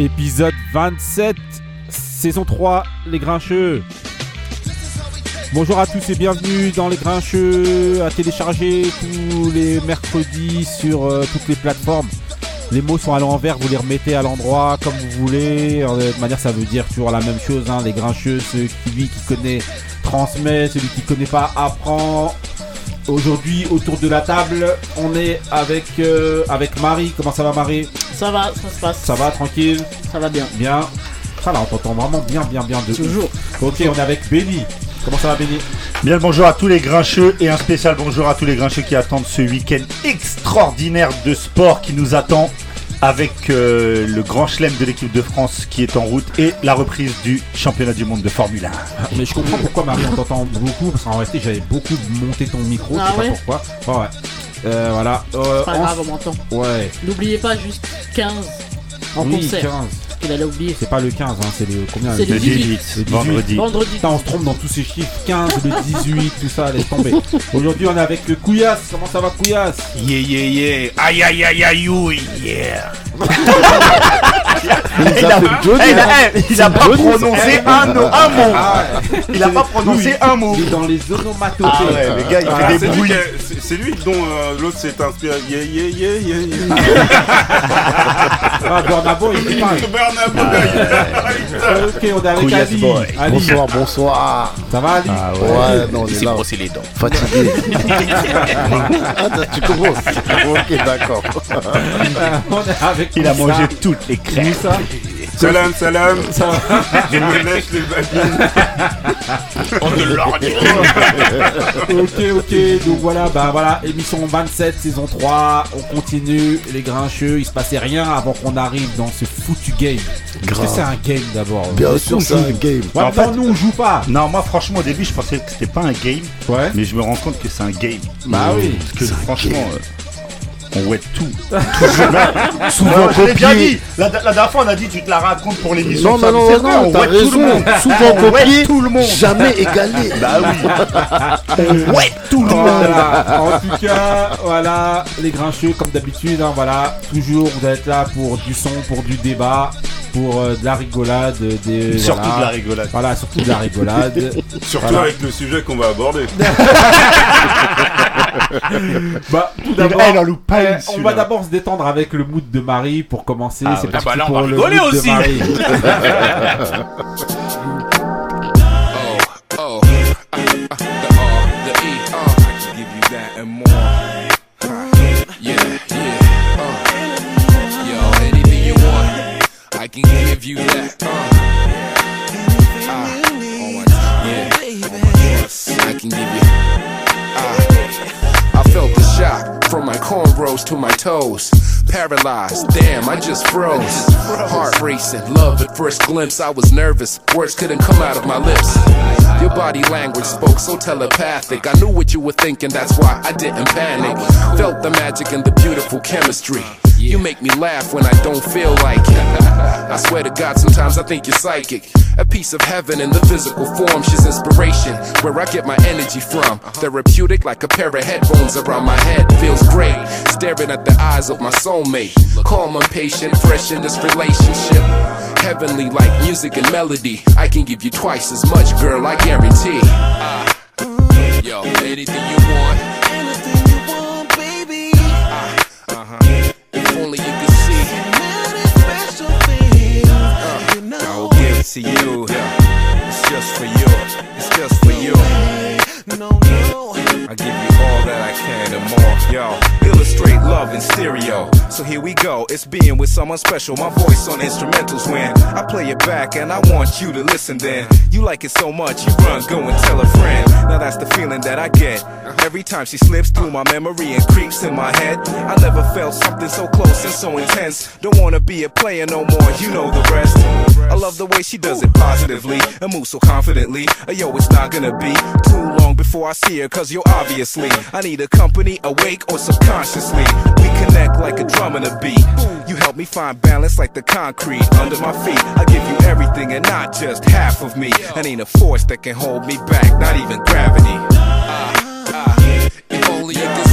Épisode 27, saison 3, Les Grincheux. Bonjour à tous et bienvenue dans Les Grincheux, à télécharger tous les mercredis sur euh, toutes les plateformes. Les mots sont à l'envers, vous les remettez à l'endroit comme vous voulez. Euh, De manière, ça veut dire toujours la même chose. Hein. Les Grincheux, celui qui, qui connaît transmet, celui qui connaît pas apprend. Aujourd'hui, autour de la table, on est avec, euh, avec Marie. Comment ça va, Marie? Ça va, ça se passe. Ça va, tranquille Ça va bien. Bien. Ça là, on t'entend vraiment bien, bien, bien. De Toujours. Ok, on est avec Benny. Comment ça va, Benny? Bien le bonjour à tous les grincheux et un spécial bonjour à tous les grincheux qui attendent ce week-end extraordinaire de sport qui nous attend avec euh, le grand chelem de l'équipe de France qui est en route et la reprise du championnat du monde de Formule 1. Mais je comprends pourquoi, Marie, on t'entend beaucoup. Parce qu'en réalité, j'avais beaucoup monté ton micro. Ah je sais ouais pas pourquoi. Ouais. Euh, voilà. Euh, Pas grave, on m'entend. Ouais. N'oubliez pas juste 15 en oui, concert. 15. Il allait oublier. C'est pas le 15, hein, c'est le combien C'est le 18. Le 18. vendredi. Vendredi. Putain, on se trompe dans tous ces chiffres. 15, le 18, tout ça, laisse tomber. Aujourd'hui, on est avec Couillasse. Comment ça va, Couillasse? Yeah, yeah, yeah. Aïe, aïe, aïe, aïe, ouïe, yeah. Il a, il a- il a pas prononcé un, no- un mot. Ah ouais. Il a pas prononcé un mot. Il est dans les onomatopées. Ah ouais, le gars il Ah, fait des c'est lui, bruits. a- c'est- c'est lui dont euh, l'autre s'est inspiré. Yeah, yeah, yeah, yeah, yeah. Il. Euh, Ok, on est avec Couillasse Ali. boy. Ali. Bonsoir, bonsoir. Ça va, Ali? Ah Ouais, non, on Il est s'est là. brossé les dents. Fatigué. ah, tu commences. Ok, d'accord. On est avec Il a mangé toutes les crèmes. Salam, salam. Ça va Je me lèche les babines. On te lorgne. Ok, ok, donc voilà, bah voilà, émission 27, saison 3, on continue, les grincheux, il se passait rien avant qu'on arrive dans ce foutu game. Est-ce que Grave. c'est un game d'abord Bien sûr, c'est un game. Ouais, En non, fait- nous on joue pas. Non, moi franchement au début je pensais que c'était pas un game, Ouais. mais je me rends compte que c'est un game. Bah oui. Parce que franchement, game. euh, on wet tout. Souvent je l'ai bien dit. La, la dernière fois on a dit tu te la racontes pour l'émission. Non, non, mais non, non, on t'as tout le monde. Souvent On wet copié, tout le monde. jamais égalé. Bah oui. On wet tout le monde. Voilà. En tout cas, voilà, les grincheux, comme d'habitude, hein, voilà, toujours vous êtes là pour du son, pour du débat, pour euh, de la rigolade, des, Surtout voilà. de la rigolade. Voilà, surtout de la rigolade. Surtout Voilà. avec le sujet qu'on va aborder. Bah, tout d'abord, il en loupe pas Eh, une, on va d'abord se détendre avec le mood de Marie pour commencer. Ah c'est ouais. parti Ah bah là, on pour va le rigoler mood de aussi. Marie. Oh, uh, uh, to my toes. Paralyzed, damn, I just froze. Heart racing, love at first glimpse. I was nervous, words couldn't come out of my lips. Your body language spoke so telepathic. I knew what you were thinking, that's why I didn't panic. Felt the magic and the beautiful chemistry. You make me laugh when I don't feel like it. I swear to God, sometimes I think you're psychic. A piece of heaven in the physical form, she's inspiration. Where I get my energy from. Therapeutic, like a pair of headphones around my head. Feels great. Staring at the eyes of my soulmate. Calm, I'm patient, fresh in this relationship. Heavenly, like music and melody. I can give you twice as much, girl, I guarantee. Ah, yo, anything you want. I will give it to you. It's just for you. It's just for you. No, no. I give you all that I can and more. Yo, illustrate love in stereo. So here we go. It's being with someone special. My voice on instrumentals when I play it back and I want you to listen then. You like it so much, you run, go and tell a friend. Now that's the feeling that I get. Every time she slips through my memory and creeps in my head. I never felt something so close and so intense. Don't wanna be a player no more, you know the rest. I love the way she does it positively and moves so confidently. Yo, it's not gonna be too long before I see her, cause you're obviously. I need a company, awake or subconsciously. We connect like a drum and a beat. You help me find balance like the concrete under my feet. I give you everything and not just half of me. And ain't a force that can hold me back, not even gravity. Ah, ah, if only you could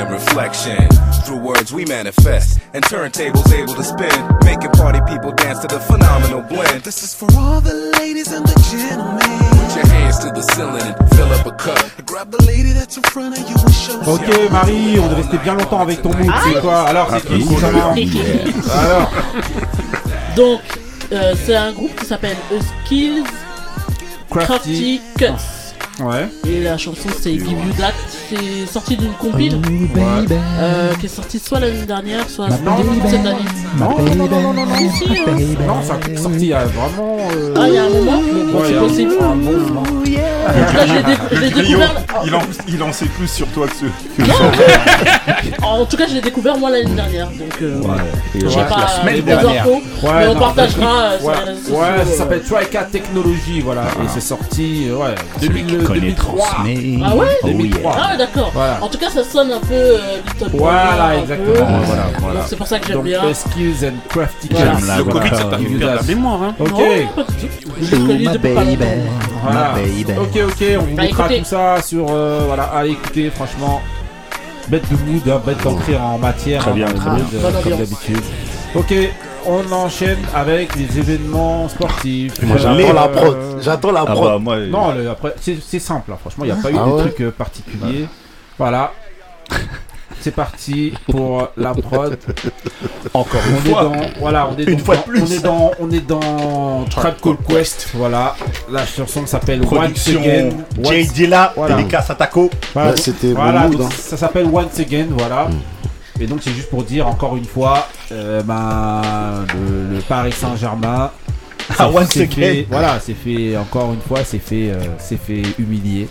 and reflection. Through words we manifest, and turntables able to spin, making party people dance to the phenomenal blend. This is for all the ladies and the gentlemen. Put your hands to the ceiling and fill up a cup. Grab the lady that's in front of you and show Ok Marie, on est resté bien longtemps avec ton mood, c'est quoi Alors c'est qui comment ah, Alors Donc, euh, c'est un groupe qui s'appelle Skills Crafty. Crafty Cuts. Ouais. Et la chanson c'est Give You That. C'est sorti d'une compile Ouais. euh, qui est sortie soit l'année dernière, soit Non, non, début non, de cette non, année. Non, non, non, non, non, non, non. Si, si, hein. Non, ça a sorti il y a vraiment. euh, Ah, il y a un moment Bon, ouais, il y C'est a un- possible. un bon moment. En tout cas, je l'ai dé- je l'ai Rio, découvert. il en, il en sait plus sur toi que ceux. En tout cas, je l'ai découvert moi l'année dernière. Donc, euh, j'ai Ouais, pas la semaine les dernière. infos, Ouais, mais on non, partagera euh, sur Ouais, ça euh. s'appelle Trika Technology, voilà, et c'est sorti, euh, ouais, 2000, 2003. Ah ouais 2003. Ah, d'accord. Voilà. En tout cas, ça sonne un peu euh, Little Voilà, exactement. Voilà, voilà. C'est pour ça que j'aime bien. les skills and crafty. Le. Covid, ça t'a fait You perdre la mémoire, hein. Ok, Voilà. baby. Ok, ok, on vous Bah, mettra tout ça sur, euh, voilà, allez écoutez, franchement, bête de mood, hein, bête d'entrée en matière, Très bien, très mood, bien. euh, Bonne comme d'habitude. Ok, on enchaîne avec les événements sportifs. Moi Euh, j'attends la prod. J'attends la Ah prod. bah moi. Non, le- après, c'est c'est simple, hein, franchement, il n'y a pas eu Ah de ouais trucs euh, particuliers. Voilà. C'est parti pour la prod. Encore On une est fois. dans, voilà, on est Une donc fois de dans- plus. On est dans, on est dans Trap Call Quest. Voilà, la chanson s'appelle Once Production Again. Jay Dilla, Voilà. Taco. Voilà, Ouais, C'était voilà, bon mood. hein. ça s'appelle Once Again, voilà. Et donc c'est juste pour dire encore une fois, euh, ben, le, le Paris Saint-Germain. Ah, s'est- once s'est again. fait- Voilà, c'est fait encore une fois, c'est fait, euh, c'est fait humilier.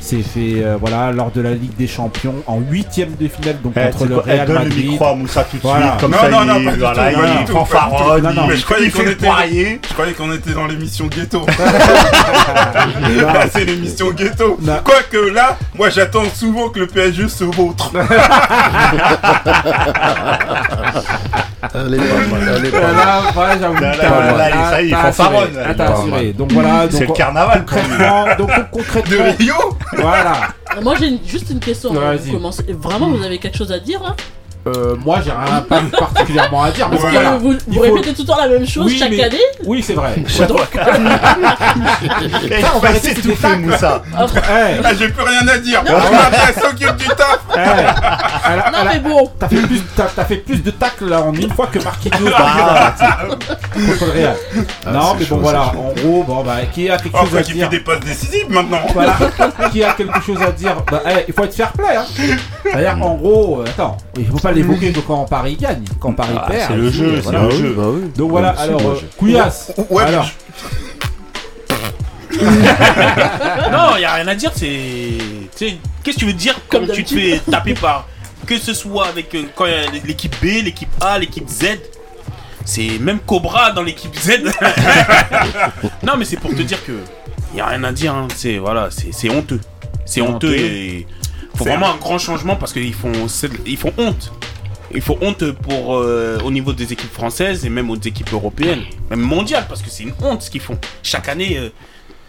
C'est fait, euh, voilà, lors de la Ligue des Champions en huitième de finale, donc Eh, contre le quoi, eh, Real donne le Madrid. micro à Moussa tout de Voilà. suite, comme Non, ça non, il, non, pas voilà, tout, il fanfaronne, il- Mais je croyais qu'on le était- poirier. Je croyais qu'on était dans l'émission ghetto. Non. Là, c'est l'émission ghetto. Non. Quoique là, moi j'attends souvent que le PSG se vautre. Mal. Là, voilà, j'avoue, Là, là, ça y est, assuré. Donc voilà, C'est le carnaval concrètement, donc De Rio voilà. Moi, j'ai juste une question avant Vas-y. de commencer. Vraiment, vous avez quelque chose à dire là Euh, moi, j'ai rien pas particulièrement à dire, mais Parce voilà. que vous, Il vous faut- répétez tout le temps la même chose Oui, chaque mais- année Oui, c'est vrai. Ça, on va de tout faire fait, ça, Moussa. Eh, Ah, j'ai plus rien à dire. Elle s'occupe du taf. eh, Non, mais bon. T'as fait, plus, fait de tacles là, en une fois que Marquinhos Ah, contre le Real. non, mais bon, voilà. En gros, bon, bah, qui a quelque chose Enfin, à qui dire fait des passes décisives maintenant. Voilà. qui a quelque chose à dire bah, eh, Il faut être fair play. Hein. C'est-à-dire, en gros, euh, attends, il faut pas l'évoquer que quand Paris gagne, quand Paris Ah, perd. c'est le jeu, c'est voilà. le Bah jeu. bah oui. Donc voilà, Ouais, c'est alors, euh, Couillasse. Ouais, mais alors, Non, y a rien à dire, c'est. Qu'est-ce que tu veux dire Comme quand tu te fais taper par. Que ce soit avec. euh, Quand l'équipe B, l'équipe A, l'équipe Z. C'est même Cobra dans l'équipe Z. non, mais c'est pour te dire que. Y a rien à dire, hein. c'est voilà, c'est honteux. C'est honteux honteux. et. Faut vraiment un grand changement parce qu'ils font, ils font honte. Ils font honte pour, euh, au niveau des équipes françaises et même aux équipes européennes, même mondiales, parce que c'est une honte ce qu'ils font. Chaque année, euh,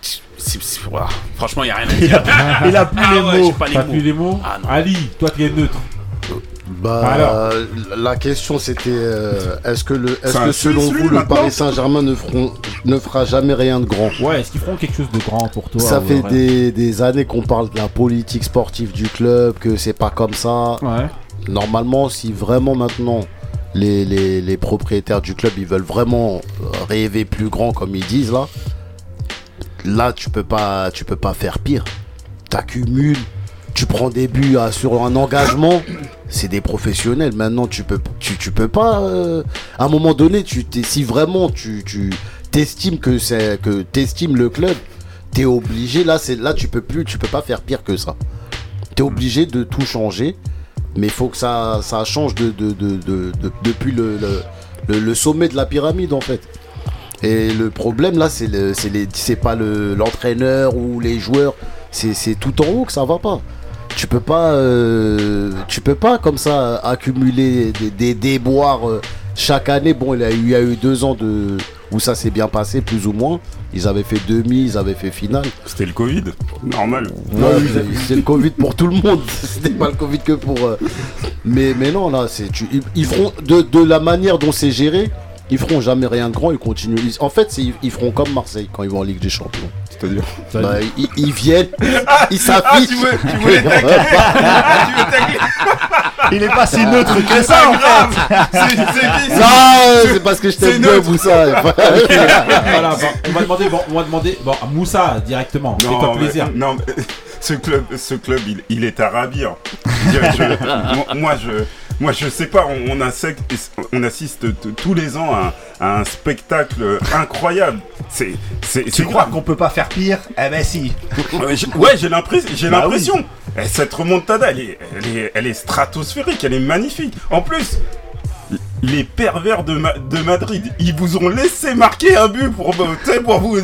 c'est- c'est- voilà. franchement, il n'y a rien à Il dire. a, il a plus Ah les ouais, mots. j'ai pas les t'as mots. plus les mots Ah non. Ali, toi qui es neutre. Bah, Alors. la question c'était euh, est-ce que, le, est-ce que selon vous le maintenant Paris Saint-Germain ne, feront- ne fera jamais rien de grand? Ouais, est-ce qu'ils feront quelque chose de grand pour toi Ça fait ouais. des, des années qu'on parle de la politique sportive du club, que c'est pas comme ça. Ouais. Normalement, si vraiment maintenant les, les- propriétaires du club ils veulent vraiment euh, rêver plus grand comme ils disent là, là tu peux pas tu peux pas faire pire. T'accumules, tu prends des buts à- sur un engagement, c'est des professionnels. Maintenant tu peux tu, tu peux pas euh, à un moment donné tu si vraiment tu tu t'estimes que c'est que t'estimes le club, t'es obligé là c'est là tu peux plus tu peux pas faire pire que ça. T'es obligé de tout changer mais il faut que ça, ça change de, de, de- de- de- depuis le, le, sommet de la pyramide en fait. Et le problème là, c'est le- pas le- l'entraîneur ou les joueurs, c'est tout en haut que ça va pas. Tu peux pas, euh, tu peux pas comme ça accumuler des, des déboires euh, chaque année. Bon, il a eu, il y a eu deux ans de où ça s'est bien passé, plus ou moins. Ils avaient fait demi, ils avaient fait finale. C'était le Covid, normal. Ouais, c'est- le Covid pour tout le monde. C'était pas le Covid que pour. euh, Mais, mais non, là, c'est tu- ils, ils feront de, de la manière dont c'est géré. Ils feront jamais rien de grand, ils continuent. Ils- en fait, c'est- ils, ils feront comme Marseille quand ils vont en Ligue des Champions. C'est-à-dire. Bah, ils, ils viennent, ils Ah, s'affichent. tu veux, tu voulais tacler Ah, tu veux tacler Il est pas si neutre que ça, en fait. C'est c'est qui Non, c'est parce que je t'aime bien, voilà, bon, on va demander, bon, on va demander, bon, à Moussa directement. Fais-toi mais- plaisir. non, mais ce club, ce club, il, il est à ravir. Je dirais, je- moi, moi, je, moi, je sais pas. On, on assiste, on assiste tous les ans à, à un spectacle incroyable. C'est, c'est, Tu crois qu'on peut pas faire pire? Eh ben si. Ouais, j'ai- l'impression. Bah l'impression. Et Cette remontada, elle est, elle, est, elle est stratosphérique, elle est magnifique. En plus, les pervers de, Ma- de Madrid, ils vous ont laissé marquer un but pour, sais, pour vous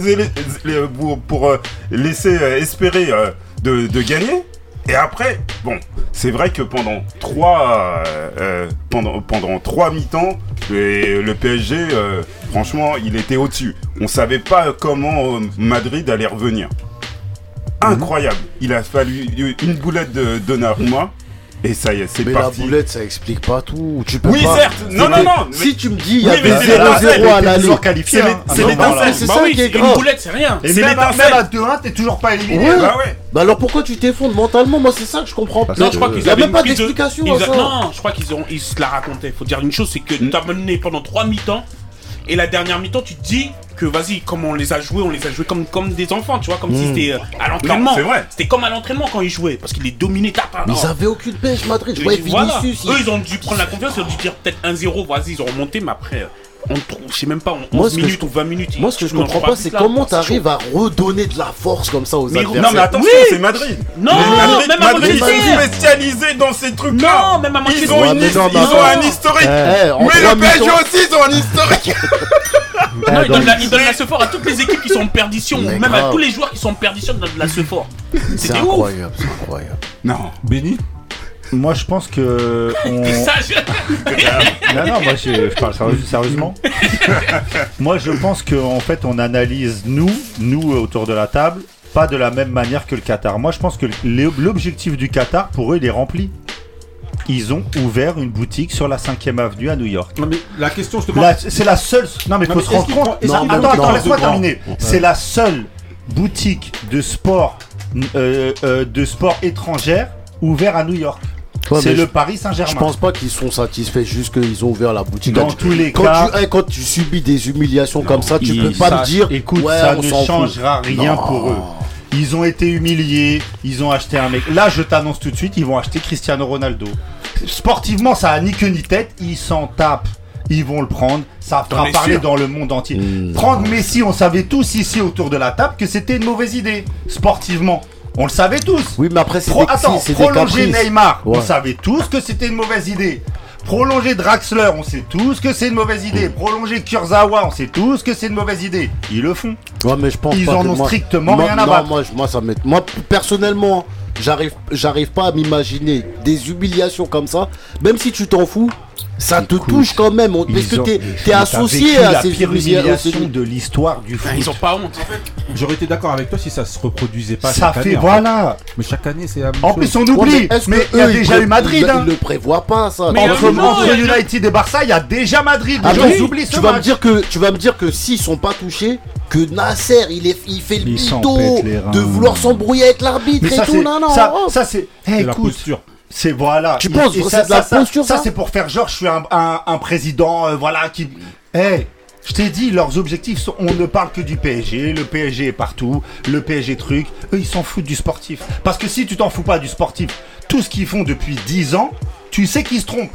pour, pour, euh, laisser euh, espérer euh, de, de gagner. Et après, bon, c'est vrai que pendant trois, euh, euh, pendant, pendant trois mi-temps, le, le PSG, euh, franchement, il était au-dessus. On savait pas comment Madrid allait revenir. Incroyable. Il a fallu une boulette de Donnarumma et ça y est, c'est Mais parti. la boulette, ça explique pas tout. Tu peux Oui, pas. certes. Non, non, non, mais- Si tu me dis, il y mais l'étincelle, 0-0 à l'aller. toujours qualifié. C'est l'étincelle. c'est ça qui est une grave. boulette, c'est rien. Et C'est même, à- l'étincelle. même à 2-1, t'es toujours pas éliminé. Ouais. Bah ouais. Bah alors pourquoi tu t'effondres mentalement? Moi, c'est ça que je comprends pas. Non, je crois qu'ils a avaient même une pas d'explication ils à a- ça. Non, je crois qu'ils ont, ils se la racontaient. Faut dire une chose, c'est que Mm. t'as mené pendant trois mi-temps et la dernière mi-temps, tu te dis que vas-y, comme on les a joués, on les a joués comme, comme des enfants, tu vois, comme si c'était euh, à l'entraînement. Non, c'est vrai. C'était comme à l'entraînement quand ils jouaient, parce qu'ils les dominaient. Tap, tap, Mais ils avaient aucune pêche, Madrid. Je voyais voilà. Eux, il- ils ont dû prendre la confiance, ils ont dû dire peut-être 1-0, vas-y, ils ont remonté, mais après, euh, on trouve, je sais même pas, en 11 Moi, ce que minutes je- ou 20 minutes. Moi, ce que je comprends pas, c'est comment t'arrives à redonner de la force comme ça aux Mais- adversaires. Non, mais attention, Oui. c'est Madrid. Non, Mais Madrid, même à Madrid, ils sont spécialisés dans ces trucs-là. Non, même à Manchester. Ils ont, Ouais, une ils ont un historique. Eh, mais le PSG aussi, ils ont un historique. Non, Eh, ils donnent donc, la, sephore à toutes les équipes qui sont en perdition, Mais même à tous les joueurs qui sont en perdition, ils donnent de la sephore. C'est incroyable, c'est incroyable. Non. Béni Moi, je pense que. on- T'es sage Non, non, moi je, je parle sérieux- sérieusement. moi je pense qu'en fait on analyse nous, nous autour de la table, pas de la même manière que le Qatar. Moi je pense que l'objectif du Qatar, pour eux, il est rempli. Ils ont ouvert une boutique sur la 5ème avenue à New York. Non mais la question je te La- C'est la seule. Non mais Non, faut mais se est-ce rendre compte. Non, attends, attends, laisse-moi terminer. C'est la seule boutique de sport, euh, euh, de sport étrangère ouverte à New York. Ouais, c'est le je- Paris Je Saint-Germain. pense pas qu'ils sont satisfaits juste qu'ils ont ouvert la boutique. Dans Quand tu- tous les quand cas, tu, eh, quand tu subis des humiliations comme ça, tu ils peux pas me dire. Écoute, ouais, ça on ne fout. changera rien Non. pour eux. Ils ont été humiliés, ils ont acheté un mec. Là, je t'annonce tout de suite, ils vont acheter Cristiano Ronaldo. Sportivement, ça a ni queue ni tête, ils s'en tapent. Ils vont le prendre, ça fera parler sûr dans le monde entier. Mmh. Prendre Messi, on savait tous ici autour de la table que c'était une mauvaise idée, sportivement. On le savait tous. Oui, mais après, c'est Pro- Attends, prolonger. Neymar, on savait tous que c'était une mauvaise idée. Prolonger Draxler, on sait tous que c'est une mauvaise idée. Prolonger Kurzawa, on sait tous que c'est une mauvaise idée. Ils le font. Ouais, mais je pense Ils pas en ont moi- strictement moi- rien à battre. Moi, je- moi, ça m'est- moi, personnellement, j'arrive, j'arrive pas à m'imaginer des humiliations comme ça. Même si tu t'en fous, ça te touche quand même. on- Parce que t'es, associé à la ces pire humiliation de l'histoire du foot. Ah, Ils ont pas honte. J'aurais été d'accord avec toi si ça se reproduisait pas Ça chaque fait année, en voilà. fait. Mais chaque année c'est la même En chose. plus, on oublie. est-ce mais que il y a déjà eu Madrid. Ils, hein. ils le prévoient pas, ça. Mais Entre, United et Barça, il y a déjà Madrid. Les Ah tu vas me dire que tu vas me dire que s'ils sont pas touchés, que Nasser il, est, il fait le mytho de vouloir s'embrouiller avec l'arbitre et tout. Non, non, ça, oh. c'est. Écoute. C'est voilà. Tu Et- penses que ça, c'est de la ça, ça- posture, Ça, ça c'est pour faire genre, je suis un, un- un président, euh, voilà, qui. Eh, je t'ai dit, leurs objectifs sont. On ne parle que du PSG. Le PSG est partout. Le PSG truc. Eux, ils s'en foutent du sportif. Parce que si tu t'en fous pas du sportif, tout ce qu'ils font depuis 10 ans, tu sais qu'ils se trompent.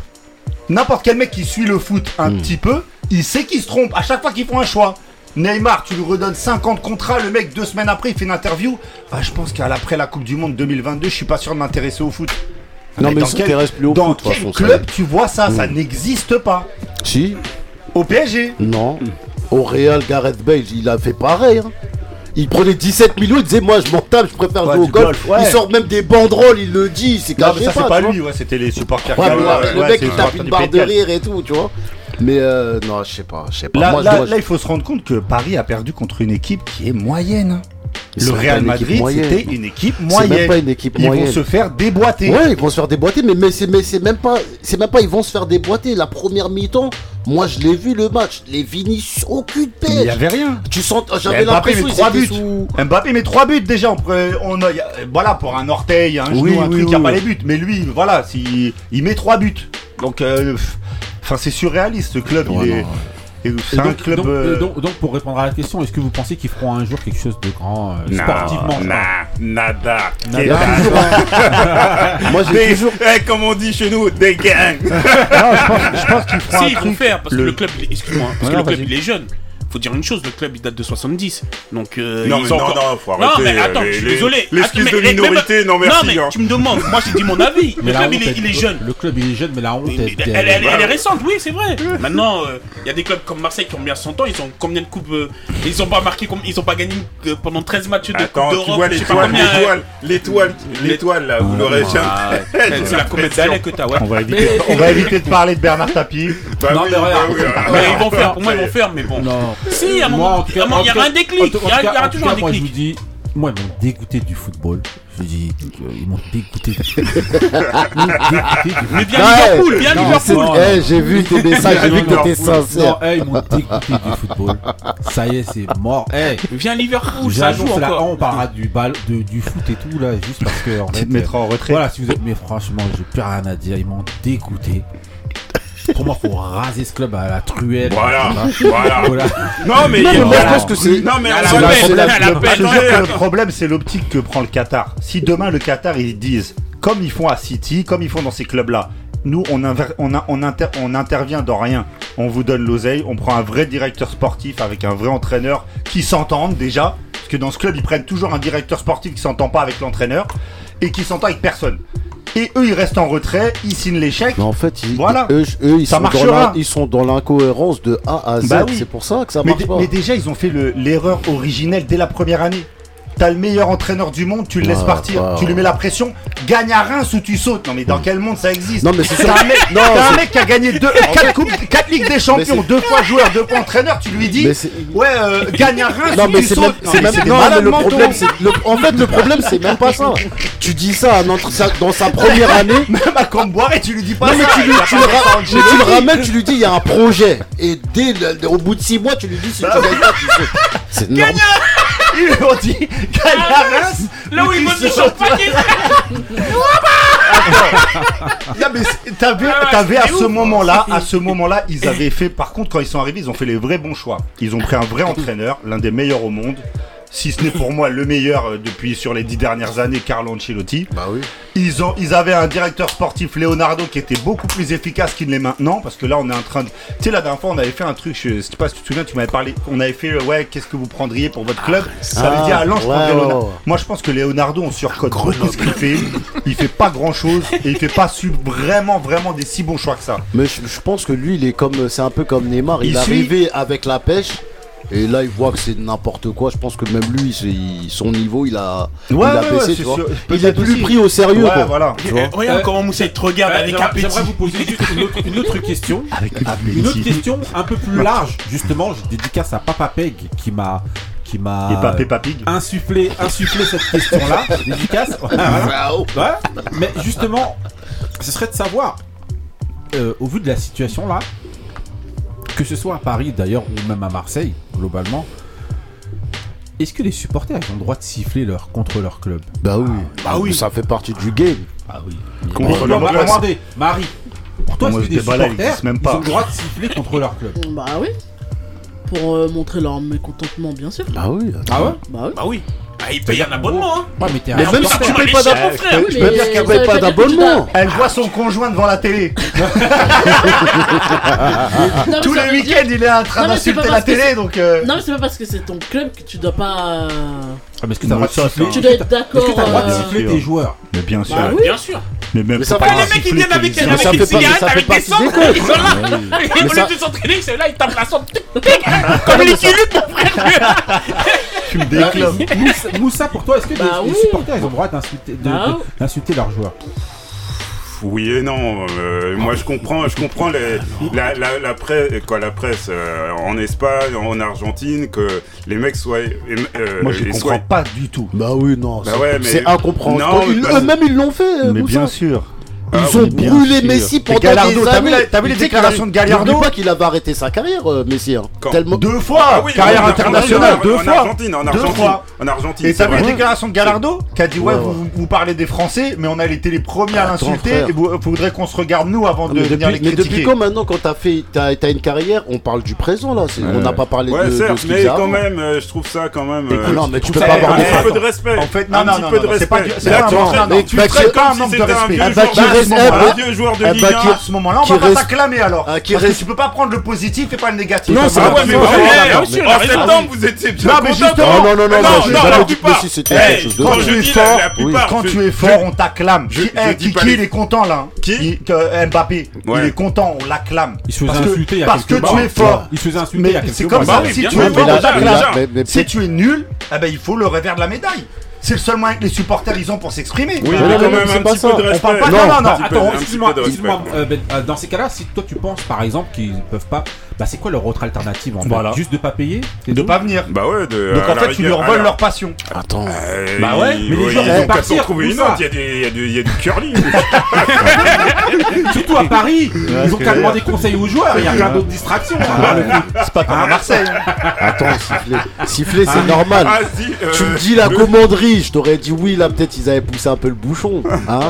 N'importe quel mec qui suit le foot un Hmm. petit peu, il sait qu'ils se trompent à chaque fois qu'ils font un choix. Neymar, tu lui redonnes 50 contrats, le mec deux semaines après il fait une interview. Bah, je pense qu'après la Coupe du Monde 2022, je suis pas sûr de m'intéresser au foot. Non, mais dans ça quel- t'intéresse plus au Dans foot, quel club tu vois ça Ça Mm. n'existe pas. Si, Au PSG. non. Au Real, Gareth Bale, il a fait pareil. hein. Il prenait 17 millions, il disait Moi je m'en tape, je préfère Ouais, jouer au golf. golf, ouais. Il sort même des banderoles, il le dit, c'est caché mais ça pas. c'est pas lui, ouais, c'était les supporters. Ouais, mais le ouais, mec il tape une barre de rire et tout, tu vois. Mais euh, non, je sais pas, je sais pas. Là, Moi, je là- dois- là, il faut se rendre compte que Paris a perdu contre une équipe qui est moyenne. Le Real Madrid, c'était une équipe C'est moyenne. même pas une équipe Ils moyenne. vont se faire déboîter. Ouais, ils vont se faire déboîter, mais, mais c'est même pas c'est même pas ils vont se faire déboîter. La première mi-temps, moi je l'ai vu le match, les Vinicius aucune Mais il n'y pêche. avait rien. Tu sens j'avais Mais Mbappé l'impression met ils 3 étaient buts. sous- Mbappé met 3 buts déjà. On, a- voilà, pour un orteil, un genou, Oui, un oui, truc, il n'y a pas les buts. Mais lui, voilà, si, il met 3 buts. Donc, euh, enfin, c'est surréaliste ce club. Ouais, il est, non, Et c'est un donc, club. donc, euh, donc- donc, pour répondre à la question, est-ce que vous pensez qu'ils feront un jour quelque chose de grand euh, Non, sportivement nada. Nada. Il y a toujours un- Moi j'ai toujours eh, comme on dit chez nous, des gangs. Non, je pense, je pense qu'il fera Si, un ils vont faire, parce le- que le club, il est- excuse-moi, parce Ouais, que le club il est jeune. Faut dire une chose, le club il date de 70. Donc, euh, Non, ils mais ont non, encore- non, faut Non, arrêter. mais attends, les- je suis désolé. L'excuse Attends, de mais- mais- minorité, non merci. Non, mais hein. tu me demandes, moi j'ai dit mon avis. Le Mais club il est, elle- il est jeune. Le club il est jeune, mais la honte, Mais- elle, Elle, elle- elle- elle est récente, oui, c'est vrai. Maintenant, euh, il y a des clubs comme Marseille qui ont bien 100 ans. Ils ont combien de coupes euh, Ils ont pas marqué, ils ont pas gagné euh, pendant 13 matchs de Attends, Coupe tu d'Europe. l'étoile, euh, l'étoile, l'étoile, là, vous l'aurez jamais. euh, C'est la comète d'Alec que t'as, ouais. On va, éviter, on va éviter de parler de Bernard Tapie. Bah Non, mais bah regarde. ah. Ils vont faire, pour moi ils vont faire, mais bon. Non. Si, à un Moi, moment, en tout cas, à un moment, en il y aura un déclic. Il y aura- toujours un cas, Moi, je vous déclic. dis, moi, ils m'ont dégoûté du football. Je dis, euh, ils m'ont dégoûté du football. Ils m'ont dégoûté du Mais viens Ouais. Liverpool, viens Non, Liverpool. non, Eh, j'ai vu tes messages, j'ai vu que t'étais Non, sincère. eh, ils m'ont dégoûté du football. Ça y est, c'est mort. Eh, Viens Liverpool, ça joue encore. on parlera du, ball, de, du foot et tout, là, juste parce que. En Tu fait, te mettras en retrait. Voilà, si vous êtes. Mais franchement, j'ai plus rien à dire. Ils m'ont dégoûté. Pour moi, faut raser ce club à la truelle. Voilà, voilà. Voilà. Non, mais Non, mais moi, voilà. je pense que c'est- Non, mais À la peine, mettre- à la Le- peine. problème, c'est l'optique que prend le Qatar. Si demain le Qatar ils disent, comme ils font à City, comme ils font dans ces clubs-là, nous on, inver- on, a- on, inter- on intervient dans rien. On vous donne l'oseille, on prend un vrai directeur sportif avec un vrai entraîneur qui s'entendent déjà. Parce que dans ce club, ils prennent toujours un directeur sportif qui s'entend pas avec l'entraîneur et qui s'entend avec personne. Et eux, ils restent en retrait, ils signent l'échec. Mais en fait, ils, Voilà. eux, eux, ils, Ça sont dans marchera. l'in- ils sont dans l'incohérence de A à Z. Bah oui. C'est pour ça que ça Mais, marche pas. mais déjà, ils ont fait le- l'erreur originelle dès la première année. T'as le meilleur entraîneur du monde, tu le laisses Ouais, partir, ouais, tu lui mets la pression, gagne à Reims ou tu sautes. Non mais dans quel monde ça existe Non, mais c'est T'as un mec, Non, t'as un mec qui a gagné deux, quatre, coupes, quatre ligues des champions, deux fois joueur, deux fois entraîneur, tu lui dis ouais euh, gagne à Reims Non ou mais tu c'est sautes. même, c'est même non, mais le problème c'est le- en fait le problème c'est même pas ça. Tu dis ça à un entre- ça- dans sa première année. Même à Camboire tu lui dis pas Non mais ça. tu, lui, tu, le ra- mais tu le ramènes, tu lui dis il y a un projet et dès le- au bout de six mois tu lui dis si tu gagnes pas tu sautes. C'est normal. Ils lui ont dit à Reims. Là où se sautes. champagne. Non mais c'est- t'avais, Ah, t'avais à ce moment-là, à ce moment-là, ils avaient fait. Par contre, quand ils sont arrivés, ils ont fait les vrais bons choix. Ils ont pris un vrai entraîneur, l'un des meilleurs au monde. Si ce n'est pour moi le meilleur euh, depuis sur les dix dernières années, Carlo Ancelotti. Bah oui. Ils ont, ils avaient un directeur sportif Leonardo qui était beaucoup plus efficace qu'il ne l'est maintenant parce que là on est en train de. Tu sais la dernière fois on avait fait un truc, je sais pas si tu te souviens, tu m'avais parlé, on avait fait euh, ouais qu'est-ce que vous prendriez pour votre club? Ça veut dire ah non je prendrais Leonardo. ouais. Moi je pense que Leonardo on surcote beaucoup ce qu'il fait. Il fait pas grand chose et il fait pas su vraiment vraiment des si bons choix que ça. Mais je, je pense que lui il est comme c'est un peu comme Neymar. Il, Il est arrivé avec la pêche. Et là, il voit que c'est n'importe quoi. Je pense que même lui, c'est- il- son niveau, il a, il Ouais, a ouais, baissé, ouais, tu vois. Il est plus aussi. pris au sérieux, Ouais quoi. voilà. Tu vois. Eh, Regarde comment Moussaï te regarde Euh, avec j'aimerais- appétit. J'aimerais vous poser juste une autre, une autre question. Avec Une autre question un peu plus large, justement, je dédicace à Papa Peg qui m'a qui m'a insufflé, insufflé cette question-là. Dédicace. Mais justement, ce serait de savoir, euh, au vu de la situation là, que ce soit à Paris d'ailleurs ou même à Marseille, globalement, est-ce que les supporters ils ont le droit de siffler leur, contre leur club Bah oui. Bah oui. Ça fait partie du game. Ah oui. Contre attendez, Marie, pour toi, est-ce que des supporters même ils pas. ont le droit de siffler contre leur club Bah oui. Pour euh, montrer leur mécontentement, bien sûr. Ah oui. Ah ouais Bah oui. Bah oui. Bah, il paye un abonnement. Hein. Ouais, mais t'es Mais un même si tu payes pas d'abonnement, frère. Je peux mais dire qu'elle ça paye veut pas dire que tu d'abonnement. Elle voit son conjoint devant la télé. Non, mais Tous ça les veut dire- week-ends, il est en train Non, mais c'est d'insulter la parce que télé, donc. euh, Non, mais c'est pas parce que c'est ton club que tu dois pas. Ah, mais est-ce que t'as le droit de siffler Tu dois être Est-ce que d'accord. t'as le droit de euh, siffler sûr. tes joueurs? Mais bien sûr. Bah oui. Bien sûr. Mais même Mais ça pas fait- les mecs qui viennent avec, avec ça une fait pas- cigarette, ça fait avec des des causes. ils sont là. Au lieu de s'entraîner, c'est là, ils tapent la cendre. tic, tic, Comme les kiluts, mon frère. fumes des clubs. Moussa, Moussa, pour toi, est-ce que les- Bah les, supporters ils ont le droit d'insulter Bah d'insulter leurs joueurs? Oui et non. euh, moi, je comprends, je comprends les, la, la, la presse, quoi, la presse euh, en Espagne, en Argentine, que les mecs soient. euh, Moi, je comprends soient- pas du tout. Bah oui, non, Bah c'est- ouais, mais- c'est incompréhensible. Parce- Eux-mêmes, ils l'ont fait. euh, Mais bien sûr. Ils Ah ont oui, brûlé sûr. Messi Mais pendant Gallardo, des t'as années. vu la- t'as vu les déclarations de Gallardo N'oublie pas qu'il avait arrêté sa carrière, euh, Messi. hein. Tellement... Deux fois Ah oui, Carrière en internationale, deux en fois Argentine, en Deux Argentine, fois en Argentine. Et t'as vu vrai. la déclaration de Gallardo qui a dit ouais, Ouais, vous, vous parlez des Français mais on a été les premiers à Attends, l'insulter et vous faudrait qu'on se regarde nous avant Ah, de mais venir les mais critiquer. depuis quand maintenant, quand t'as fait, t'as, t'as une carrière, on parle du présent là. c'est- on n'a pas parlé Ouais, de, de certes, mais quand même, euh, je trouve ça quand même. Ah non, mais tu peux pas avoir un petit peu de respect. En fait, non, non, non, peu non, de c'est pas mais tu traites comme si c'était un vieux Bah, reste- un bah, vieux joueur de eh Ligue bah, 1. qui- À ce moment-là, on qui va pas s'acclamer alors. Ah, qui Parce que tu peux pas prendre le positif et pas le négatif. Non, c'est bah pas ouais, mais Non, ouais, non, ouais, non, en septembre, vous étiez bien Non, mais justement- Non, non, non, non, la plupart. Quand vrai. tu es fort, Quand tu es on t'acclame. Qui- il est content là. hein? Qui? Que Mbappé, il est content, on l'acclame. Il se faisait Parce que- insulter il y a Parce que tu es fort. Il se faisait insulter Mais il y a quelques c'est comme Bah ça, oui, si es fort, on t'acclame. tu es nul, eh ben, il faut le revers de la médaille. C'est le seul moyen que les supporters ils ont pour s'exprimer. Oui, Mais quand même c'est un pas petit ça. peu de On respect. parle pas- Un non, non, non, Attends, excuse-moi, euh, Ben, euh, dans ces cas-là, si toi tu penses par exemple qu'ils peuvent pas, bah c'est quoi leur autre alternative en fait Voilà. Juste de pas payer c'est De pas venir. Bah ouais, de. Donc en la fait, tu leur voles leur passion. Attends. euh, Bah ouais, ils- mais les ils vont partir, trouver une autre. Il y a des- il y a du- il y a du curling. Surtout à Paris, ils ont qu'à demander conseil aux joueurs, il y a plein d'autres distractions. hein. C'est pas comme à Marseille. Attends, siffler. Siffler, c'est normal. Ah si. euh, Tu me dis la le- commanderie, je t'aurais dit oui, là peut-être ils avaient poussé un peu le bouchon. Hein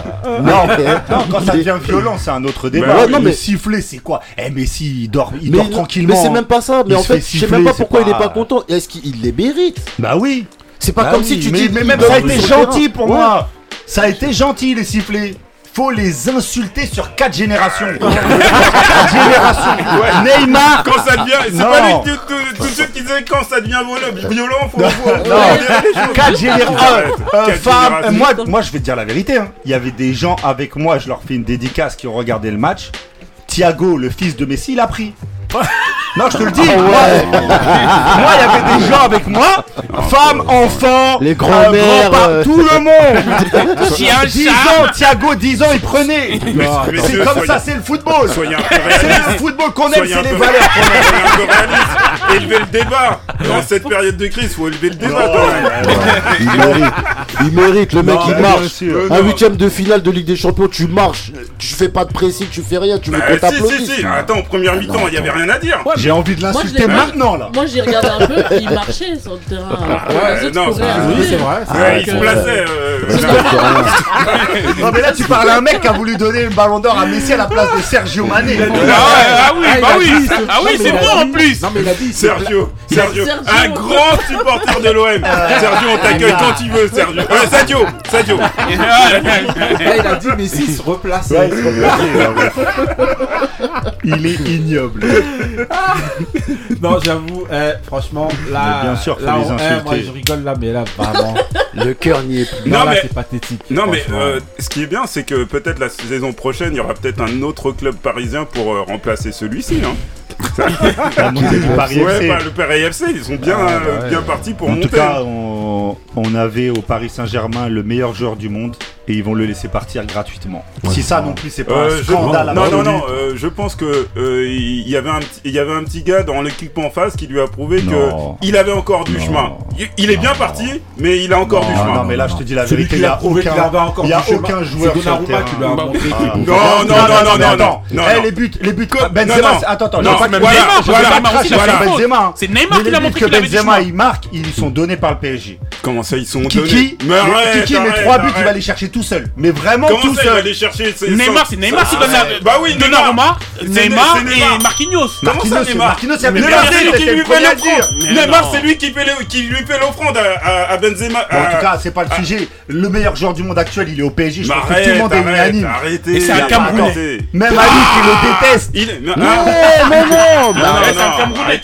Non, mais, non, quand ça devient violent, c'est un autre débat. Bah non, mais- siffler, c'est quoi? Eh, mais si, il dort, il mais, dort tranquillement. mais c'est même pas ça. Mais Il en fait, je sais même pas pourquoi il est pas- content. Est-ce qu'il les mérite Bah oui. C'est pas Bah comme oui, si tu mais, dis. mais même ça a été gentil terrain. pour Ouais. moi. Ça a été gentil les sifflets. Faut les insulter sur quatre générations. quatre générations. Neymar. Quand ça devient. C'est Non. pas lui tout, tout, tout de suite qui disait quand ça devient violent, violent faut, faut, faut Non. dire les choses. Quatre générations. Euh, femmes, moi, moi, je vais te dire la vérité. hein. Il y avait des gens avec moi, je leur fais une dédicace qui ont regardé le match. Thiago, le fils de Messi, il a pris. Non, je te le dis. Moi, moi, il y avait des gens avec moi, femmes, enfants, Les grands-mères, grands-parents, euh. tout le monde. Chien, 10 chat. ans, Thiago, 10 ans, il prenait. C'est comme soyez- ça, c'est le football. C'est le football qu'on aime, c'est les valeurs qu'on aime. Élevez le débat. Dans cette période de crise, faut élever le débat quand même. Il mérite. Il mérite. Le mec, Non, il marche. Euh, Un huitième de finale de Ligue des Champions, tu marches. Tu fais pas de pressing, tu fais rien. Tu veux Bah, qu'on si, t'applaudisse. si, si. Attends, en première mi-temps, il y avait rien à dire. J'ai envie de Moi, l'insulter maintenant là. Moi j'ai regardé un peu, il marchait sur le terrain. que Ouais, non, à Oui, c'est vrai. Ouais, vrai il se plaçait. euh. Non mais là tu parles à un mec qui a voulu donner le ballon d'or à Messi à la place de Sergio Mané. Ah, ouais, ah oui, Ah, il bah oui. dit, Ah oui, c'est bon en plus. Non mais il a dit. c'est Sergio, Sergio, un grand supporter de l'OM. Sergio, on t'accueille quand il veut, Sergio. Sadio, Sadio. Là, il a dit Messi se replace. Ouais, il se replaçait, Il est ignoble. Non, j'avoue, eh, franchement, là, Mais bien sûr, là, les on- eh, moi, je rigole là, mais là, vraiment, Le cœur n'y est plus. non, Non, là, mais- c'est pathétique. Non mais euh, ce qui est bien c'est que peut-être la saison prochaine il y aura peut-être un autre club parisien pour euh, remplacer celui-ci. Hein. Montée du Paris Ouais, FC. bah, le Paris FC ils sont bien, Ah, bah euh, ouais. bien partis pour En monter. tout cas, on, on avait au Paris Saint-Germain le meilleur joueur du monde et ils vont le laisser partir gratuitement. si ça non plus c'est pas Euh, un je- scandale non, non, absolu. non, euh, je pense que euh, il y avait un petit, il y avait un petit gars dans l'équipe en face qui lui a prouvé Non. que il avait encore du Non. chemin. Il, il est bien parti, mais il a encore du Non, chemin. non, mais là je te dis la vérité, il y a a prouvé qu'il aucun, avait encore il y a aucun joueur sur Donnarumma qui lui a terrain. montré Ah. Non, non, non, non, non, attends. non, Eh, non. les buts, les buts que Non, Benzema, non. attends, attends, Non, je pas Neymar, je. C'est Neymar qui les l'a buts montré que Benzema il marque, ils sont donnés par le PSG. Comment ça ils sont Kiki, donnés Mais arrête, Kiki 3 buts, il va les chercher tout seul. Mais vraiment Comment tout ça il va seul. chercher ses- Neymar, c'est Neymar qui Ah, donne la. c'est- Bah oui, Neymar. Donnarumma, C'est- Neymar et Marquinhos. Comment ça Marquinhos, Neymar Marquinhos, il y a Neymar, c'est lui qui lui le fait l'offrande. Neymar, c'est lui qui, lui fait l'offrande à, Benzema. En tout cas, c'est pas le sujet. Le meilleur joueur du monde actuel, il est au PSG. Je pense que tout le monde est unanime. arrêtez. Et c'est un. Camerounais. Même Ali qui le déteste. Il est. non, Non, mais non, c'est un Camerounais,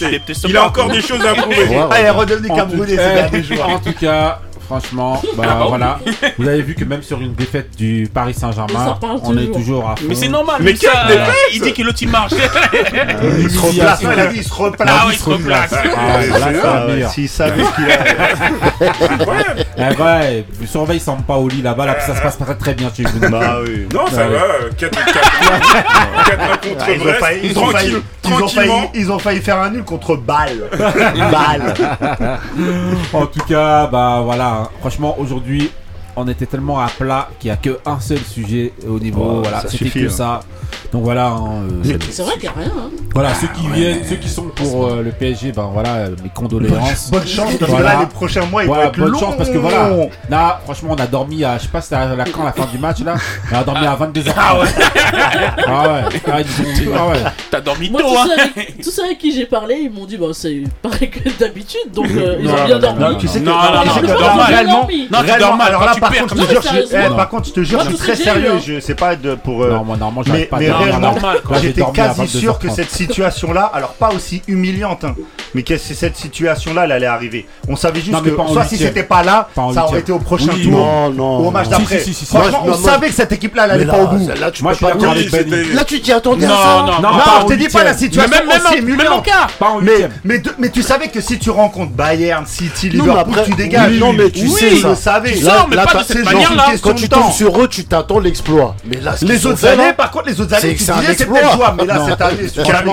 Il a encore des choses à prouver. Allez, redevenez En tout, Camerounais, eh, c'est bien des joueurs. En tout cas, franchement, bah Ah, voilà. Vous avez vu que même sur une défaite du Paris Saint-Germain, on est toujours. à fond. Mais c'est normal, Mais ça, quelle euh, il dit que l'autre il marche. Il se replace, il a dit, il se replace. Ah oui, il se replace. Ah, ouais, là, c'est Ah un ouais, meilleur. S'il savait ce qu'il a. Incroyable. Eh ouais, surveille Sampaoli là-bas, là, ça se passe très très bien chez vous. Bah oui. Non, ça Ouais. va. 4 4 contre Ah, Brest. Tranquille. Ils, ont failli, Tranquillement. ils ont failli faire un nul contre Bâle. Bâle. En tout cas, bah voilà, franchement aujourd'hui, on était tellement à plat qu'il n'y a qu'un seul sujet au niveau, voilà, c'était suffit, que hein. ça. Donc voilà, hein, euh, C'est vrai qu'il n'y a rien. Hein. voilà, ceux qui viennent, ceux qui sont pour euh, le PSG, ben voilà, euh, mes condoléances. Bonne chance parce Voilà. que là, les prochains mois, ils Voilà, vont être bonne chance parce que voilà, là, franchement, on a dormi à, je sais pas, c'était à la, quand la fin du match là, on a dormi à 22h. Ah ouais, Ah ouais, ah, ont- ah ouais. t'as dormi Moi, tôt, tous hein. ceux, avec, tous ceux avec qui j'ai parlé, ils m'ont dit, bah, c'est pareil que d'habitude, donc euh, ils Non, ont bien non, dormi. non, Non, tu sais que, Non, non, non, non, tu dors mal alors là, tu par perds contre, comme je te ça. jure, je, Non, eh, par contre, je te jure, je suis très sérieux. eu, hein. Je sais pas de pour. Non, moi normalement, j'arrive pas mais réellement, j'étais quasi sûr que 22h30. cette situation-là, alors pas aussi humiliante, hein, mais que c'est cette situation-là, elle allait arriver. On savait juste Non, que soit si c'était pas là, Pas ça aurait été au prochain Oui, tour Non, non. ou au match d'après. Si, si, si, si. Franchement, on savait que cette équipe-là, elle allait pas au bout. Là, tu Moi. Là, tu t'y attendais à Non, ça. non, Non, Non, je te dis pas la situation aussi humiliante. Mais, tu savais que si tu rencontres Bayern, City, Liverpool, après- tu dégages. non, mais tu sais je savais. Tu sors, mais là, pas de cette c'est manière-là. Quand tu tombes sur eux, tu t'attends l'exploit. Mais là, Les autres années, par contre, les autres c'est que tu c'est un disais c'était exploit. jouable. Mais là, Non. cette année, sur Karim,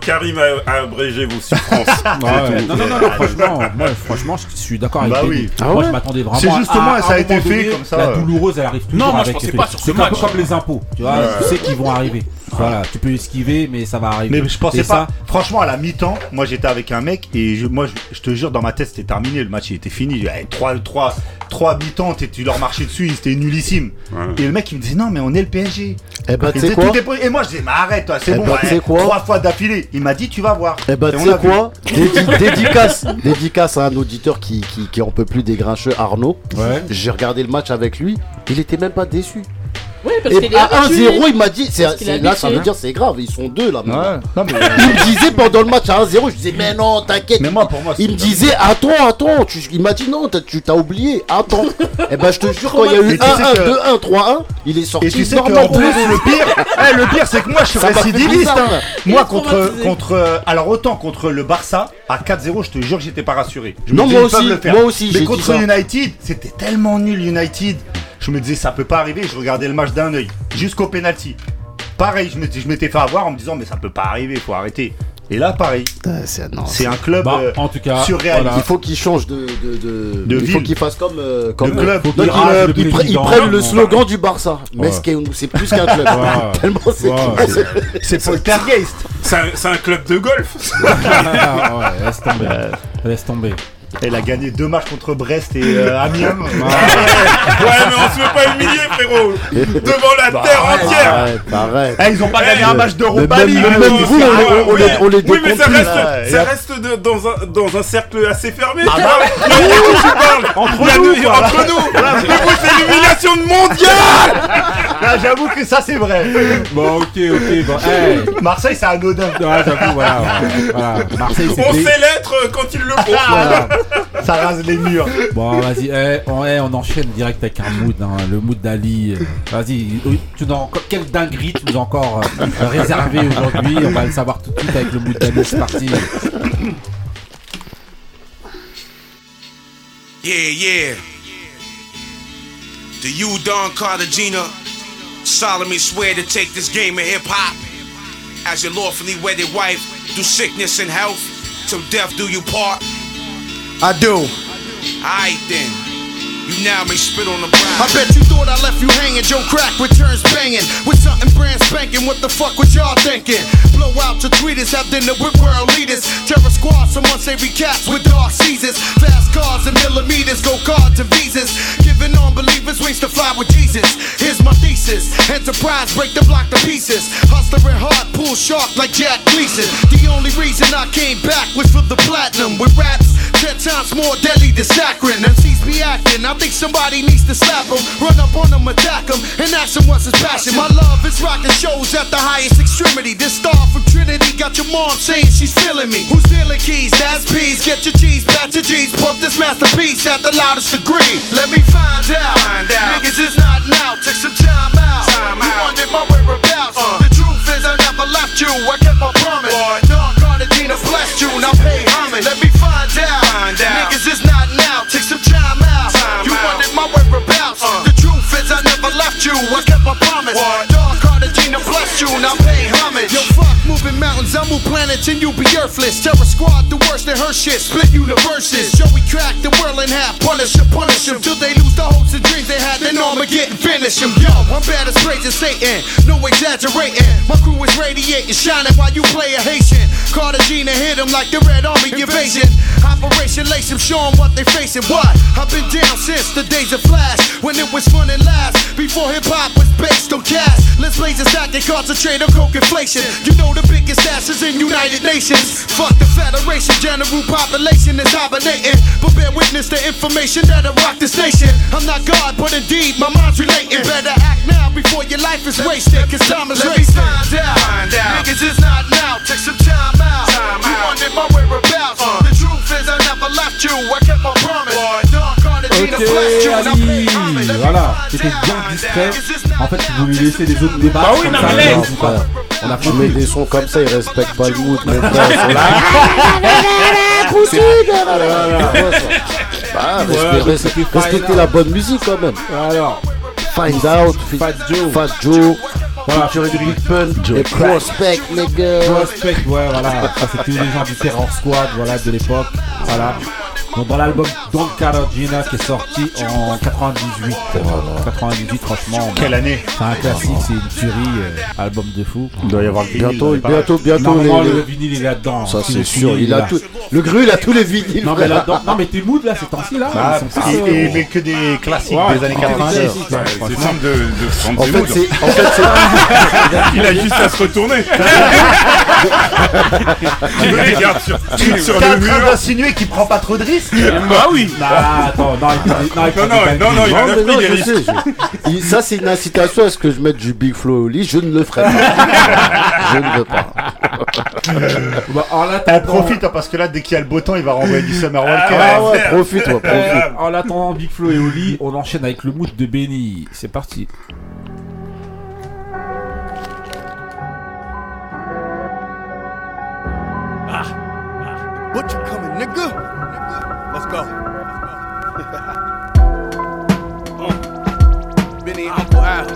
Karim a, a abrégé vos souffrances. Ah ouais. Non, non, non, non, franchement, moi, franchement, je suis d'accord avec Bah oui. Ah Moi, je m'attendais vraiment. C'est justement, à, ça a été fait comme ça. La douloureuse, elle arrive toujours. Non, moi, je pensais pas sur ce C'est un peu match. comme les impôts. Tu vois, tu sais qu'ils vont arriver. Voilà, tu peux esquiver, mais ça va arriver. Mais je pensais Et pas. ça, Franchement, à la mi-temps, moi j'étais avec un mec et je, moi je, je te jure, dans ma tête c'était terminé. Le match il était fini. Eh, trois, trois, trois mi-temps, t'es- tu leur marchais dessus, c'était nullissime. Ouais. Et le mec il me disait non, mais on est le PSG. Eh ben, tu disait, quoi est. Et moi je disais, mais arrête, toi, c'est Eh bon. tu ouais, sais quoi trois fois d'affilée. Il m'a dit, tu vas voir. Eh ben, Et tu on sais quoi Dédi- dédicace, dédicace à un auditeur qui, qui, qui en peut plus des grincheux, Arnaud. Ouais. J'ai regardé le match avec lui, il était même pas déçu. Oui, parce Et qu'il est à habitué. 1-0, il m'a dit, c'est, là ça veut dire c'est grave, ils sont deux là. Ouais. Non, mais, Il me disait pendant le match à 1-0, je disais mais non, t'inquiète. mais moi pour moi, Il me disait attends, attends, tu- il m'a dit non, t'as- tu t'as oublié, attends. Et ben je te jure quand il y a eu Et tu sais 1-1, que- 2-1, 3-1, il est sorti Et tu sais normalement. qu'en plus, le pire, eh, le pire, c'est que moi, je suis récidiviste. hein. Moi, contre, contre, euh, alors autant contre le Barça, à 4-0, je te jure que j'étais pas rassuré. Je me Non, disais, moi ils peuvent aussi, moi aussi, Mais j'ai dit contre. United, c'était tellement nul, United. Je me disais, ça peut pas arriver. Je regardais le match d'un œil, jusqu'au penalty. Pareil, je m'étais, je m'étais fait avoir en me disant, mais ça peut pas arriver, faut arrêter. Et là, pareil, c'est, un club Bah, euh, en tout cas, surréaliste. voilà. Il faut qu'ils changent de, de, de, De il faut ville. qu'ils fassent comme, euh, comme club. Euh, le président. prennent le slogan du Barça. Mais Ouais. c'est plus qu'un club. Ouais. Tellement c'est Ouais, c'est- C'est poltergeist. C'est un, c'est un club de golf. Ah, ouais, laisse tomber. Laisse tomber. Elle a gagné deux matchs contre Brest et euh, Amiens. Ouais, mais on se fait pas humilier, frérot. Devant la terre entière. Arrête, arrête. Eh, ils ont pas gagné un match d'Europa League. même vous, on, les- on, oui, les, on les oui, mais ça reste, Ouais, ça reste de- dans, un, dans un cercle assez fermé. Ah bah. Entre nous, quoi. entre nous. Mais vous, c'est l'humiliation mondiale. Là, j'avoue que ça, c'est vrai. Bon, ok, ok. Bon, hey. Marseille, c'est anodin. Ouais, j'avoue, voilà, voilà, voilà. Marseille, c'est On sait l'être quand il le faut. Ça rase les murs. Bon, vas-y, eh, on, eh, on enchaîne direct avec un mood, hein, le mood d'Ali. Vas-y, tu nous as encore, quelle dinguerie tu nous as encore euh, réservé aujourd'hui On va le savoir tout de suite avec le mood d'Ali, c'est parti. Yeah, yeah. Do you, Don Cartagena, solemnly swear to take this game of hip hop as your lawfully wedded wife through sickness and health till death do you part? I do. Aight then. You now may spit on the brow. I bet you thought I left you hanging. Joe Crack returns banging with something brand spanking. What the fuck was y'all thinking? Blow out your tweeters, have dinner with world leaders. Terror squad, someone say recaps with dark seasons. Fast cars and millimeters, go cards and visas. Giving on believers wings to fly with Jesus. Here's my thesis: Enterprise break the block to pieces. Hustler and hard pull sharp like Jack Gleason. The only reason I came back was for the platinum with raps. Ten times more deadly than saccharin. MCs be acting. I think somebody needs to slap them. Run up on them him, attack him, and ask him what's his passion. My love is rocking shows at the highest extremity. This star from Trinity got your mom saying she's feeling me. Who's stealing keys? That's peas. Get your G's, bat your G's. Pump this masterpiece at the loudest degree. Let me find out. Niggas is not now. Take some time out. you wanted my whereabouts. The truth is I never left you. I kept my promise. Don Cartagena blessed you. Now pay homage. Let me find out. Niggas is not now. Take some time out. You wanted my whereabouts. Uh. The truth is I never left you. I kept my promise. Don Cartagena blessed you. Now pay homage. Yo, fuck moving mountains. I move planets and you be earthless. Terror squad, the worst in her shit. Split universes. Joey crack the world in half. Punish them, punish them. Till they lose the hopes and dreams they had. Then Armageddon finish them. Yo, I'm bad as praising Satan. No exaggerating. My crew is radiating, shining while you play a Haitian. Cartagena hit him like the Red Army invasion. Operation Lace him, show 'em what they facing. What? I've been down since the days of Flash. When it was fun and last. Before hip hop was based on cash. Let's blaze a stack and concentrate on coke inflation. You know the biggest asses in United Nations. Fuck the Federation, general population is hibernating. But bear witness to information that'll rock this nation. I'm not God, but indeed my mind's relating. Better act now before your life is wasted. Cause time is racing. Find out. Niggas is not now. Take some time out. you wanted my whereabouts. The truth is I never left you. I kept my promise. Cartagena Ok, me voilà, c'était bien not En fait, vous lui laissez les autres débattre. Bah oui, comme non, ça, mais on laisse. a Tu mets des sons comme ça, ils respectent pas le mood, ils sont là. Bah, respectez Out. la bonne musique quand même. Alors, Find Out, Fi- Fat Joe. Fat Joe, Voilà, featuring Big Pun, et Prospect, nigga. Prospect, ouais, voilà. Ça, c'était les gens du Terror Squad, voilà, de l'époque. Voilà. Donc, dans l'album Don Carolina qui est sorti en 98. 98, franchement. Quelle année C'est un classique, c'est une tuerie, euh, album de fou. Il doit y avoir vinyle, Bientôt, là, bientôt, bientôt. Normalement, les- le vinyle, il est là-dedans. Ça, c'est le sûr. vinyle, Il a là. tout. Le gru, il a tous les vinyles. Non, mais frère. là-dedans. Non, mais t'es mood là, ces temps-ci là. Ah, ils sont et, et- mais que des classiques Ouais, des années ouais, 90. ouais, Ouais, ouais, C'est franchement. simple de, de se rendre En fait, moods. c'est. En fait, c'est. Il a juste à se retourner. Il regarde sur, sur le en train mur. d'insinuer qu'il prend pas trop de risques Bah oui. Non, attends, non, non, Non, non, des non, non, il Ça, c'est une incitation à ce que je mette du Big Flow au lit. Je ne le ferai pas. je ne veux pas. Bah, en Eh, attendant, profite hein, parce que là dès qu'il y a le beau temps il va renvoyer du Summer Walker. Ah ouais, profite, ouais, profite. en attendant Big Flo et Oli, on enchaîne avec le mood de Benny. C'est parti. What you coming, nigga? Go. uh, Benny and Uncle Al.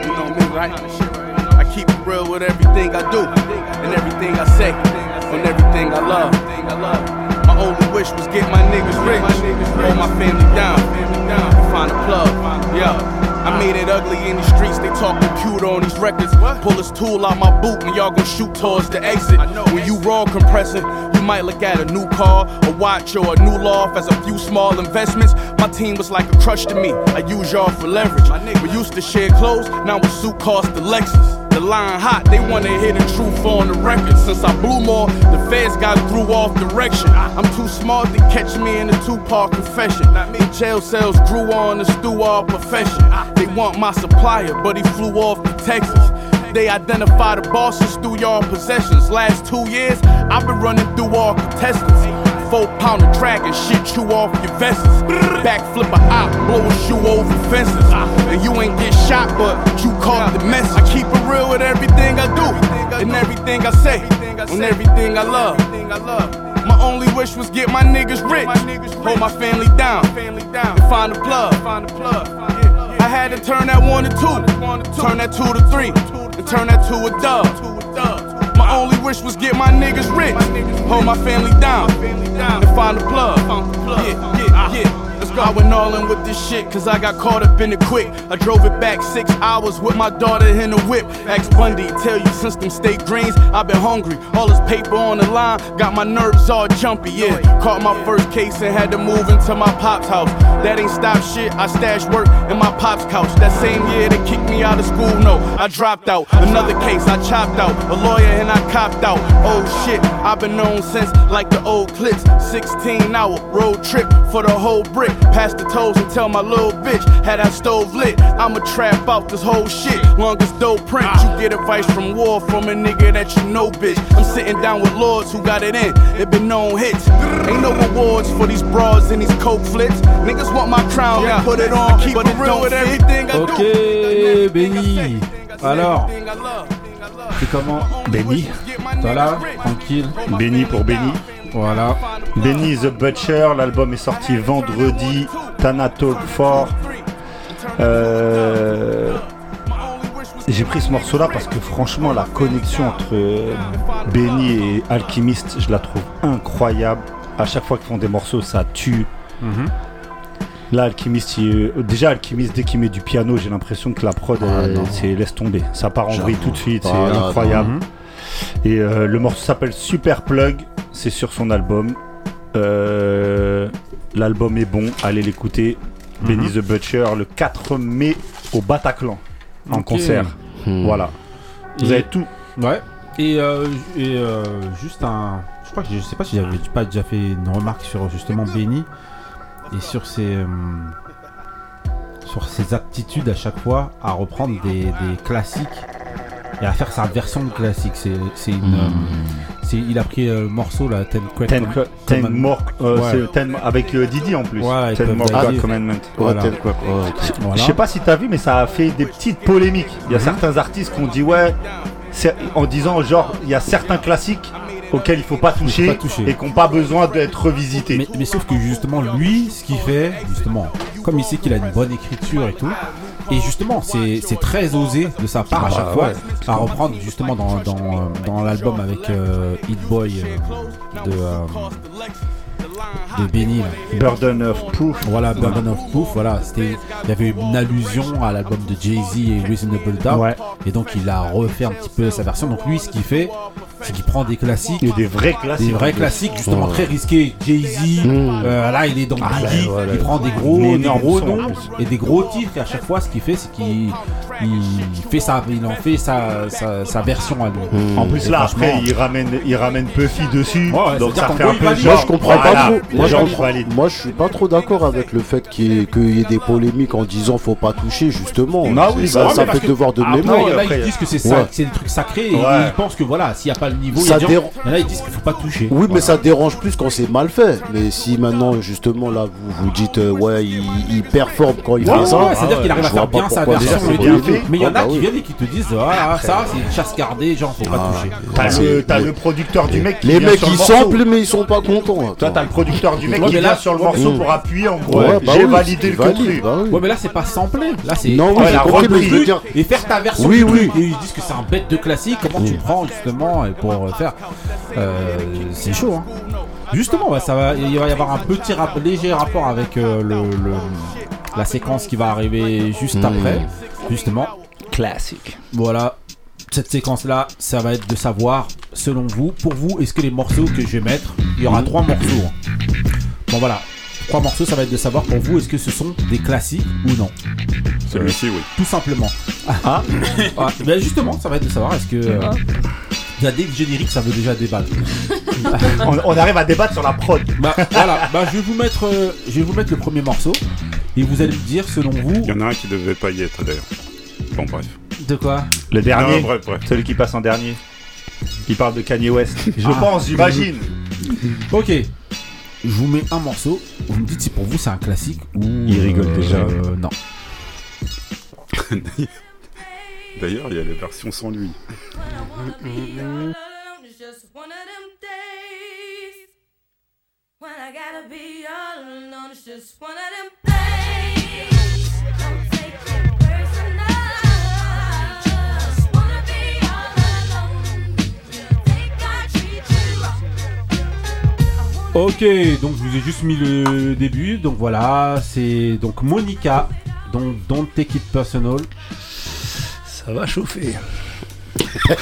You know me, right? I keep it real with everything I do, and everything I say, and everything I love. My only wish was get my niggas rich, hold my family down, and find a plug. Yeah. I made it ugly in these streets, they talk computer on these records. Pull this tool out my boot and y'all gon' shoot towards the exit. When you raw compressing, you might look at a new car, a watch, or a new loft as a few small investments. My team was like a crush to me. I use y'all for leverage. We used to share clothes, now a suit cost the Lexus. The line hot, they wanna hear the truth on the record. Since I blew more, the feds got threw off direction. I'm too smart to catch me in a two-part confession. The jail cells grew on the stew all profession. Ah. They want my supplier, but he flew off to Texas. They identify the bosses through y'all possessions. Last two years, I've been running through all contestants. Four pounder dragon, shit chew off your vests. Backflip a op, blow a shoe over fences. Ah. And you ain't get shot, but you caught the message. Keep it real with everything I do, and everything I say, and everything I love. My only wish was get my niggas rich, hold my family down, and find a plug. I had to turn that one to two, turn that two to three, and turn that to a dub. My only wish was get my niggas rich, hold my family down, and find a plug. Yeah, yeah, yeah. I went all in with this shit, cause I got caught up in it quick. I drove it back six hours with my daughter in the whip. Ask Bundy, tell you since them state greens, I've been hungry. All this paper on the line, got my nerves all jumpy, yeah. Caught my first case and had to move into my pop's house. That ain't stop shit, I stashed work in my pop's couch. That same year they kicked me out of school, no, I dropped out. Another case, I chopped out. A lawyer and I copped out. Oh shit, I've been known since like the old clips. 16 hour road trip for the whole brick. Past the toes and tell my little bitch, had that stove lit. I'ma trap out this whole shit. Long as dope print, you get advice from war from a nigga that you know, bitch. I'm sitting down with lords who got it in. It been known hits. Ain't no awards for these bras and these coke flips. Niggas want my crown, yeah. put it on, but it don't with everything I do. Ok, Benny. Alors, c'est comment Benny. Voilà, tranquille. Benny pour Benny. Voilà. Benny the Butcher, l'album est sorti vendredi. Tana Talk 4. Euh, J'ai pris ce morceau là parce que franchement la connexion entre Benny et Alchemist, je la trouve incroyable. À chaque fois qu'ils font des morceaux, ça tue. Mhm. Là, Alchemist, il- euh, déjà Alchemist, dès qu'il met du piano, j'ai l'impression que la prod, Ah, elle, c'est laisse tomber. Ça part en vrille tout de suite, c'est Ah, non, incroyable. Mhm. Et euh, le morceau s'appelle Super Plug, c'est sur son album. Euh, L'album est bon, allez l'écouter. Benny Mhm. the Butcher le 4 mai au Bataclan en concert. Hmm. Voilà. Vous Et- avez tout. Ouais. Et, euh, et euh, juste un. Je crois que je sais pas si j'avais pas déjà fait une remarque sur justement Benny et sur ses. euh, sur ses aptitudes à chaque fois à reprendre des, des classiques et à faire sa version de classique. C'est une. euh, c'est- il a pris euh, le morceau là, Ten Quick Ten, ten more, euh, Ouais. ten- avec euh, Didi en plus. Ouais, ten more. God Commandment. Ouais, Voilà. tel quoi. Ouais, ok. Voilà. Je sais pas si t'as vu, mais ça a fait des petites polémiques. Il y a Mhm. certains artistes qui ont dit ouais, en disant genre il y a certains classiques auxquels il faut pas toucher, pas toucher. et qui n'ont pas besoin d'être revisités. Mais, mais sauf que justement, lui, ce qu'il fait, justement, comme il sait qu'il a une bonne écriture et tout, et justement, c'est très osé de sa part à Ah chaque fois ouais. à reprendre justement dans, dans, dans l'album avec euh, Hit Boy euh, de, euh, de Benny. Burden of Proof. Voilà, Burden of Proof, voilà, c'était, il y avait une allusion à l'album de Jay-Z et Reasonable Doubt, Ouais. et donc il a refait un petit peu sa version. Donc lui, ce qu'il fait, c'est qu'il prend des classiques, Et des vrais classiques. des vrais classiques justement Ouais. très risqués. Jay-Z, euh, là il est dans Ah, Biggie, ouais, ouais, il prend des gros, des gros noms et des gros titres. Et à chaque fois, ce qu'il fait, c'est qu'il il fait ça, il en fait sa, sa, sa version à lui. Hmm. En plus Et là après il ramène, il ramène Puffy dessus, Ouais, ouais, donc ça fait un peu. Moi je comprends Voilà. pas trop. Moi, je moi je suis pas trop d'accord avec le fait qu'il y, ait- qu'il y ait des polémiques en disant faut pas toucher justement. Ah oui, ça, bah, ça fait devoir de mémoire. il y en a après. qui disent que c'est des trucs sacrés et ils pensent que voilà, s'il n'y a pas le niveau, il y Ça a des gens- dérange- il y en a qui disent qu'il faut pas toucher. Oui, mais ça dérange plus quand c'est mal fait. Mais si maintenant, justement, là, vous vous dites, euh, ouais, il, il performe quand il Ouais, fait ça. ouais, c'est-à-dire qu'il arrive à faire bien sa version. Mais il y en Ah, bah a qui oui. viennent et qui te disent ah, ça c'est une chasse gardée, genre faut pas Ah, toucher. T'as le, producteur du mec qui Les mecs, ils samplent, mais ils sont pas contents. Toi, t'as le producteur du mec qui vient là- sur le morceau pour appuyer en gros. Bah J'ai validé le contenu. bah oui. Ouais, mais là c'est pas samplé. Là c'est. Non, oui, la compris, mais reprise. je veux dire. Et faire ta version Oui, oui. Et ils disent que c'est un bête de classique. Comment tu prends justement et pour euh, faire euh, C'est chaud. Hein. Justement, ouais, ça va. Il va y avoir un petit rap- léger rapport avec euh, le, le- la séquence qui va arriver juste Mm. après. Justement, Classique. voilà. Cette séquence-là, ça va être de savoir, selon vous, pour vous, est-ce que les morceaux que je vais mettre, il y aura trois morceaux. hein. Bon voilà, trois morceaux, ça va être de savoir pour vous, est-ce que ce sont des classiques ou non, Celui-ci, oui. tout simplement. Ah. Ah, ben justement, ça va être de savoir, est-ce que euh, déjà dès le générique, ça veut déjà débattre. On, on arrive à débattre sur la prod. Bah voilà, bah je vais vous mettre, euh, je vais vous mettre le premier morceau et vous allez me dire selon vous Il y en a un qui devait pas y être d'ailleurs. Bon, bref. de quoi. Le dernier, Non, bref, bref. celui qui passe en dernier. Il parle de Kanye West. Je Ah. pense, j'imagine. Ok. Je vous mets un morceau. Vous me dites si pour vous c'est un classique ou. Il rigole déjà. euh, non. D'ailleurs, il y a les versions sans lui. Ok, donc je vous ai juste mis le début. Donc voilà, c'est donc Monica. Donc Don't Take It Personal. Ça va chauffer.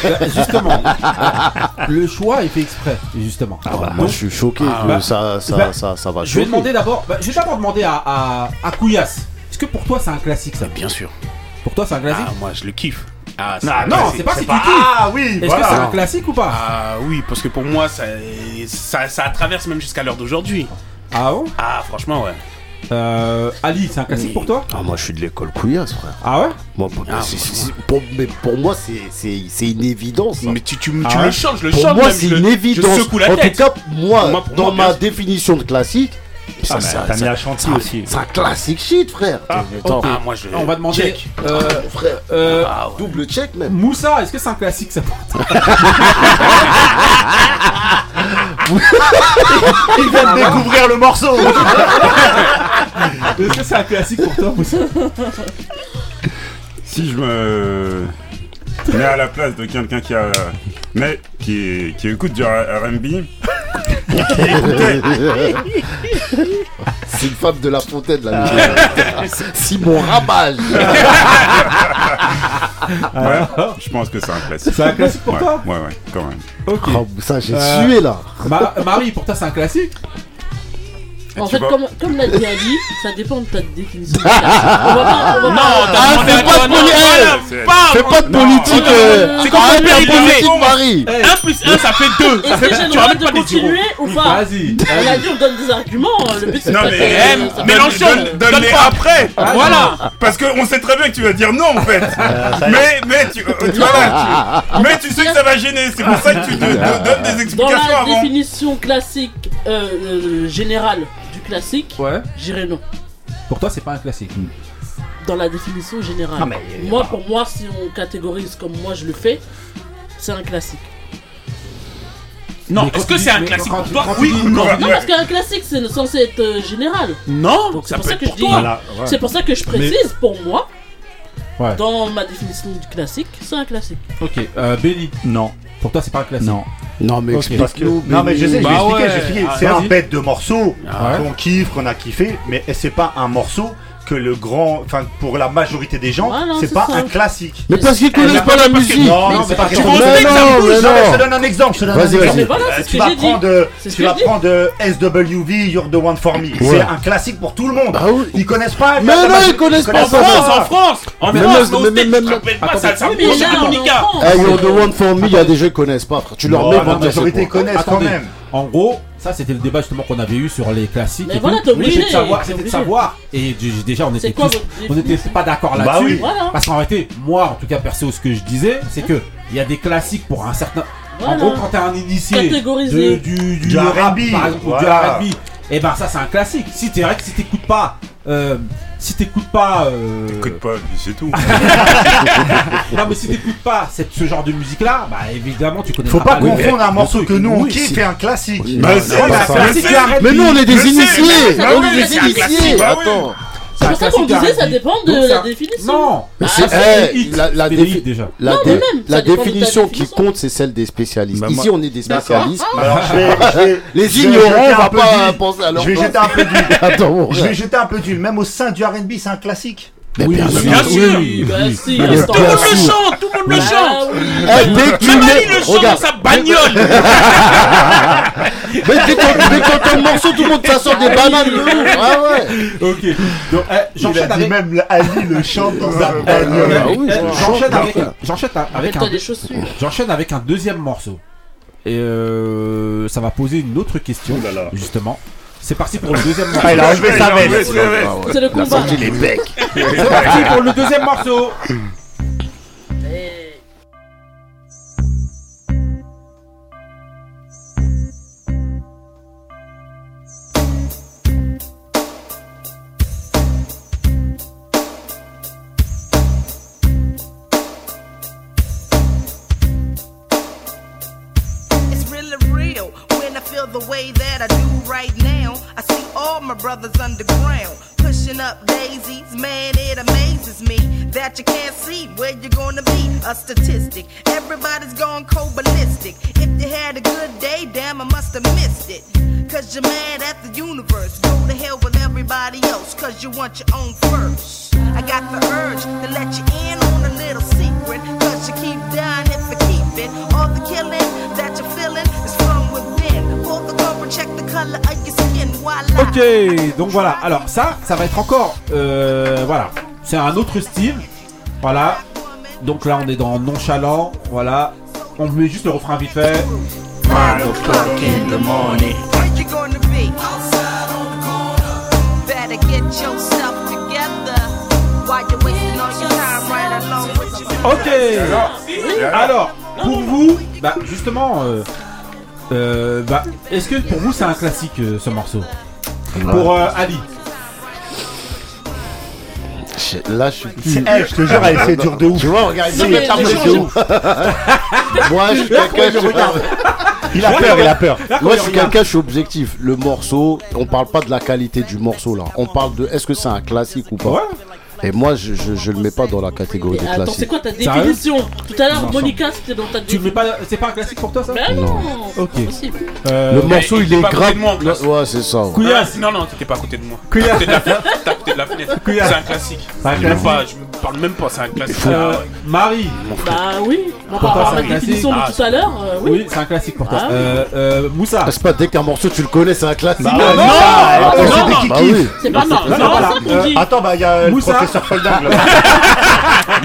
Euh, justement, le choix est fait exprès, justement. Ah bah, moi, je suis choqué Ah, que bah, ça, ça, bah, ça, ça va Je vais demander d'abord. bah, je vais d'abord demander à, à, à Couillasse. Est-ce que pour toi c'est un classique ça? Bien sûr. Pour toi c'est un classique? Ah, moi je le kiffe. Ah, Non, un non, classique. c'est pas si tu pas- kiffes. Ah oui, Est-ce voilà. que c'est un classique ou pas? Ah oui, parce que pour moi, ça, ça, ça traverse même jusqu'à l'heure d'aujourd'hui. Ah bon? Ah, franchement, ouais. Euh, Ali, c'est un classique pour toi Ah, moi, je suis de l'école couillasse, frère. Ah ouais Moi, pour, Ah, c'est- moi, c'est- pour, mais pour moi, c'est- c'est c'est une évidence. ça. Mais tu, tu, tu Ah ouais le changes, je le Pour change moi, même, c'est je- une évidence. Je secoue la en tête. tout cas, moi, Moi, pour dans moi, ma bien sûr. définition de classique, ça, mais ça- T'as ça- mis à chantier ça- aussi. c'est un classique shit, frère. Ah, moi je. On va demander. Check. euh, frère, euh, Ah, ouais. double check même. Moussa, est-ce que c'est un classique ça? Il vient de découvrir le morceau. Est-ce que c'est un classique pour toi, Moussa? Si je me mets à la place de quelqu'un qui a mais qui, qui écoute du R&B, C'est une femme de la fontaine, là. Simon Ramage. ouais, je pense que c'est un classique. C'est un classique pour Ouais, toi Ouais, ouais, quand même. Ok. Oh, ça, j'ai Euh, sué, là. Ma- Marie, pour toi c'est un classique? En tu fait, vois- comme, comme l'a dit Ali, ça dépend de ta définition. on va pas, on va Non, à pas de non, poli- voilà, c'est- pas- Fais pas de Non, politique. non, euh, non, non, c'est comme la rigoler. politique, Marie. 1 plus 1, ça fait 2. Ça Est-ce que fait, tu ramènes de pas des continuer ou pas Vas-y. On a dit on donne des arguments, le but c'est Non mais Mélenchon, donne, donne, donne les pas. après. Voilà. Parce qu'on sait très bien que tu vas dire non en fait. est. mais mais tu, euh, mais tu sais que ça va gêner. C'est pour ça que tu donnes des Dans explications la avant. définition classique euh, euh, générale classique, Ouais. j'irai non. Pour toi c'est pas un classique. Dans la définition générale. Non, mais- Moi, pour moi, si on catégorise comme moi je le fais, c'est un classique. Non, est-ce que c'est un classique pour toi Oui ou non Non, parce qu'un classique, c'est censé être euh, général. Non, Donc c'est pour ça que je dis. toi. Voilà, ouais. C'est pour ça que je précise, pour moi, Ouais. dans ma définition du classique, c'est un classique. Ok. Euh, Benny, Non, pour toi c'est pas un classique. non. Non, mais Parce que, non mais je sais, je vais Bah expliquer, ouais. je vais expliquer. Ah, c'est un bête de morceau Ah ouais. qu'on kiffe, qu'on a kiffé, mais c'est pas un morceau que le grand, enfin pour la majorité des gens, Voilà, c'est pas ça. un classique. Mais parce qu'ils connaissent pas la musique. Non, mais non, Mais que Non, mais je te non. donne un exemple. Je te donne un Vas-y, exemple. voilà, Euh, tu que vas prendre, de, ce tu que vas prendre de SWV, You're the One for Me. C'est un classique pour tout le monde. Ah oui. Ils connaissent pas. Mais la non, ils connaissent pas En. France, en France En Mais France, you're the one for me, il y a des jeux qui connaissent pas, frère. Tu leur mets, la dire c'est majorité connaissent quand même. En gros, ça c'était le débat justement qu'on avait eu sur les classiques. Mais et voilà, t'es obligé, C'était de savoir, c'était de savoir. Et déjà on était quoi tous, on pas d'accord Bah là-dessus. oui. Voilà. Parce qu'en réalité, moi en tout cas perso, ce que je disais, c'est que il y a des classiques pour un certain. En Voilà. gros, quand t'es un initié de, du, du, Du rap, R&B, par exemple, ou du. R&B, et ben ça c'est un classique. Si t'es vrai que si t'écoutes pas, euh, si t'écoutes pas, euh, Écoute pas, c'est tout. non mais si t'écoutes pas cette, ce genre de musique là, bah évidemment tu connais Faut pas confondre un morceau que nous on Oui, kiffe c'est- et un classique. Non, Mais classique nous, on est des initiés. On est des initiés. initiés. Bah. Attends. C'est pour ça qu'on disait, ça dépend de la définition. Non, Mais Ah, c'est- la, définition qui compte, c'est celle des spécialistes. Bah, Ici, on est des spécialistes. Vais, Les ignorants, on un va pas penser à leur Je vais jeter un peu d'huile. Je vais jeter un peu d'huile. Même au sein du R&B, c'est un classique. Mais Oui, bien sûr. Bien sûr. oui, Bah si. Tout le monde le chante, tout le monde le Ah chante. oui. Eh, dès que tu Même Ali mets, le chante dans sa bagnole. mais dès qu'on dès qu'on entend le morceau, tout le monde ça sort des bananes de ouf. Ah ouais. Ok, donc eh, j'enchaîne avec. même Ali le chante dans sa bagnole. Ah eh, je- J'enchaîne je- avec, j'enchaîne avec un, j'enchaîne avec un deuxième morceau. Et euh, ça va poser une autre question, là là. justement. C'est parti pour le deuxième morceau. Ah, il a enlevé sa veste. C'est le Il a combat. sorti les becs. C'est parti pour le deuxième morceau. You want your own first. I got the urge to let you in on a little secret. Cause you keep dying if you keep it. All the killing that you're feeling is from within. Pull the cover, check the color of your skin. Voila. Ok, donc voilà. Alors ça, ça va être encore, euh, voilà, c'est un autre style. Voilà. Donc là, on est dans nonchalant. Voilà. On met juste le refrain vite fait. Five o'clock in the morning. Where you gonna be? Ok. Alors, pour vous, bah justement, euh, euh, bah, est-ce que pour vous c'est un classique euh, ce morceau? Pour euh, Ali. Je- Là, je suis plus. Eh, je te jure, elle, c'est dur de ouf. Tu vois, regarde, est mais de je- ouf. Moi, je suis quelqu'un. je- regarde. Il a peur, il a peur. Moi, je suis quelqu'un, je suis objectif. Le morceau, on parle pas de la qualité du morceau là. On parle de est-ce que c'est un classique ou pas? Et moi, je, je, je le mets pas dans la catégorie des Attends, c'est classiques. quoi ta définition Tout à l'heure, Monica, c'était dans ta Tu le mets pas, c'est pas un classique pour toi ça Ben non, Ok. c'est. Euh, Le morceau, il est grave. Ouais, c'est ça. ouais. Ah, non, non, t'étais pas à côté de moi. Couillard. T'es à côté de la fenêtre. La. C'est un classique. C'est un Je, même classique. pas, je me parle même pas, c'est un classique. Euh, Ah. Marie. Bah oui, Pour par toi, rapport à c'est définition Ah, de tout à l'heure, euh, oui. Oui, c'est un classique pour toi. Ah. Euh, euh, Moussa. C'est pas dès qu'un morceau tu le connais, c'est un classique. Bah, non, non, non, attends, non, c'est des bah kikis. C'est pas c'est ça qu'on Euh, dit. Attends, bah il y a le Moussa. Folding moi,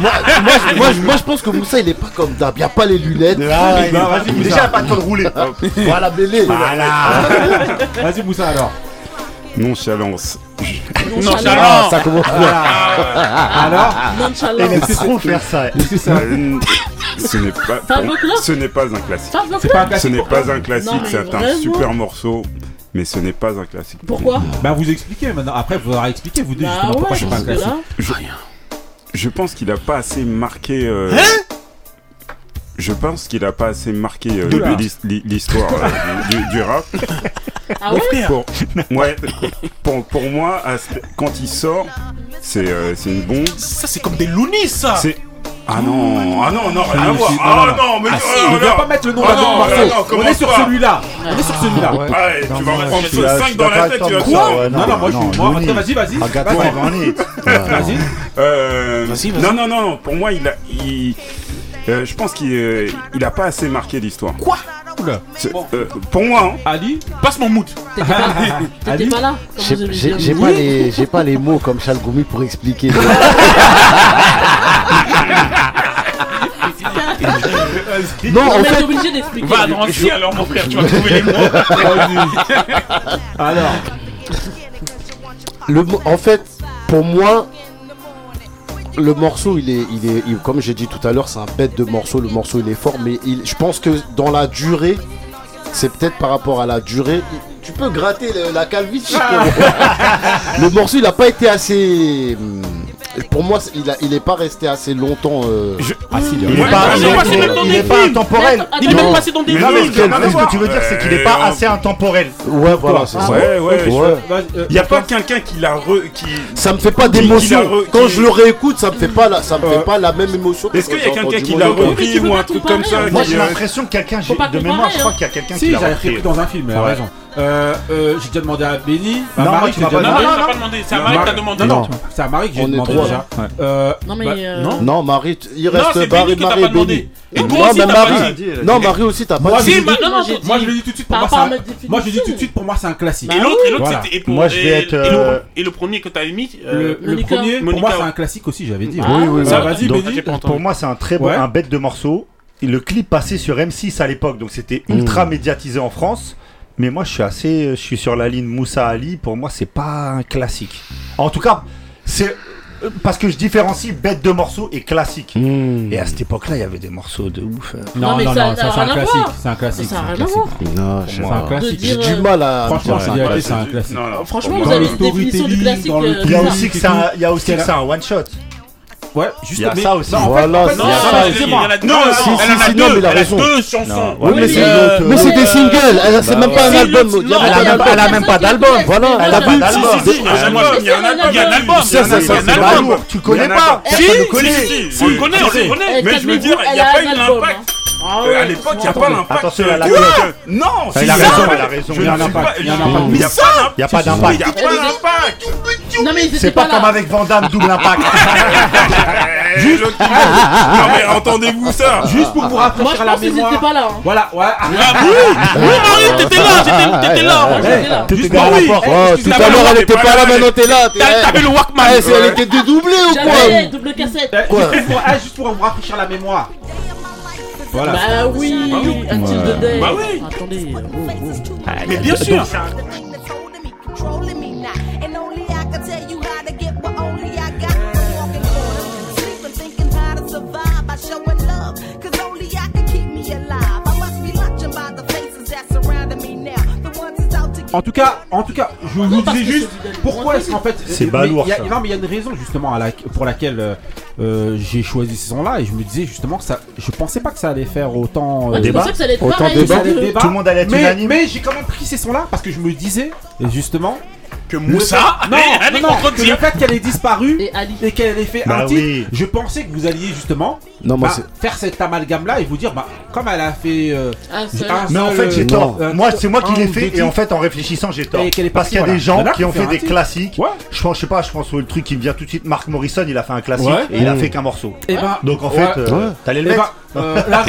moi, je- moi, je- moi, je pense que Moussa il est pas comme d'hab. Y a pas les lunettes. Ah, Non, vas-y, Moussa. Déjà, pas temps de rouler. Voilà, mêlé. Voilà. Vas-y Moussa alors. Nonchalance. Ah, ça commence bien. Alors Nonchalant. Il aime trop faire ça. Est-ce que Euh, Ce n'est pas, Five o'clock ce n'est pas un classique. Five c'est pas un classique Ce n'est pas un classique, Non, mais c'est un vraiment super morceau, mais ce n'est pas un classique. Pourquoi Bah vous expliquez maintenant. Après vous aurez expliqué vous deux Bah justement pourquoi ouais, c'est pas un classique. là, Je pense qu'il a pas assez marqué. euh, je pense qu'il a pas assez marqué euh, l'histoire euh, du, du- du rap. ah ouais Pour, ouais, pour, pour moi, quand il sort, c'est euh, c'est une bombe. Ça, c'est comme des loonies, ça. Ah non, ah non, non, rien Ah, à voir. Ah non, non, mais Ah, non, si, non, on non. pas mettre le nom Ah d'un non, morceau. non, non, On est sur celui-là. On est sur celui-là. Ouais, tu vas moi, me prendre je suis là, je 5 suis dans la tête, tu vas ouais, Non, non, moi je non, suis. Moi, vas-y, vas-y. Va. Euh, Vas-y, vas-y. Non, non, non, non. Pour moi, il a, euh, je pense qu'il euh, il a pas assez marqué l'histoire. Quoi euh, pour moi, hein. Ali Passe mon mood. t'étais pas, là. J'ai pas, les- j'ai pas les mots comme Chalgoumi pour expliquer. non, On en est fait, obligé d'expliquer. Va alors, mon frère, tu vas trouver les mots. Alors. le, en fait, pour moi, le morceau, il est, il est, il- comme j'ai dit tout à l'heure, c'est un bête de morceau. Le morceau, il est fort, mais il, je pense que dans la durée, c'est peut-être par rapport à la durée. Tu peux gratter le- la calvitie. le morceau, il a pas été assez. Pour moi, il, a, il est pas resté assez longtemps. euh, Ah si, Il est pas, mais il est- c'est pas- il c'est est- même dans il des est pas films. intemporel. Il est même passé dans des films. que, non, mais ce que tu veux dire, c'est qu'il est pas Euh, assez intemporel. Ouais, voilà, c'est ça. ouais, ouais. Ouais. Vas-y, euh, Il y a pas quelqu'un qui l'a re, qui. Ça me fait pas d'émotion. Quand je le réécoute, ça me fait pas la, ça me Euh, fait pas la même émotion. Est-ce qu'il y a quelqu'un qui l'a repris ou pas un truc comme ça hein. Moi, j'ai euh, l'impression que quelqu'un, pas de mémoire, je crois hein. qu'il y a quelqu'un qui l'a repris. pris dans un film, raison. Euh, euh, j'ai déjà demandé à Benny. Bah, Non, Marie, moi, tu j'ai m'as déjà pas Non, demandé. non, non, j'ai non. pas demandé. C'est à Non, Marie que t'as Marie- demandé. Non. C'est à Marie que j'ai On est demandé trois, déjà. Euh, Non, mais. bah, euh, non. Non, Marie, t- il Non, reste c'est Marie, Benny t'as Marie pas et demandé. Benny. Et toi Non, aussi, mais t'as pas Marie, dit. non, Marie aussi, t'as Moi, pas je dit. l'ai Si, dit- non, non, j'ai Moi, dit- je le dis tout de suite. Pour Par moi, c'est rapport à un- ma définition. moi, je le dis tout de suite. Pour moi, c'est un classique. Et l'autre, et l'autre, Voilà. c'était. et pour- Moi, je vais et- être, et le- euh, Et le premier que t'avais mis. Le, euh, le Monica. premier, pour Monica, moi, c'est un classique aussi, j'avais dit. Ah, Oui, oui, Ça, oui. vas-y, Donc, Benny. Pour moi, c'est un très bon, Ouais. un bête de morceau. Et Le clip passait sur M6 à l'époque, donc c'était ultra médiatisé en France. Mais moi, je suis assez, je suis sur la ligne Moussa Ali. Pour moi, c'est pas un classique. En tout cas, c'est euh, parce que je différencie bête de morceau et classique. Hmm. Et à cette époque-là, il y avait des morceaux de ouf. euh. Non, Non, mais non, ça non, n'a ça, c'est un classique. C'est un classique. Ça un classique. Non, sais C'est un pas. classique. J'ai du mal à. Franchement, c'est c'est un classique. Non. Franchement, Dans vous le avez une définition du storytelling, classique. dans le euh, Il y a aussi que c'est un one shot. Ouais, juste ça aussi. Non, non, il y. Non, en a deux. chansons. Mais c'est des singles. C'est même pas un album. Elle a même pas d'album. Elle a pas d'album. Tu connais pas Si, le connaît, on. Mais je veux dire, il n'y a pas eu l'impact. À l'époque, il n'y a pas l'impact. Non, c'est Il n'y a pas d'impact. Il n'y a pas d'impact. C'est pas comme avec Van Damme, double impact. Juste. Ah, ah, ah, non mais entendez-vous ça Juste pour vous rafraîchir Moi, la je pense mémoire. pas là. Hein. Voilà, ouais. oui, Mario, t'étais là, t'étais là. T'étais là. Tout à l'heure, elle était pas là, maintenant t'es là. T'avais le Walkman. Eh, elle était dédoublée ou quoi Double cassette. Eh, eh, juste pour vous rafraîchir la mémoire. Voilà, bah oui, Until the Day. Bah oui. Attendez. mais bien sûr. En tout cas, en tout cas, je vous disais juste pourquoi est-ce qu'en fait. C'est mais. Non, mais il y a une raison justement pour laquelle euh, euh, j'ai choisi ces sons-là et je me disais justement que ça. Je pensais pas que ça allait faire autant. euh, ah, Ouais, que ça allait être pareil. débat. Tout le monde allait être mais, unanime. Mais j'ai quand même pris ces sons-là parce que je me disais, justement, que Moussa non, non, Le fait qu'elle ait disparu et, qu'elle ait fait bah un titre, je pensais que vous alliez justement non, bah, faire cet amalgame-là et vous dire, bah, comme elle a fait. Euh, un seul. Un mais en fait, j'ai euh, tort. Moi, c'est moi qui l'ai fait et en fait, en réfléchissant, j'ai tort. Parce qu'il y a des gens qui ont fait des classiques. Je pense, je sais pas, je pense au truc qui me vient tout de suite, Mark Morrison, il a fait un classique et il a fait mmh. qu'un morceau. Eh ben, Donc en fait, euh, t'allais le eh mettre. Ben, euh, cas,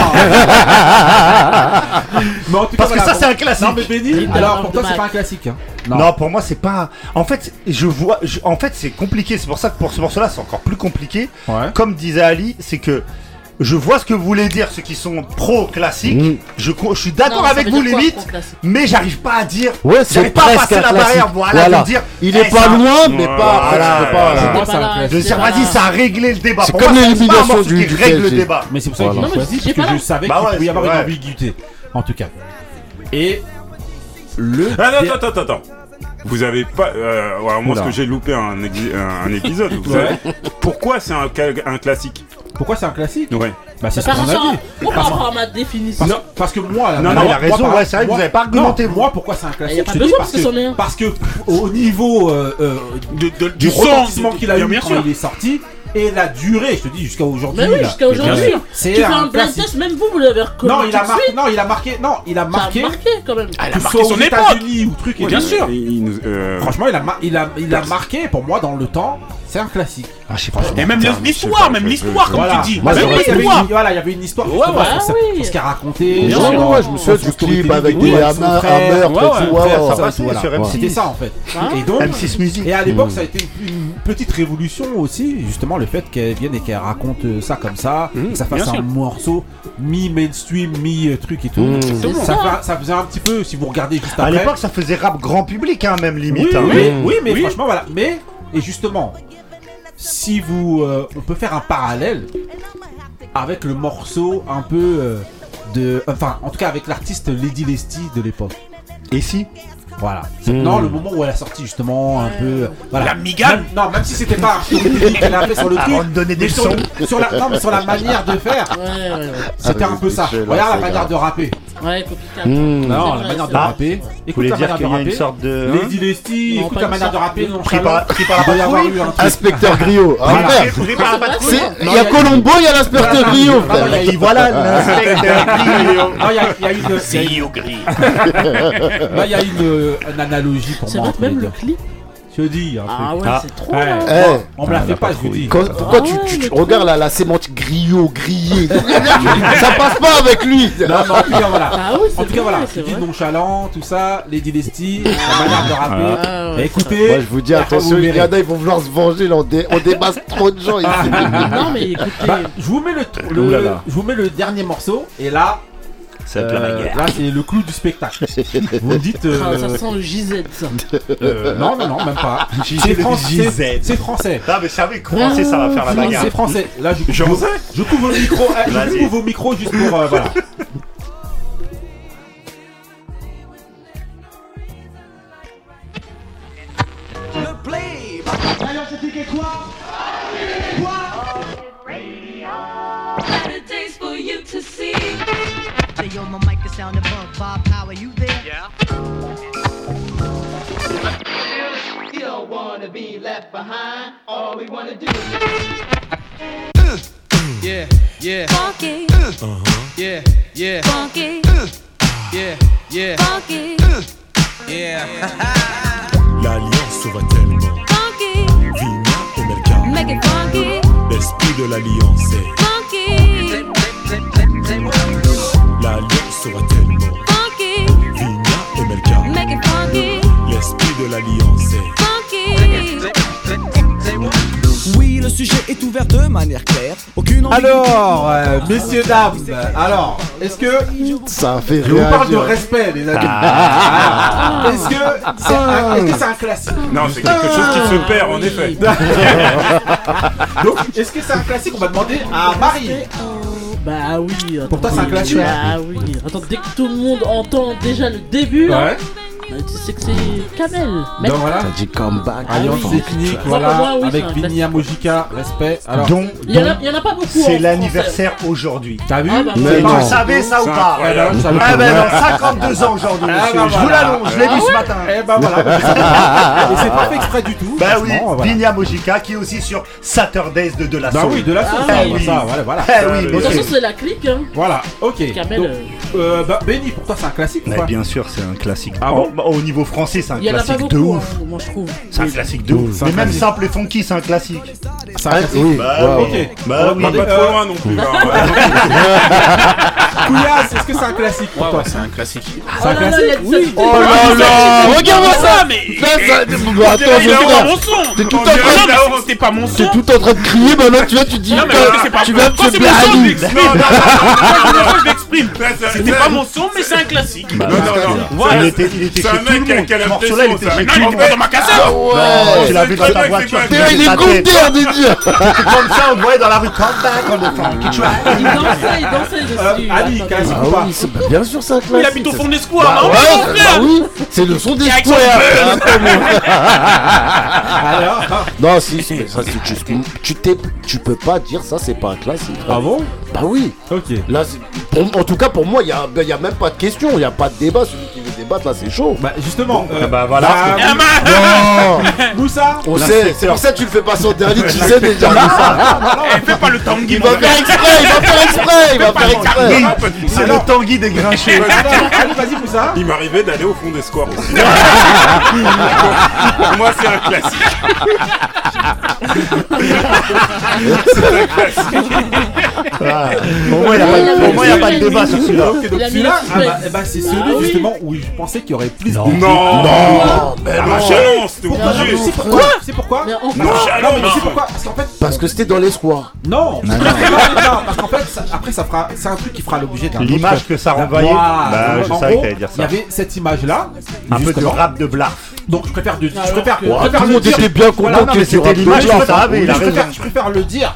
Parce que ça, c'est un classique. Non, mais Benny, alors pour toi, c'est pas un classique. Hein. Non. pour moi c'est pas. un- En fait, je vois. En fait, c'est compliqué. C'est pour ça que pour ce morceau-là, c'est encore plus compliqué. Comme disait Ali, c'est que je vois ce que vous voulez dire, ceux qui sont pro classique. Je, suis d'accord avec vous, limite, mais j'arrive pas à dire. Ouais, j'arrive pas à passer la barrière. Voilà. De dire. Il est pas loin, mais pas. Voilà, je veux dire, vas-y, ça a réglé le débat. C'est comme l'élimination du. règle le débat. Mais c'est pour ça que je parce que je savais bah qu'il pouvait y avoir une ambiguïté. En tout cas. Et ah, le. Attends, attends, attends. Vous avez pas. Euh, moi, ce que j'ai loupé un, un, épisode. vous avez, pourquoi c'est un, classique pourquoi c'est un classique Ouais. Bah c'est ce qu'on. On ma définition. Parce, non. parce que moi, là, non, non, non, il a raison. Ouais, c'est vrai que vous avez pas argumenté. Moi, pourquoi c'est un classique Il a pas besoin parce, que, parce que, parce que au niveau du, du qu'il a eu quand il est sorti, et la durée, je te dis, jusqu'à aujourd'hui. Mais oui, jusqu'à aujourd'hui. C'est un blind test, même vous, vous l'avez reconnu. Non, il a marqué. Non, il a marqué. Il a marqué. Quand même. Ah, il a marqué son époque. Ou truc, bien sûr. Franchement, il a, il a marqué pour moi dans le temps. C'est un classique. Ah, je sais pas. Et même l'histoire, même l'histoire, comme tu dis. Voilà, il y avait une histoire. Ouais, ouais. Ce qu'il a raconté. Je me souviens du clip avec des hamers, C'était ça, en fait. Et donc. Et à l'époque, ça a été une petite révolution aussi, justement, le fait qu'elle vienne et qu'elle raconte euh, ça comme ça, que ça fasse un morceau mi-mainstream, mi-truc et tout. Ça faisait un petit peu, si vous regardez juste après. À l'époque, ça faisait rap grand public, hein, même limite. Oui, hein. oui, mais franchement, voilà. Mais, et justement, si vous, euh, on peut faire un parallèle avec le morceau un peu euh, de, enfin, en tout cas avec l'artiste Lady Lesty de l'époque. Et si? Voilà. Mmh. Non, le moment où elle a sorti justement un peu. Voilà. La Non, même si c'était pas un qu'elle a fait sur le ah, truc. Avant de donner des sur, sons. sur, la, non, mais sur la manière de faire. C'était un peu ça. Regarde la manière de rapper. Ouais. Mmh. Non, la manière de rapper. Ah, écoute la manière de rapper. Une sorte de. Hein Lady Lesty, la manière de rapper. Non, pris par, pris par la patrouille. Inspecteur Griot. Il y a Colombo, il y a l'inspecteur Griot. Voilà l'inspecteur Griot. Il y a une. C'est Il y a une une analogie pour C'est moi. vrai même le clip. Je dis. Ah ouais, ah, c'est trop là. Eh. Ah, on me la Ah, fait pas, je vous dis. pourquoi tu, ah, tu- regardes la, la sémantique griot, grillée Ça passe pas avec lui Non, en tout cas, voilà. Ah oui, c'est En tout cas, voilà, c'est Kid nonchalant, tout ça, Lady Desti, la manière de rapper. Ah écoutez, Moi je vous dis, attention, les verrez. gars, ils vont vouloir se venger, là, on, dé- dépasse trop de gens ici. Non mais écoutez, bah, je vous mets le dernier morceau et là ça euh, là, c'est le clou du spectacle. Vous me dites. Ah, ça euh, sent le JZ, ça. Euh, non, non, non, même pas. C'est français. C'est- français. Non, mais ça va faire la ah, bagarre. C'est français. Là, je, je, je couvre le micro. Je couvre juste pour. voilà. Say yo, my mic is sound. Bob Power, you there? Yeah. We don't wanna be left behind. All we wanna do. Yeah, yeah. Uh-huh. Yeah, yeah. Yeah, yeah. Yeah. L'alliance va tellement. Funky. Et Make it funky. L'esprit de l'alliance est. Funky. L'alliance va tellement. Funky. Vigna et Melka. Make it funky. L'esprit de l'alliance est. Funky. Oui, le sujet est ouvert de manière claire. Aucune Alors, euh, messieurs, dames, alors, est-ce que. Ça fait Je vous parle de respect, les amis. Ah. Alors, Est-ce que c'est un, est-ce que c'est un classique Non, c'est quelque chose qui se perd, en effet. Donc, est-ce que c'est un classique? On va demander à Marie. Bah oui. Pour toi, c'est un classique Bah oui. Attends, dès que tout le monde entend déjà le début, Ouais. Tu sais que c'est Kamel. Mec, Donc voilà. T'as dit comeback. Alliance oui. technique, Moi, voilà, moi, oui, avec classique. Mojika, respect. Alors, Donc, Il y, en a, donc, il y en a pas beaucoup. c'est en l'anniversaire aujourd'hui. t'as vu Ah bah, Mais non. le savais ça ou pas incroyable. Eh ben, Ah me- ben non, 52 ans aujourd'hui, Ah monsieur. bah Je vous l'annonce, je l'ai vu ce matin. Eh ben voilà. Et c'est pas fait exprès du tout. Bah oui. Vinia Mojika qui est aussi sur Saturdays de De La Bah Soul. oui, de la Ah ça, oui. voilà. Eh oui, De toute façon, c'est la clique. Hein. Voilà, ok. Kamel, Donc, euh, euh, bah, Benny, pour toi, c'est un classique Mais pas bien sûr, c'est un classique. Ah bon Au- Au niveau français, c'est un Il y en a pas classique de beaucoup, ouf. hein, moi je trouve. C'est un classique de ouf. C'est un Mais même classique. simple et funky, c'est un classique. C'est un Ah, classique oui, Bah. Ok. Bah oui. Pas euh, trop loin non plus. hein. Couillasse, est-ce que c'est un classique pour toi c'est un classique. C'est un Oh là là, classique de Oh là là Regarde-moi ça mais. Ça, Bah, Attends, je regarde. mon son. T'es tout en train c'était pas mon T'es son. tout en train de crier, bah là tu vois, tu dis Non, mais que parce que c'est pas tu son. te Quand c'est mon son, je blaguer. l'exprime. Non, non, non, non, non, je l'exprime. Ça, ça- C'était pas mon son, mais c'est un classique. Bah, Non, non, non. Voilà. Il était, il était C'est chez un tout le mec qui a- monde. qui a Ce la morceau-là, il était chez Non, tout il le monde. dans ma cassette. Ah ouais tu l'as vu dans ta voiture. il est ta goûté, tête. on est dire Comme ça, on te voyait dans la rue. Come back on the funky track. Il dansait, il dansait dessus. Euh, Ali, classique ou pas bien sûr c'est un Il classique. habite au fond des squares, Bah bah oui, c'est le son des squares. Alors Non, si, c'est- ça, c'est juste- tu t'es, tu peux pas dire ça, c'est pas un classique. Ah bon? Bah oui. Ok. Là, pour- en tout cas pour moi, il y a, y a même pas de question, il y a pas de débat. Celui qui veut débattre là, c'est chaud. Bah justement. euh, bah, voilà. bah, Ah, bah, Non, Moussa on sait. C'est pour ça que tu le fais passer en dernier. Tu sais déjà. Eh, fais pas le tanguy, Il va faire exprès. Il va faire exprès. Il va faire exprès. Ah, pas. C'est le Tanguy des grincheux. Allez, vas-y Moussa. Il m'arrivait d'aller au fond des squares aussi. Pour moi, c'est un classique. c'est un classique. Ah, Pour moi, il n'y a, pas- pas de débat sur celui-là. Donc celui-là, ah bah, eh bah, c'est celui Ah oui. justement où pensais qu'il y aurait plus Non. de. Non, Non, mais Ah, non. Pourquoi obligé. C'est pourquoi C'est pourquoi Mais en Non, fait, non, mais non. c'est pourquoi Parce qu'en fait, Parce que c'était dans les squares. non. Non, non, parce qu'en fait, ça- après, ça fera, c'est un truc qui fera l'objet d'un. L'image que ça renvoyait. Bah, je savais que dire Il y ça. avait cette image-là. Un peu de rap de blarf. Donc je préfère, de, je préfère, tout le monde était bien content non, mais que c'était rappelles l'image ça je préfère le dire.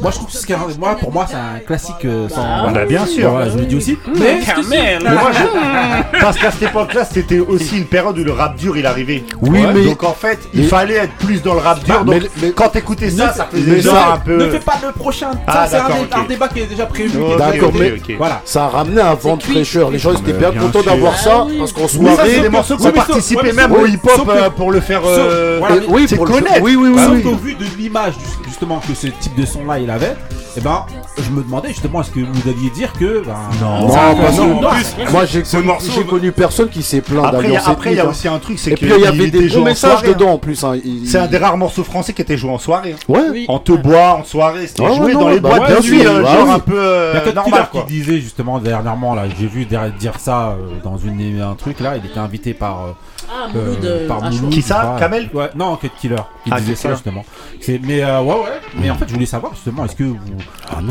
Moi, je trouve que c'est moi, pour moi, c'est un classique euh, sans. Bah, Bah, bien sûr. Voilà, je le dis aussi. Mais Kamel. Mais moi, je- parce qu'à cette époque-là, c'était aussi une période où le rap dur il arrivait. Oui, mais- Donc en fait, il mais- fallait être plus dans le rap dur. Bah, donc mais- mais- quand t'écoutais ça, ça faisait mais genre ça- un peu. ne fais pas le prochain. Ah, ça, c'est un, d'accord, dé- ok. un débat qui est déjà prévu. qui est Ok, déjà D'accord, mais- ok. Voilà. Ça a ramené un vent de fraîcheur. Les gens étaient bien bien contents sûr. d'avoir Ah ça oui. parce qu'en Mais ça, soirée. c'est des morceaux qui Oui, ont mais sauf- participé ouais, mais même sauf- au hip-hop sauf que- euh, pour le faire. sauf- euh, voilà, oui, c'est pour le connaître. Oui, oui, oui. Sauf oui. qu'au vu de l'image ju- justement que ce type de son là il avait, et ben je me demandais justement est-ce que vous alliez dire que ben, Non. Non, parce que- non, En plus, Moi j'ai connu, morceau- j'ai connu personne qui s'est plaint Après, il y après, il y a aussi un truc, c'est hein. que puis il y il avait des en messages soirée, hein. dedans en plus. hein. Il- C'est un des rares morceaux français qui était joué en soirée. hein. Ouais. Oui. En te bois, en soirée, c'était Ah joué dans les bah boîtes de bien nuit, sûr, bah genre un peu Il y a euh, normal quoi. qui disait justement dernièrement là, j'ai vu dire ça euh, dans une un truc là, il était invité par euh, Ah, euh, Mouloud. euh, par Mouloud, Qui ça. Kamel Ouais, non, Cut Killer qui Ah, disait ça justement. C'est mais euh, ouais ouais, mais en fait je voulais savoir justement est-ce que vous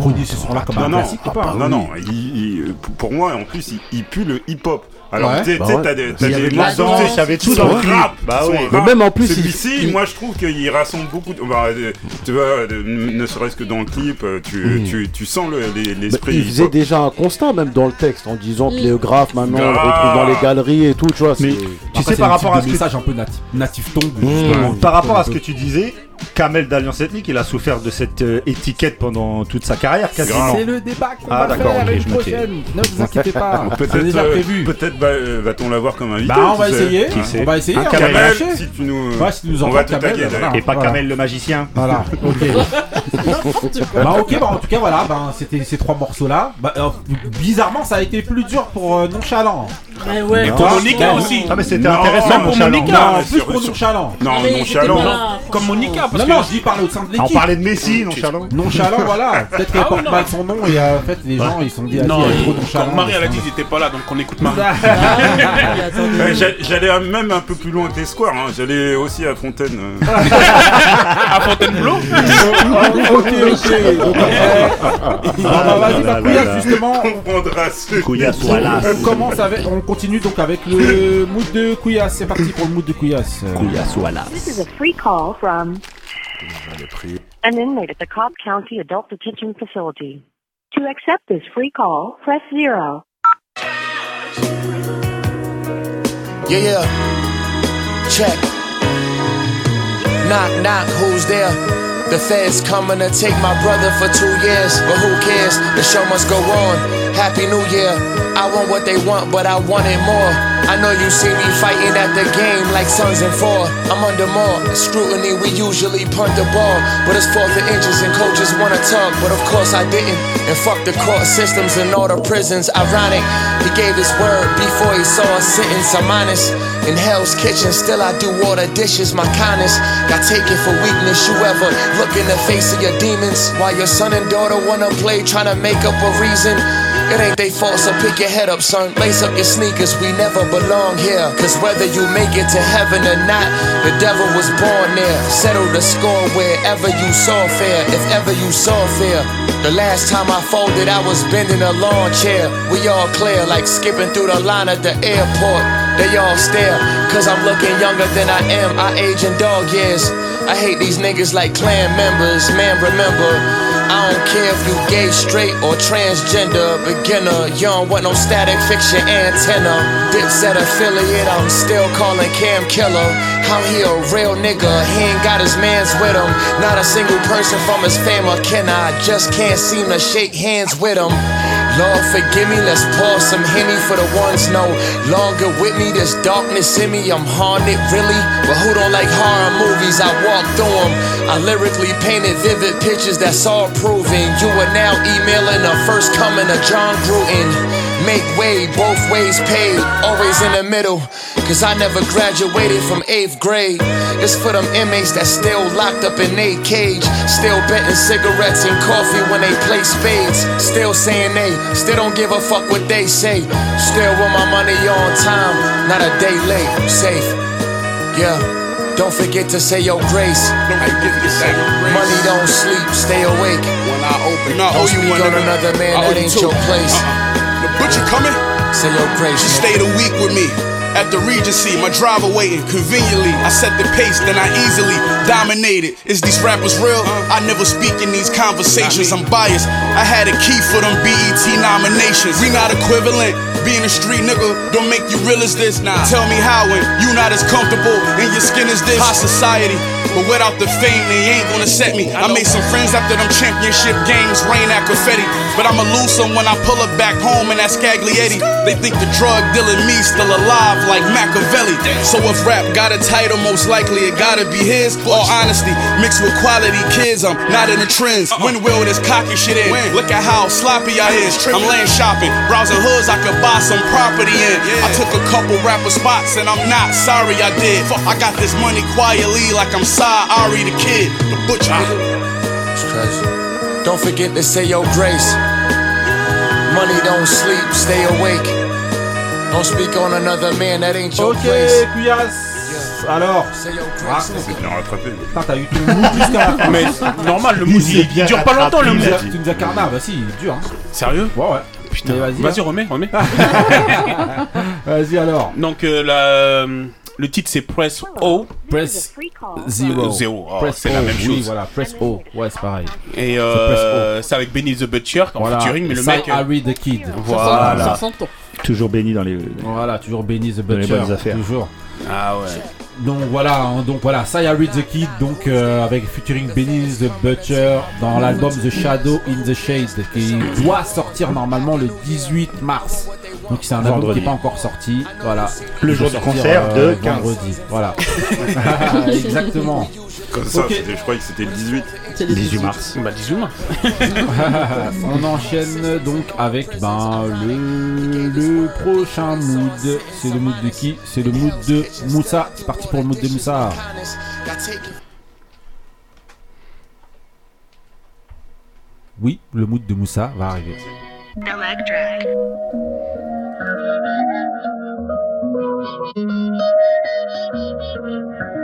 prenez ce son là comme Non, un non, classique ou pas non, non, il- il- pour moi, en plus, il, il pue le hip-hop. Alors, Ouais. tu sais, Bah ouais. t'as des, t'as morceaux, qui tout dans le rap, Bah Mais rap. même en plus, Celui-ci, il- moi, je trouve qu'il rassemble beaucoup. de- bah, tu vois, ne serait-ce que dans le clip, tu, tu, tu sens le- les- Bah, l'esprit il faisait déjà un constat même dans le texte en disant que les graphes maintenant on le Grave. retrouve dans les galeries et tout, tu vois. Mais c'est- tu Après, sais par rapport à ce que message un peu natif, natif tongue Mmh. justement, par rapport à ce que tu disais, Kamel d'Alliance Ethnique, il a souffert de cette euh, étiquette pendant toute sa carrière, quasiment. C'est le débat qu'on Ah, va d'accord, faire ok, une je me tais. prochaine. Ne vous inquiétez pas. C'est Peut-être déjà euh, prévu. peut-être va- euh, va-t-on l'avoir comme invité. Bah, on va essayer. Qui On va essayer, Un on va Kamel, lâcher. si tu nous, Ouais, si tu nous on va te Kamel, taguer. voilà. d'ailleurs. Et pas Voilà. Kamel le magicien. Voilà, ok. bah ok, bah en tout cas voilà, bah, c'était ces trois morceaux là. Bah, euh, bizarrement ça a été plus dur pour euh, Nonchalant. Mais ouais, Ah, Pour Monica non. aussi. Ah, mais c'était intéressant, même pour. Monica. Non, Ouais, plus pour Nonchalant. Non, mais j'étais nonchalant. Comme Monica, parce Non, je dis parler au sein de On l'équipe. parlait de Messi, nonchalant. Nonchalant, voilà. Peut-être qu'elle Ah, porte mal son nom et euh, en fait les gens ils sont dit, ah, Non, trop nonchalant. Marie elle a dit qu'ils étaient pas là, donc on écoute Marie. Ah, j'a- J'allais même un peu plus loin que les squares, hein. j'allais aussi à Fontaine. euh. À Fontainebleau ok, ok. Euh, bah, vas-y, bah, Couillasse, justement. On prendra ce Couillasse, On, voilà. on commence avec, on continue donc avec le mood de Couillasse. C'est parti pour le mood de Couillasse. Couillasse, voilà. This is a free call from an inmate at the Cobb County Adult Detention Facility. To accept this free call, press zero. Yeah, yeah. Check. Knock, knock, who's there? The feds coming to take my brother for two years, but who cares? The show must go on. Happy New Year. I want what they want, but I want it more. I know you see me fighting at the game like sons and four. I'm under more scrutiny. We usually punt the ball, but it's fourth and inches and coaches wanna talk, but of course I didn't. And fuck the court systems and all the prisons. Ironic, he gave his word before he saw a sentence. I'm honest. In Hell's Kitchen, still I do all the dishes. My kindness got taken for weakness. You ever look in the face of your demons while your son and daughter wanna play, trying to make up a reason? It ain't they fault, so pick your head up, son. Lace up your sneakers, we never belong here. Cause whether you make it to heaven or not, the devil was born there. Settle the score wherever you saw fair, if ever you saw fair. The last time I folded, I was bending a lawn chair. We all clear, like skipping through the line at the airport. They all stare, cause I'm looking younger than I am. I age in dog years. I hate these niggas like clan members, man, remember. I don't care if you gay, straight, or transgender, beginner. You don't want no static fix your antenna. Dipset affiliate, I'm still calling Cam Killer. How he a real nigga, he ain't got his mans with him. Not a single person from his fam or kin, I just can't seem to shake hands with him. Lord, forgive me, let's pour some Henny for the ones no longer with me. There's darkness in me, I'm haunted, really. But who don't like horror movies? I walk through them. I lyrically painted vivid pictures that's all proving. You are now emailing the first coming of John Gruden. Make way, both ways paid, always in the middle. Cause I never graduated from eighth grade. It's for them inmates that still locked up in a cage. Still betting cigarettes and coffee when they play spades. Still saying they still don't give a fuck what they say. Still want my money on time, not a day late. Safe, yeah. Don't forget to say your grace. Don't forget to say your grace. Money don't sleep, stay awake. When I open, Don't I you speak one on another man, that ain't two. your place. Uh-uh. The butcher coming? Say your grace. She stayed a week with me. At the Regency, my driver waiting conveniently. I set the pace, then I easily dominated. Is these rappers real? I never speak in these conversations. I'm biased. I had a key for them BET nominations. We not equivalent. Being a street nigga don't make you real as this. Nah. Tell me how when you not as comfortable in your skin as this. High society, but without the fame, they ain't gonna set me. I made some friends after them championship games, rain at confetti. But I'ma lose some when I pull up back home in that Scaglietti. They think the drug dealing me still alive like Machiavelli. So if rap got a title, most likely it gotta be his. All honesty, mixed with quality kids, I'm not in the trends. When will this cocky shit in? Look at how sloppy I is. I'm laying shopping, browsing hoods I could buy some property in. I took a couple rapper spots and I'm not sorry I did. I got this money quietly like I'm Sa Ari the kid, the butcher. It's crazy. Don't forget to say your grace. Money don't sleep, stay awake. Don't speak on another man, that ain't your Ok, place. Couillasse. Alors, Say your raconte. grace. C'est bien rattrapé. Putain, t'as eu tout le mood jusqu'à la fin. Mais c'est normal, le mood il, il dure pas longtemps le as- tu nous as carnat, bah si, il est dur. Hein. Sérieux Ouais, ouais. Putain, vas-y, vas-y, hein. remets, remets. Vas-y alors. Donc euh, la, le titre c'est Press O. Press. Zero. Oh, Press c'est O, la même oui, chose. voilà, Press O. Ouais, c'est pareil. Et C'est euh, c'est avec Benny the Butcher en Voilà. featuring, mais le mec. euh, Harry the Kid. Voilà. Ça. Toujours béni dans les. Voilà, toujours béni The Dans les Butcher. bonnes affaires. Toujours. Ah ouais. Donc voilà, hein, donc voilà, Saya Read the Kid, donc euh, avec featuring Benny the Butcher dans l'album The Shadow in the Shade, qui doit sortir normalement le 18 mars. Donc c'est un album qui n'est pas encore sorti, voilà. Le jour du concert de 15. vendredi, voilà. Exactement. Comme ça, Ok. c'était- je croyais que c'était le 18. C'est le 18 mars. Bah 18 mars. On enchaîne donc avec ben, le, le prochain mood. C'est le mood de qui? C'est le mood de Moussa. C'est parti pour le mood de Moussa. Oui, le mood de Moussa va arriver. Thank you.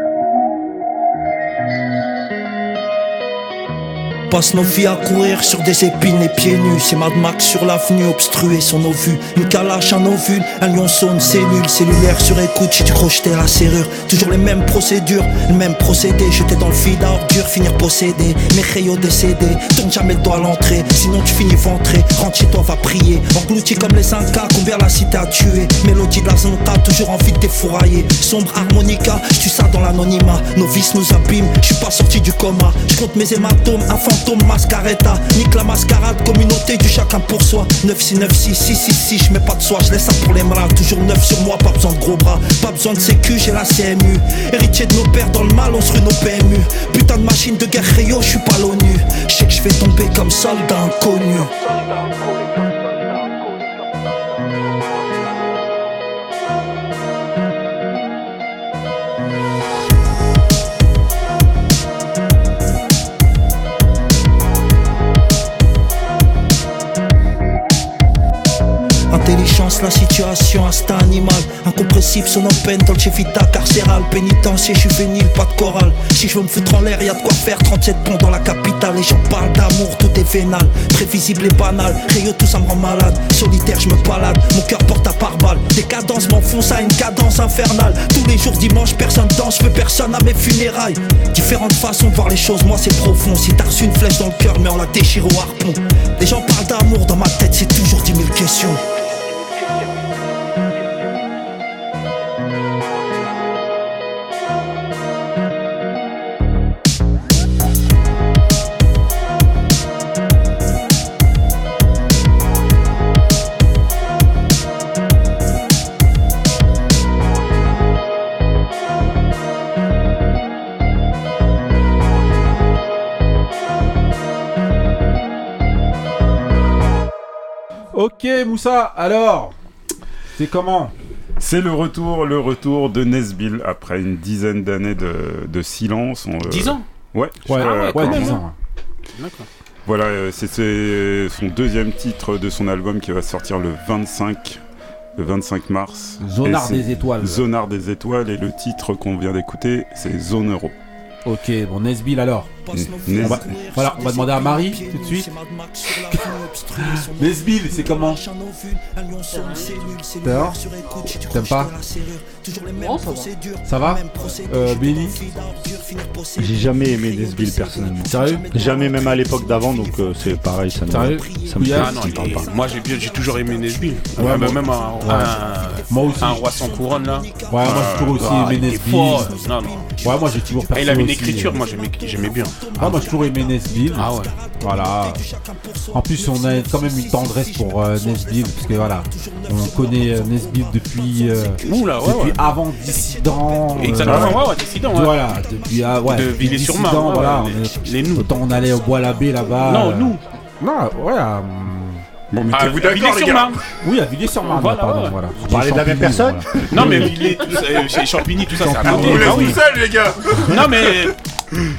Passe nos vies à courir sur des épines et pieds nus. C'est Mad Max sur l'avenue, obstrué sur nos vues. Une calache, un ovule, un lionceau, une cellule. Cellulaire sur écoute, j'ai dû crocheter la serrure. Toujours les mêmes procédures, le même procédé. Jeter dans le vide à ordure, finir possédé. Mes rayons décédés, tourne jamais le doigt à l'entrée. Sinon tu finis ventré, rentre chez toi, va prier. Englouti comme les Incas, combien la cité a tué. Mélodie de la zonta, toujours envie de défourailler. Sombre harmonica, je ça dans l'anonymat. Nos vices nous abîment, je suis pas sorti du coma. Je compte mes hématomes, un fantôme mascaretta. Nique la mascarade, communauté du chacun pour soi. 9 6 9 6 6 6 6, je mets pas de soie, je laisse ça pour les malades. Toujours neuf sur moi, pas besoin de gros bras. Pas besoin de sécu, j'ai la CMU. Héritier de nos pères dans le mal, on se rue nos PMU. Putain de machine de guerre rayon, je suis pas l'ONU. Je sais que je vais tomber comme soldat inconnu. Intelligence, la situation, instinct animal. Incompressible, son open, dolce vita, carcéral. Pénitencier, juvénile, pas de chorale. Si je veux me foutre en l'air, y a de quoi faire. 37 ponts dans la capitale Les gens parlent d'amour, tout est vénal. Prévisible et banal, Rio, tout ça me rend malade. Solitaire, je me balade, mon cœur porte à part balle Des cadences m'enfoncent à une cadence infernale. Tous les jours dimanche, personne danse, je personne à mes funérailles. Différentes façons de voir les choses, moi c'est profond. Si t'as reçu une flèche dans le cœur, mais on la déchire au harpon. Les gens parlent d'amour, dans ma tête c'est toujours 10 000 questions Ok, Moussa, alors C'est comment? C'est le retour, le retour de Nesbill après une dizaine d'années de, de silence. On, euh, 10 ans Ouais. Ouais, euh, ouais, quand 10 même. ans. D'accord. Voilà, euh, c'est son deuxième titre de son album qui va sortir le 25, le 25 mars. Zonard des étoiles. Zonard des étoiles et le titre qu'on vient d'écouter, c'est Zone Euro. Ok, bon, Nesbill alors. Nes- On va- voilà, on va demander à Marie tout de suite. Nesbill, c'est comment T'aimes pas Ça va. Ça va euh, Benny J'ai jamais aimé Nesbill personnellement. Sérieux Jamais, même à l'époque d'avant, donc euh, c'est pareil, ça me, Sérieux ça me, Ah non, pas. moi j'ai bien- j'ai toujours aimé Nesbill. Ouais, Ouais, moi- même un, Ouais. un, Moi aussi. un roi sans couronne là. Ouais, moi j'ai toujours aussi Ah, aimé Nesbill. fort. Non, non. Ouais, moi j'ai toujours Ah, il avait une écriture, euh, moi j'aimais j'aimais bien. Ah, moi j'ai toujours aimé Nesbill. Ah ouais. Voilà. En plus, on a quand même une tendresse pour euh, Nesbill, parce que voilà, on connaît euh, Nesbill depuis, euh, Oula, ouais, depuis ouais. Avant Dissident. euh, Exactement, ouais, ouais, Dissident, ouais. Voilà, depuis, ah, ouais, De depuis Villiers-sur-Marne, Dissident, ouais, voilà. ouais, on les- est- les nous. Autant on allait au Bois-l'Abbé là-bas. Non, euh, nous. Non, ouais. euh, Bon, mais Ah, t'es-vous à d'accord, les gars Villiers-sur-Marne. Oui, à Villiers-sur-Marne, Voilà, pardon, ouais. voilà. Vous parlez de la même personne voilà. Non mais il est tout ça, euh, chez Champigny tout ça c'est à côté. Vous tout seul, les gars Non mais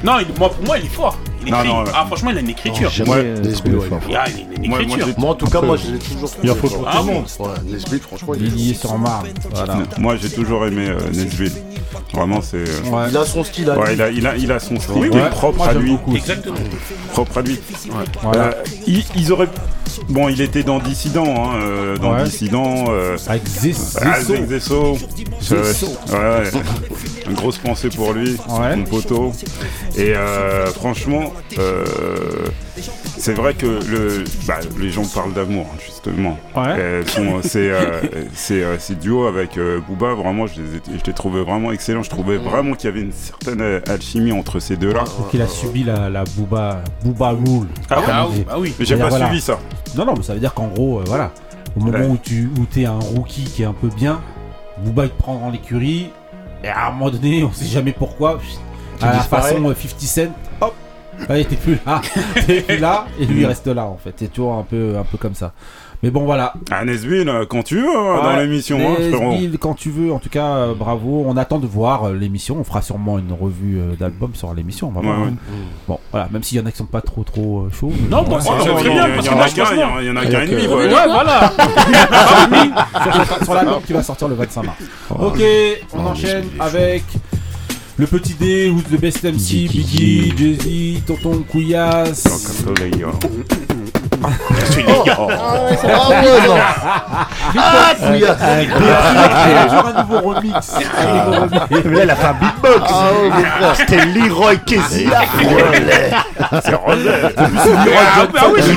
non, il- moi pour moi il est fort. Il Non, écrit. non, ouais. ah franchement il a une écriture. Jamais, Ouais, euh, Nesbill trouvé, est fort. ouais. Il a une, une Moi- en tout cas, moi, je l'ai toujours trouvé. Il en faut pour tout le monde. Ouais, Nesbill, franchement, il est Villiers-sur-Marne. Voilà. Moi, j'ai toujours aimé euh, Nesbill. Vraiment, c'est. euh, Ouais. Il a son style à Ouais, lui. il a, il, a, il a son style Oui, propre Moi, à lui. beaucoup. Exactement. Propre à lui. Voilà. Euh, ils, ils auraient. Bon, il était dans Dissident, hein, euh, dans Ouais. Dissident. euh, Avec Zes- Zesso. Zek Zesso. Euh, ouais. Une grosse pensée pour lui, Ouais. mon poteau. Et euh, franchement, euh, c'est vrai que le, bah, les gens parlent d'amour, hein, justement. Ouais. Sont- C'est euh, c'est, euh, c'est duo avec euh, Booba, vraiment, je les, ai- je les trouvais vraiment excellents. Je trouvais vraiment qu'il y avait une certaine euh, alchimie entre ces deux-là. Donc il a subi la, la Booba, Booba Rule. Ah Ah oui, ah oui. Mais j'ai pas suivi ça. Non, non, mais ça veut dire qu'en gros, euh, voilà, au moment Ouais. où tu où es un rookie qui est un peu bien, Booba il te prend dans l'écurie, et à un moment donné, on sait jamais pourquoi, à la façon euh, 50 Cent, hop, ouais, t'es plus là, t'es plus là, et lui il reste là en fait, c'est toujours un peu, un peu comme ça. Mais bon, voilà. Ah, Nesbill, euh, quand tu veux, hein, dans Ouais, l'émission, hein, frérot. Quand tu veux, en tout cas, euh, bravo. On attend de voir euh, l'émission. On fera sûrement une revue euh, d'album sur l'émission. on va voir, Ouais, hein. ouais. Bon, voilà, même s'il y en a qui sont pas trop trop euh, chauds. Non, Ouais, c'est- parce que moi, je pense il y en a qu'un et demi. Ouais, voilà. sur, sur l'album qui va sortir le 25 mars. Ok, on enchaîne avec le petit D, Who's the Best MC, Biggie, Jay-Z, Tonton Couillasse. Ah ouais, ça. Ah ouais, non. Ah, Couillasse. Avec des- toujours un nouveau remix. Un nouveau remix. Mais là, il a fait un beatbox. Ah ouais, frère. C'était Leroy Kessie. C'est. Ah, bah oui, c'est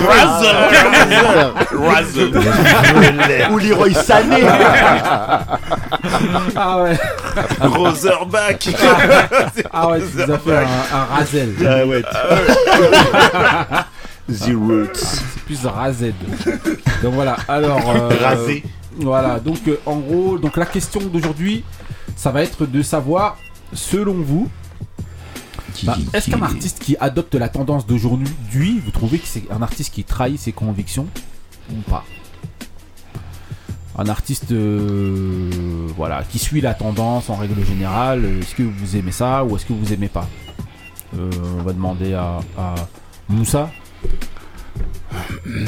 Razzle. Ou Leroy Sané. Ah ouais. Roserback. Ah ouais, tu nous as fait un, un Razel. Ah ouais. The Roots. C'est plus Razed. Donc voilà, alors. euh, Rasé. Voilà, donc euh, en gros, donc la question d'aujourd'hui, ça va être de savoir, selon vous, bah, est-ce qu'un artiste qui adopte la tendance d'aujourd'hui, vous trouvez que c'est un artiste qui trahit ses convictions? Ou pas Un artiste euh, voilà, qui suit la tendance en règle générale, euh, est-ce que vous aimez ça ou est-ce que vous aimez pas? Euh, On va demander à, à Moussa.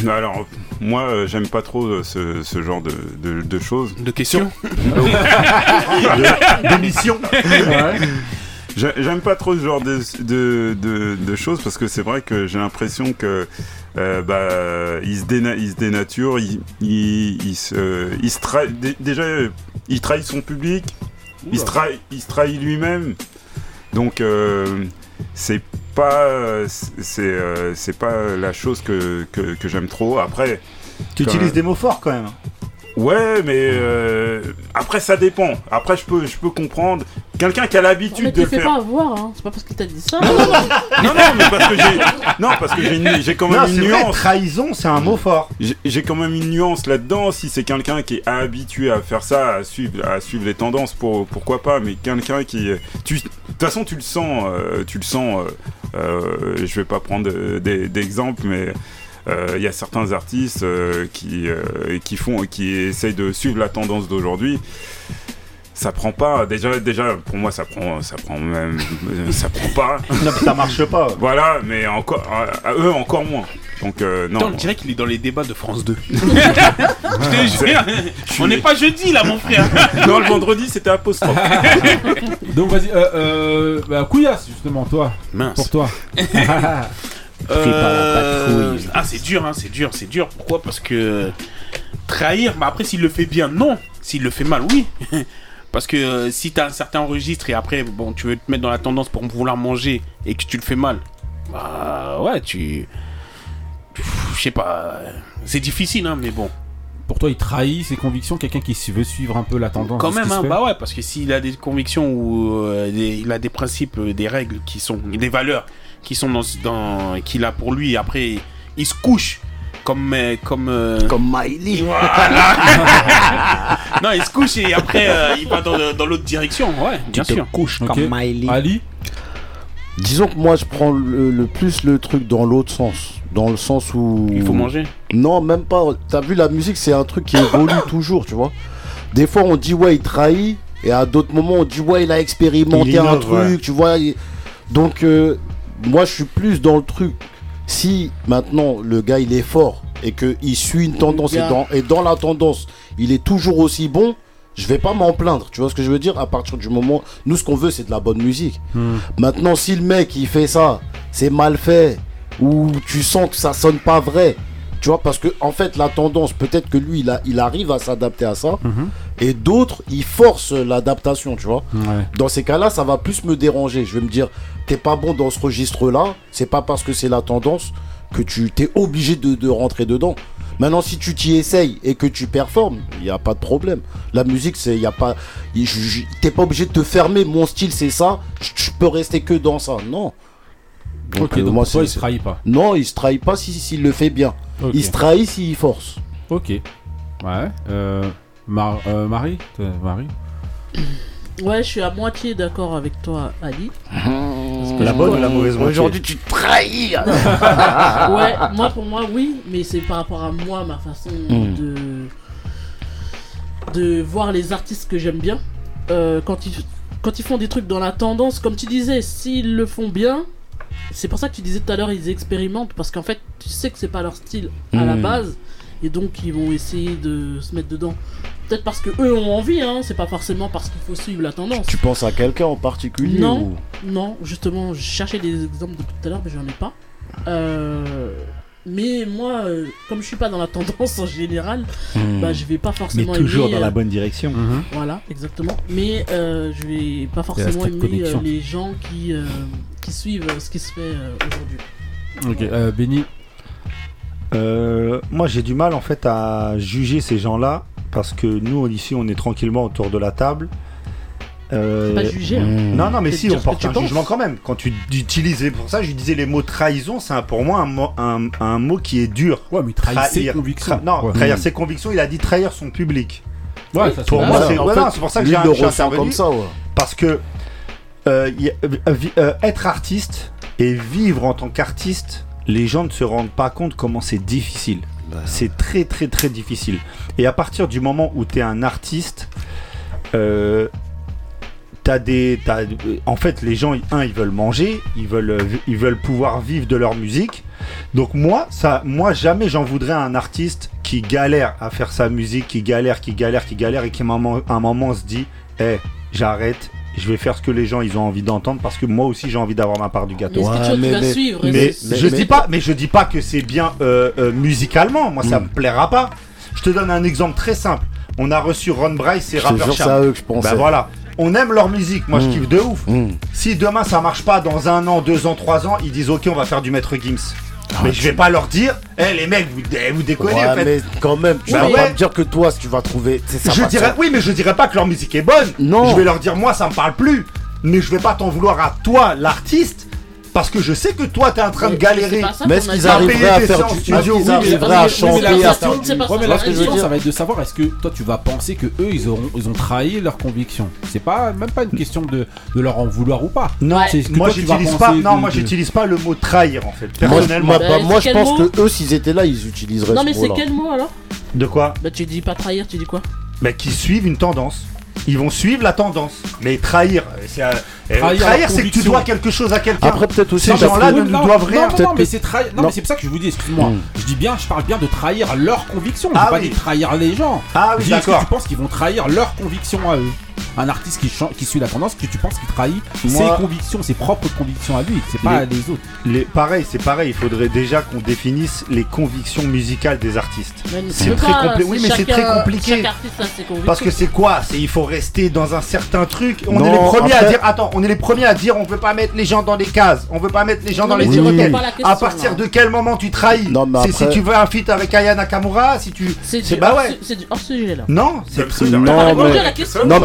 Alors, moi, euh, j'aime pas trop euh, ce, ce genre de, de, de choses. De questions? De- D'émission. J'ai- J'aime pas trop ce genre de, de, de, de choses parce que c'est vrai que j'ai l'impression que euh, bah, il, se déna- il se dénature, il, il, il se, il se dé- déjà euh, il trahit son public, il se, trahit, il se trahit lui-même. Donc euh, c'est pas euh, c'est euh, c'est pas la chose que, que, que j'aime trop. Après Tu utilises des mots forts quand même. Ouais, mais euh, après ça dépend. Après je peux je peux comprendre quelqu'un qui a Mais l'habitude tu de fais faire. pas avoir, hein. C'est pas parce qu'il t'a dit ça. Non, non, mais parce que j'ai. Non, parce que j'ai une- j'ai quand même Non, une vrai, nuance. trahison, c'est un mot fort. J'ai- J'ai quand même une nuance là-dedans. Si c'est quelqu'un qui est habitué à faire ça, à suivre, à suivre les tendances, pour, pourquoi pas. Mais quelqu'un qui. Tu, de toute façon, tu le sens. euh, tu le sens. euh, euh, je vais pas prendre des- d'exemples, mais. Euh, Il y a certains artistes euh, qui, euh, qui font, qui essayent de suivre la tendance d'aujourd'hui. Ça prend pas. Déjà, déjà, pour moi, ça prend, ça prend même, ça prend pas. Non, mais ça marche pas. Voilà, mais encore, à, eux encore moins. Donc euh, non. On dirait qu'il est dans les débats de France 2. Je te jure, on n'est pas jeudi là, mon frère. non, le vendredi c'était apostrophe. Donc vas-y, euh, euh, bah, Couillasse, justement, toi. Mince. Pour toi. Euh, Ah, c'est dur, hein, c'est dur, c'est dur. Pourquoi? Parce que trahir, bah après, s'il le fait bien, non. S'il le fait mal, oui. Parce que euh, si t'as un certain registre et après, bon, tu veux te mettre dans la tendance pour vouloir manger et que tu le fais mal, bah ouais, tu. Pff, Je sais pas. C'est difficile, hein, mais bon. Pour toi, il trahit ses convictions, quelqu'un qui veut suivre un peu la tendance. Quand même, hein, bah ouais, parce que s'il a des convictions ou euh, des- il a des principes, des règles qui sont, des valeurs qui sont dans, dans qu'il a pour lui, et après il se couche comme euh, comme euh, comme Miley. non, il se couche et après euh, il va dans, dans l'autre direction, ouais, bien te sûr. couches Ok. comme Miley. Ali Disons que moi je prends le, le plus le truc dans l'autre sens. Dans le sens où. Il faut manger Non, même pas. T'as vu, la musique c'est un truc qui évolue toujours, tu vois. Des fois on dit ouais, il trahit. Et à d'autres moments on dit ouais, il a expérimenté Il un innove, truc, ouais. tu vois. Donc euh, moi je suis plus dans le truc. Si maintenant le gars il est fort et qu'il suit une tendance et dans, et dans la tendance il est toujours aussi bon, je vais pas m'en plaindre. Tu vois ce que je veux dire? À partir du moment. Nous ce qu'on veut c'est de la bonne musique. Maintenant, si le mec il fait ça, c'est mal fait, ou tu sens que ça sonne pas vrai, tu vois, parce que en fait, la tendance, peut-être que lui, il, a- il arrive à s'adapter à ça, et d'autres, ils forcent l'adaptation, tu vois. Ouais. Dans ces cas-là, ça va plus me déranger. Je vais me dire, t'es pas bon dans ce registre-là, c'est pas parce que c'est la tendance que tu t'es obligé de, de rentrer dedans. Maintenant, si tu t'y essayes et que tu performes, il n'y a pas de problème. La musique, c'est, il a pas, t'es pas obligé de te fermer. Mon style, c'est ça. Je peux rester que dans ça. Non. Ok, donc toi, il se trahit pas? Non, il se trahit pas si- s'il le fait bien. Ok. Il se trahit s'il force. Ok. Ouais. Euh, Mar- euh, Marie Marie Ouais, je suis à moitié d'accord avec toi, Ali. La bonne ou la mauvaise moitié Aujourd'hui, tu te trahis. ouais, moi pour moi oui, mais c'est par rapport à moi, ma façon Mm. de de voir les artistes que j'aime bien. Euh, quand ils quand ils font des trucs dans la tendance, comme tu disais, s'ils le font bien, c'est pour ça que tu disais tout à l'heure ils expérimentent parce qu'en fait tu sais que c'est pas leur style à la Mm. base et donc ils vont essayer de se mettre dedans. Peut-être parce que eux ont envie, hein. C'est pas forcément parce qu'il faut suivre la tendance. Tu penses à quelqu'un en particulier Non, ou- non, justement, je cherchais des exemples depuis tout à l'heure, mais j'en ai pas. Euh, mais moi, euh, comme je suis pas dans la tendance en général, Hmm. bah je vais pas Mais forcément toujours aimer, dans la euh, bonne direction. Voilà, exactement. Mais euh, je vais pas forcément aimer euh, les gens qui, euh, qui suivent euh, ce qui se fait euh, aujourd'hui. Ok, euh, Benny Euh, moi, j'ai du mal en fait à juger ces gens-là parce que nous, ici, on est tranquillement autour de la table. Euh, C'est pas juger, hein. Non, non, mais si, on porte un penses. jugement quand même. Quand tu utilises, pour ça, je disais les mots trahison, c'est un- pour moi un mot, un, un mot qui est dur. Ouais, mais trahir ses convictions. Tra- non, Ouais. trahir Mm. ses convictions, il a dit trahir son public. Ouais, ça se pour fait. moi, c'est en ouais, pour ça que j'ai ressent intervenu. comme ça, ouais. Parce que euh, a- euh, euh, être artiste et vivre en tant qu'artiste, les gens ne se rendent pas compte comment c'est difficile. C'est très très très difficile. Et à partir du moment où tu es un artiste, euh, t'as des, t'as- en fait, les gens, un, ils veulent manger, ils veulent, ils veulent pouvoir vivre de leur musique. Donc moi, ça, moi jamais j'en voudrais à un artiste qui galère à faire sa musique, qui galère, qui galère, qui galère et qui à un moment, à un moment se dit, eh, j'arrête. Je vais faire ce que les gens ils ont envie d'entendre parce que moi aussi j'ai envie d'avoir ma part du gâteau. Ouais, vas mais- suivre, je mais- dis pas, mais je dis pas que c'est bien euh, euh, musicalement. Moi ça me plaira pas. Je te donne un exemple très simple. On a reçu Ron Bryce et Je te Rapper jure, c'est à eux que je pensais. Bah voilà. On aime leur musique. Moi je Mm. kiffe de ouf. Mm. Si demain ça marche pas dans un an, deux ans, trois ans, ils disent ok on va faire du maître Gims. Mais je vais pas leur dire, eh les mecs vous, eh, vous déconnez Ouais, en fait. mais quand même, tu Bah vas ouais. pas me dire que toi, si tu vas trouver. c'est ça je dirais, oui, mais je dirais pas que leur musique est bonne. Non. Je vais leur dire, moi, ça me parle plus. Mais je vais pas t'en vouloir à toi, l'artiste. Parce que je sais que toi, t'es en train de galérer. Mais est-ce qu'ils arriveraient à faire du studio qu'ils arriveraient à chanter, à faire du. Mais la Tu vois ce que je veux question, dire ça va être de savoir est-ce que toi tu vas penser que eux ils auront ils ont trahi leurs convictions? C'est pas même pas une question de, de leur en vouloir ou pas. Non, moi j'utilise pas. Non, de- moi j'utilise pas le mot trahir en fait. Moi, je- Personnellement. moi, bah, moi, je pense que eux, s'ils étaient là, ils utiliseraient Non, mais c'est quel mot alors? De quoi? Bah, tu dis pas trahir, tu dis quoi? Mais qui suivent une tendance. Ils vont suivre la tendance. Mais trahir, euh, c'est euh, euh, Trahir c'est que tu dois quelque chose à quelqu'un. Après, peut-être aussi Ces gens-là ne nous doivent rien. Non, Peut-être non, mais que- c'est trahir. Non, Non. mais c'est pour ça que je vous dis, excuse-moi. Mm. Je dis bien, je parle bien de trahir leurs convictions. Je Ah pas oui. de trahir les gens. Ah oui, Je d'accord. tu penses qu'ils vont trahir leurs convictions à eux Un artiste qui, suit la tendance, que tu penses qu'il trahit Moi- ses convictions, ses propres convictions à lui. C'est pas Les- les autres. Les, pareil, c'est pareil. Il faudrait déjà qu'on définisse les convictions musicales des artistes. C'est très pas, compliqué. Oui, mais c'est chacun- très compliqué. Chaque artiste a ses convictions. Parce que c'est quoi? C'est il faut rester dans un certain truc. On Non, est les premiers à après- dire. Attends, on est les premiers à dire on veut pas mettre les gens dans les cases. On veut pas mettre les gens dans les pas à partir là. de quel moment tu trahis? Non, mais C'est si après- tu veux un feat avec Aya Nakamura, si tu. C'est C'est du bah ouais. c'est du hors sujet là. Non, c'est Non, mais,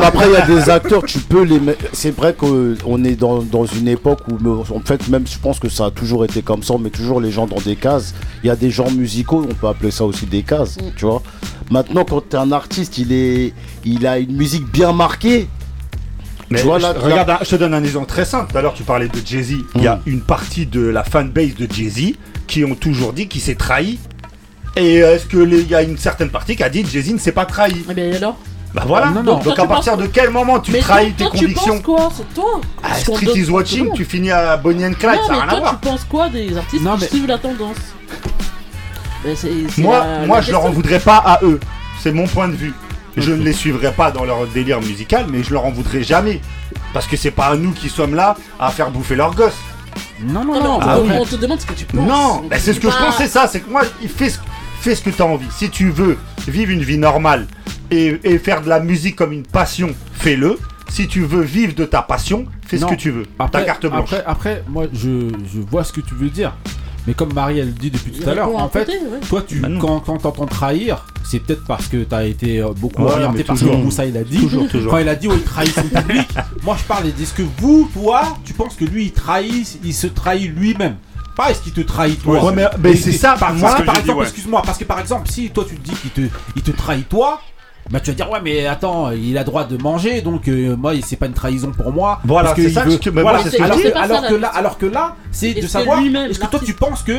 à mais après, il y a des acteurs, tu peux les mettre. C'est vrai qu'on est dans, dans une époque où, en fait, même je pense que ça a toujours été comme ça, on met toujours les gens dans des cases. Il y a des genres musicaux, on peut appeler ça aussi des cases, Mm. tu vois. Maintenant, quand t'es un artiste, il, est, il a une musique bien marquée. Mais tu vois, je, là, regarde, un- je te donne un exemple très simple. Tout à l'heure, tu parlais de Jay-Z. Il y a une partie de la fanbase de Jay-Z qui ont toujours dit qu'il s'est trahi. Et euh, est-ce que les- il y a une certaine partie qui a dit Jay-Z ne s'est pas trahi? Eh bien alors? Bah voilà. non, non. Donc, tu à partir penses- de quel moment tu Mais trahis toi, tes toi, tu convictions penses quoi C'est toi Ah, Street is watching, on tu finis à Bonnie and Clyde, Non, ça n'a mais rien à toi, voir. tu penses quoi des artistes Non, qui suivent la tendance c'est Moi, la- moi la je leur en voudrais pas à eux. C'est mon point de vue. Je ne les suivrai pas dans leur délire musical, mais je leur en voudrais jamais. Parce que c'est pas à nous qui sommes là à faire bouffer leurs gosses. Non, non, Non, mais non. on, Ah te- oui. on te demande ce que tu penses. Non, On bah, c'est ce que je pas- pense, c'est ça. C'est que moi, il fais ce, fais ce que tu as envie. Si tu veux vivre une vie normale et, et faire de la musique comme une passion, fais-le. Si tu veux vivre de ta passion, fais Non. ce que tu veux. Après, ta carte blanche. Après, après, moi, je, je vois ce que tu veux dire. Mais comme Marie elle le dit depuis tout à l'heure, en fait, côté, ouais. toi tu Bah quand, quand t'entends trahir, c'est peut-être parce que t'as été euh, beaucoup Ouais, orienté mais parce toujours. que Moussa il a dit. Toujours, toujours. Quand il a dit oh, il trahit son public, moi je parle est-ce que vous, toi, tu penses que lui il trahit, il se trahit lui-même pas est-ce qu'il te trahit toi? Ouais, mais- c'est ça, par, moi, parce que, ce par exemple ouais. excuse-moi parce que par exemple si toi tu te dis qu'il te il te trahit toi bah tu vas dire ouais mais attends il a droit de manger donc euh, moi c'est pas une trahison pour moi Voilà, parce que c'est ça veut- que- mais voilà, c'est alors je que, alors là alors que là c'est de savoir est-ce que toi tu penses que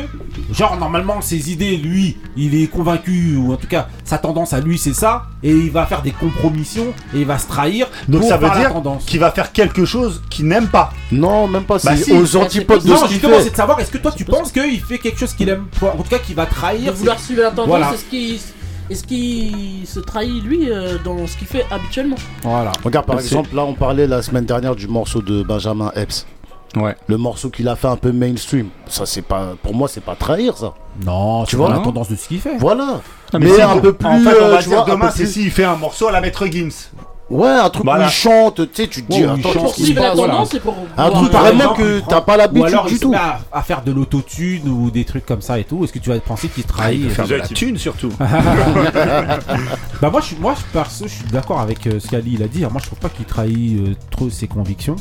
genre normalement ses idées lui il est convaincu ou en tout cas sa tendance à lui c'est ça et il va faire des compromissions et il va se trahir Donc pour ça veut dire qu'il va faire quelque chose qu'il n'aime pas. Non, même pas. C'est Bah si. aux antipodes de non ce qu'il justement c'est fait. de savoir est-ce que toi tu penses qu'il fait quelque chose qu'il aime pas en tout cas qu'il va De trahir vouloir suivre la tendance, Qu'il est-ce qu'il se trahit lui euh, dans ce qu'il fait habituellement voilà Regarde, par exemple, là, on parlait la semaine dernière du morceau de Benjamin Epps. Ouais. Le morceau qu'il a fait un peu mainstream. Ça, c'est pas. Pour moi, c'est pas trahir, ça. non Tu vois, la tendance de ce qu'il fait Voilà. Non, mais un peu plus. En fait, on euh, va tu dire vois, demain, c'est plus- s'il fait un morceau à la Maître Gims. Ouais, un truc Voilà. où il chante, tu sais, tu te dis, il attends, Suivre la pour Un truc vraiment exemple, que t'as pas l'habitude du tout. à, à faire de l'autotune ou des trucs comme ça et tout. Est-ce que tu vas penser qu'il trahit Il peut faire de la thune surtout. Bah moi je suis moi je perso je suis d'accord avec euh, ce qu'Ali il a dit. Moi je trouve pas qu'il trahit euh, trop ses convictions.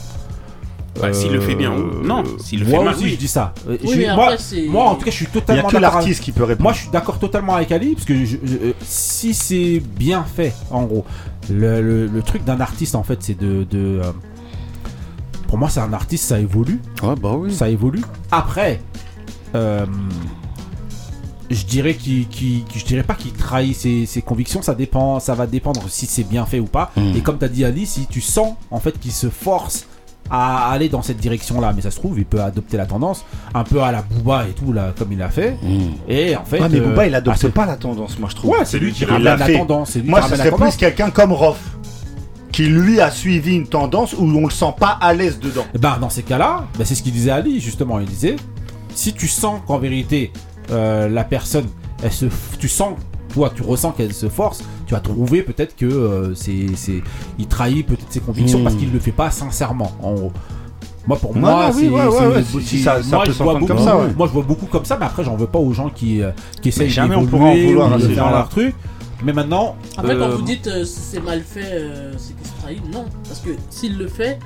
Bah, s'il le fait bien, Euh, non. S'il le moi fait mal, aussi oui. je dis ça. Oui, je- mais moi, après, c'est- moi en tout cas je suis Il n'y a totalement que d'accord. l'artiste qui peut répondre. Moi je suis d'accord totalement avec Ali parce que je- je- euh, si c'est bien fait en gros le, le- le truc d'un artiste en fait c'est de, de, euh, pour moi c'est un artiste ça évolue Ouais, bah oui. ça évolue. Après, euh, je dirais qu'il, je dirais pas qu'il trahit ses, ses convictions. Ça dépend, ça va dépendre si c'est bien fait ou pas. Mm. Et comme t'as dit Ali, si tu sens en fait qu'il se force à aller dans cette direction-là, mais ça se trouve, il peut adopter la tendance un peu à la Booba et tout là, comme il a fait. Mm. Et en fait, Ouais, mais euh, Booba, il ah, adopte c'est- pas la tendance, moi je trouve. Ouais, c'est lui qui ramène l'a la fait. tendance. c'est lui Moi, qui ce ramène serait la plus quelqu'un comme Roth, qui lui a suivi une tendance où on le sent pas à l'aise dedans. Et bah dans ces cas-là, bah, c'est ce qu'il disait Ali justement. Il disait si tu sens qu'en vérité euh, la personne, elle se, f- tu sens, toi tu ressens qu'elle se force, tu vas trouver peut-être que euh, c'est, c'est, il trahit peut-être ses convictions parce qu'il le fait pas sincèrement. En gros. Moi pour moi, c'est, moi, je vois beaucoup, comme ça, ouais. moi je vois beaucoup comme ça, mais après j'en veux pas aux gens qui, euh, qui essayent jamais on pourra en vouloir ou à ces faire gens-là. leur truc. Mais maintenant, Après, quand euh, vous dites euh, c'est mal fait, euh, c'est qu'il se trahit, non. Parce que s'il le fait,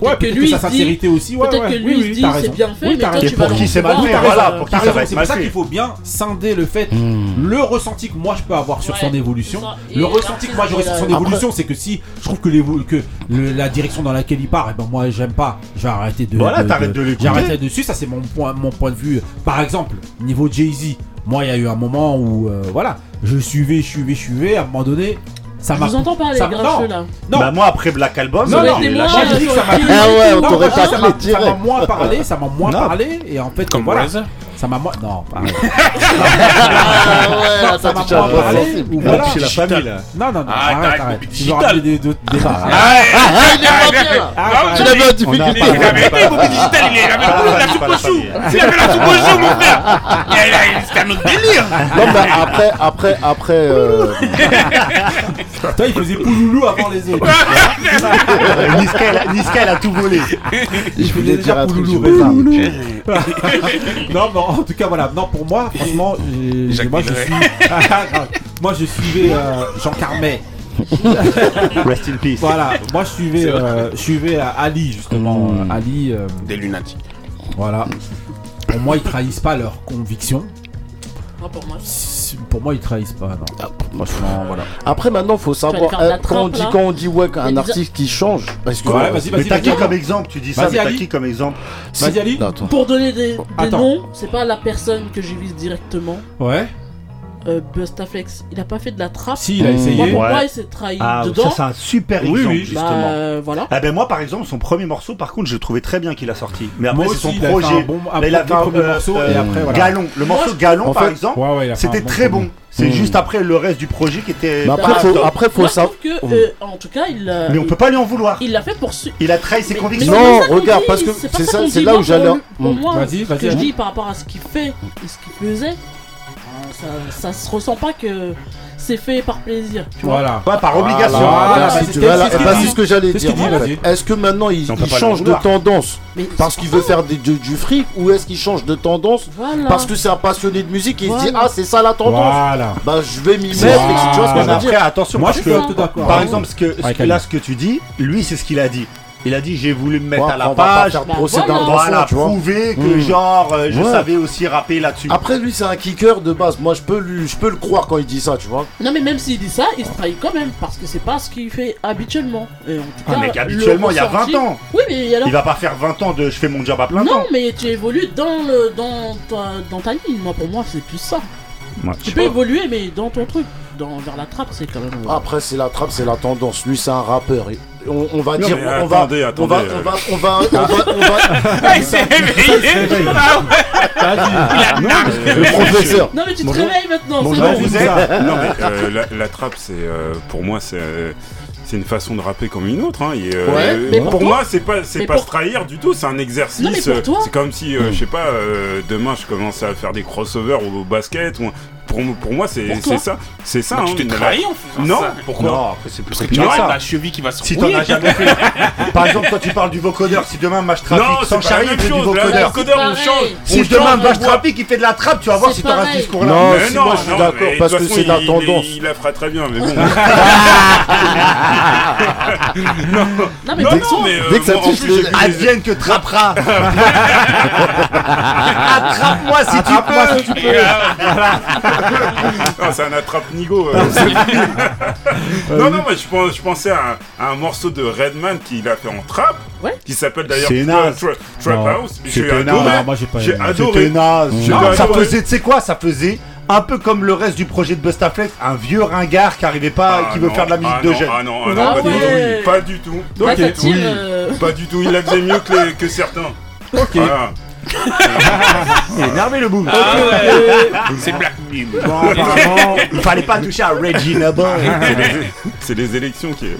Ouais, que lui sa sincérité aussi, ouais, peut-être ouais. que lui Oui, il dit c'est raison. bien fait, Oui, mais t'as toi raison. tu vas pour qui c'est mal fait, voilà, pour qui ça va être c'est pour ça qu'il faut bien scinder le fait, le ressenti que moi je peux avoir sur son évolution. Le ressenti que moi j'aurai sur son évolution, c'est que si je trouve que, la direction dans laquelle il part, et ben moi j'aime pas, je vais arrêter de. Voilà, t'arrêtes de l'écouter. J'arrêterai dessus, ça c'est mon point, mon point de vue. Par exemple, niveau Jay-Z, moi il y a eu un moment où, euh, voilà, je suivais, je suivais, je suivais, à un moment donné, ça Je m'a. vous entends parler, ça- grincheux non. là. Non, Bah, moi, après Black Album, non, Ça non, aurait été j'ai moins, lâché. j'ai dit que ça m'a Ah ouais, on non, t'aurait pas ça m'a moins parlé, ça m'a moins Non. parlé, et en fait, Comme voilà. Ça m'a moins. Non. Ah ouais, ça m'a touche un moins peu parlé. sensible. ou voilà. chez la famille, là. Non, non, non, Ah, arrête, arrête, Tu veux ramener des débats. Il est pas bien là. Tu l'avais a difficulté. pas- Il avait été Bobby Digital, il avait Ah, la soupe pas au chou. Il avait la soupe au chou, mon frère. Il C'était un autre délire. Non, mais après, après, après. euh, Toi, il faisait pouloulou avant les autres. Niska, elle a- tout volé. Je voulais dire un truc. pouloulou, non, mais en tout cas, voilà. Non, pour moi, franchement, j'ai- Jacques moi je suis. Ah, grave. moi, je suivais euh, Jean Carmet. Rest in peace. Voilà. Moi, je suivais, euh, je suivais euh, Ali justement. Mm. Euh, Ali. euh, Des lunatiques. voilà. Pour moi, ils trahissent pas leurs convictions. Non, pour moi. Pour moi, ils trahissent pas. Non. Ah, moi, je- Non, voilà. Après, maintenant, faut savoir. euh, quand, on dit, quand on dit ouais, qu'un artiste qui change. Parce que. Ouais, vas-y, Mais vas-y. t'as qui comme exemple Tu dis ça, mais t'as qui comme exemple Vas-y, Ali. Pour donner des, noms, c'est pas la personne que je vise directement. Ouais. Euh, Bustaflex, il a pas fait de la trappe. Si, il a essayé. Moi, pour Ouais. moi, il s'est trahi Ah, dedans. ça c'est un super Oui, exemple oui. justement. Bah, euh, voilà. Ah ben moi par exemple son premier morceau par contre je le trouvais très bien qu'il a sorti. Mais après Moi c'est son il a projet. un bon- Là, il a fait un premier euh, morceau, et euh, après, voilà. Galon. Le morceau Moi, Galon en par exemple, Ouais, ouais, a c'était bon très bon. C'est Hmm. juste après le reste du projet qui était. Mais après, faut, après, faut savoir. euh, en tout cas, il. euh, Mais on peut pas lui en vouloir. Il l'a fait pour. su- Il a trahi ses Mais- convictions. mais Non, regarde, dit, parce que c'est ça, là où j'allais- Pour, pour moi, Vas-y, ce que je dis par rapport à ce qu'il fait et ce qu'il faisait, ça, ça se ressent pas que c'est fait par plaisir. Tu vois. Voilà. Pas par obligation. Voilà, Voilà, si c'est- ce que j'allais dire. Est-ce que maintenant il, change de tendance Mais parce qu'il veut faire des- du, du fric ou est-ce qu'il change de tendance Voilà. parce que c'est un passionné de musique et il se dit ah c'est ça la tendance Voilà. bah je vais m'y mettre tu vois ce que je Mais veux après, dire attention, Moi, je suis d'accord. par exemple, ce que, là, ce que tu dis, lui, c'est ce qu'il a dit. Il a dit, j'ai voulu me mettre Ouais, à la on va pas page. Bah, procès voilà. Voilà, tu vois. prouver que Mm. genre, euh, je Ouais. savais aussi rapper là-dessus. Après lui c'est un kicker de base. Moi je peux lui, je peux le croire quand il dit ça, tu vois. Non mais même s'il dit ça, il se trahit quand même parce que c'est pas ce qu'il fait habituellement. Et en tout Ah, cas, le qu'habituellement, il y a ressenti- 20 ans. Oui mais alors Il va pas faire 20 ans de je fais mon job à plein Non temps. mais tu évolues dans le dans ta, dans ta ligne. Moi pour moi c'est plus ça. Ouais, Tu peux pas. évoluer mais dans ton truc, dans vers la trappe c'est quand même. Après c'est la trappe, c'est la tendance. Lui c'est un rappeur. Et On, on va Non, dire, on va, attendez, on va, attendez, on euh. va, on va, on va, on va- il s'est réveillé. Ah ouais. Non, mais- le professeur. Non mais tu te Bonjour. réveilles maintenant. Bonjour, c'est bon. vous êtes Non, mais euh, la, la trappe, c'est euh, pour moi, c'est euh, c'est une façon de rapper comme une autre. Hein, et, euh, Ouais, euh, mais pour pour moi, c'est pas, c'est pas pour- se trahir du tout. C'est un exercice. Euh, C'est comme si, euh, je sais pas, euh, demain je commençais à faire des crossovers au, au basket. Ou, pour, pour moi, c'est ça. C'est ça. Bah, hein, tu te mais trahis la- en faisant Non, ça. pourquoi Non, après, c'est plus Parce que tu auras ça. ta cheville qui va se Si t'en as jamais fait. Par exemple, toi tu parles du vocodeur, si demain match trafic sans la charrier, du vocodeur. on change. Si demain match trafic, il fait de la trappe, tu vas voir si t'auras ce discours-là. Non, moi je suis non, d'accord parce que c'est la il- tendance. Il, la fera très bien, mais bon. Non mais euh, Dès que ça touche Advienne que trappera. Attrape-moi si tu peux. Non, c'est un attrape-nigo. euh, non, non, mais je, pense- je pensais à un, à un morceau de Redman qu'il a fait en trap, Ouais. qui s'appelle d'ailleurs C'est Tra- naze. Tra- Trap Non, House. J'ai c'était adoré. naze. Non, moi, j'ai pas J'ai aimé. adoré. C'était naze. J'ai Non, ça adoré. faisait, tu sais quoi, ça faisait un peu comme le reste du projet de Bustaflex, un vieux ringard qui arrivait pas, Ah qui veut non, faire de la musique ah de non, jeunes. Ah non, ah Ah non, pas, ouais. du tout, pas du tout. Ça euh, Pas du tout, il la faisait mieux que, les- que certains. Ok. Voilà. Il est énervé le boum. Ah ouais. C'est Black Bon, apparemment, il fallait pas toucher à Regina. C'est les- C'est les élections qui.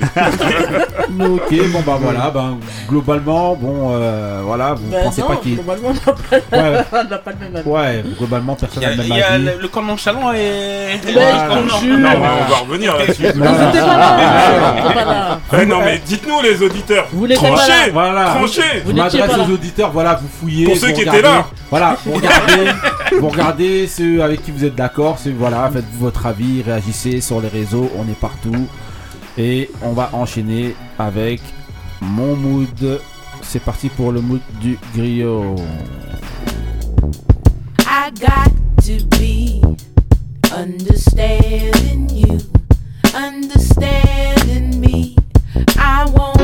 Ok, bon bah voilà, ben globalement, bon euh, voilà, vous bah, pensez non, pas qu'il. globalement, on n'a pas, Ouais. pas le même avis. Ouais, globalement personne n'a a, le même y a avis. le, le camp nonchalant et. Ouais, non, non. Non, mais on va revenir là-dessus. Vous pas là. Eh non, mais dites-nous, les auditeurs. Vous n'étiez pas là. Voilà. Tranchez Vous m'adresse aux auditeurs, voilà, vous fouillez. Pour ceux vous qui étaient regardez. là. Voilà, vous regardez, vous regardez ceux avec qui vous êtes d'accord, voilà, faites-vous votre avis, réagissez sur les réseaux, on est partout. Et on va enchaîner avec mon mood. C'est parti pour le mood du griot. I got to be understanding you, understanding me. I want,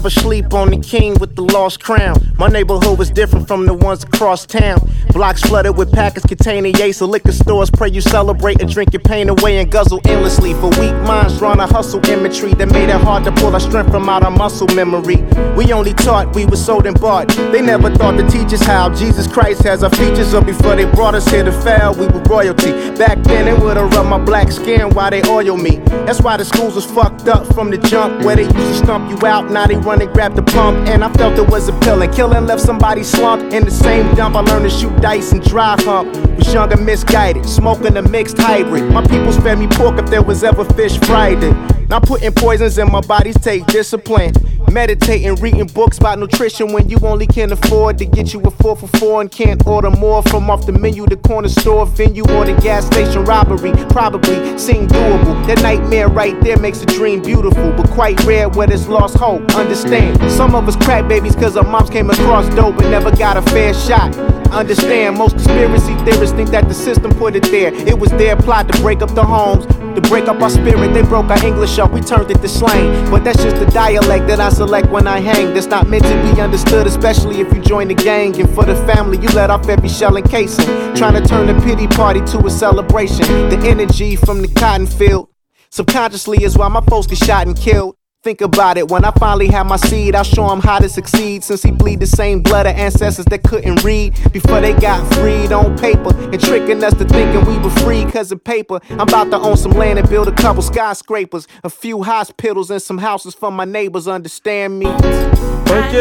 never sleep on the king with the lost crown. My neighborhood was different from the ones across town. Blocks flooded with packets containing yates. The liquor stores pray you celebrate and drink your pain away and guzzle endlessly. For weak minds drawn a hustle imagery that made it hard to pull our strength from out our muscle memory. We only taught we were sold and bought. They never thought to teach us how Jesus Christ has our features. Or before they brought us here to fail, we were royalty. Back then, it would've rubbed my black skin while they oil me. That's why the schools was fucked up from the jump where they used to stump you out. Now they run and grab the pump, and I felt it was appealing. Killing left somebody slumped in the same dump. I learned to shoot dice and dry hump. Was young and misguided, smoking a mixed hybrid. My people fed me pork if there was ever fish Friday. Now putting poisons in my bodies take discipline. Meditating, reading books about nutrition when you only can afford to get you a four for four and can't order more from off the menu, the corner store venue, or the gas station robbery. Probably seem doable. That nightmare right there makes a dream beautiful, but quite rare where there's lost hope. Understand? Some of us crack babies cause our moms came across dope and never got a fair shot. understand. Most conspiracy theorists think that the system put it there. It was their plot to break up the homes, to break up our spirit. They broke our English up, we turned it to slang. But that's just the dialect that I select when I hang. That's not meant to be understood, especially if you join the gang. And for the family, you let off every shell and casing. Trying to turn the pity party to a celebration. The energy from the cotton field. Subconsciously is why my folks get shot and killed. Think about it, when I finally have my seed, I'll show him how to succeed. Since he bleed the same blood of ancestors that couldn't read before they got freed on paper. And tricking us to thinking we were free cause of paper. I'm about to own some land and build a couple skyscrapers, a few hospitals, and some houses for my neighbors, understand me? Ok,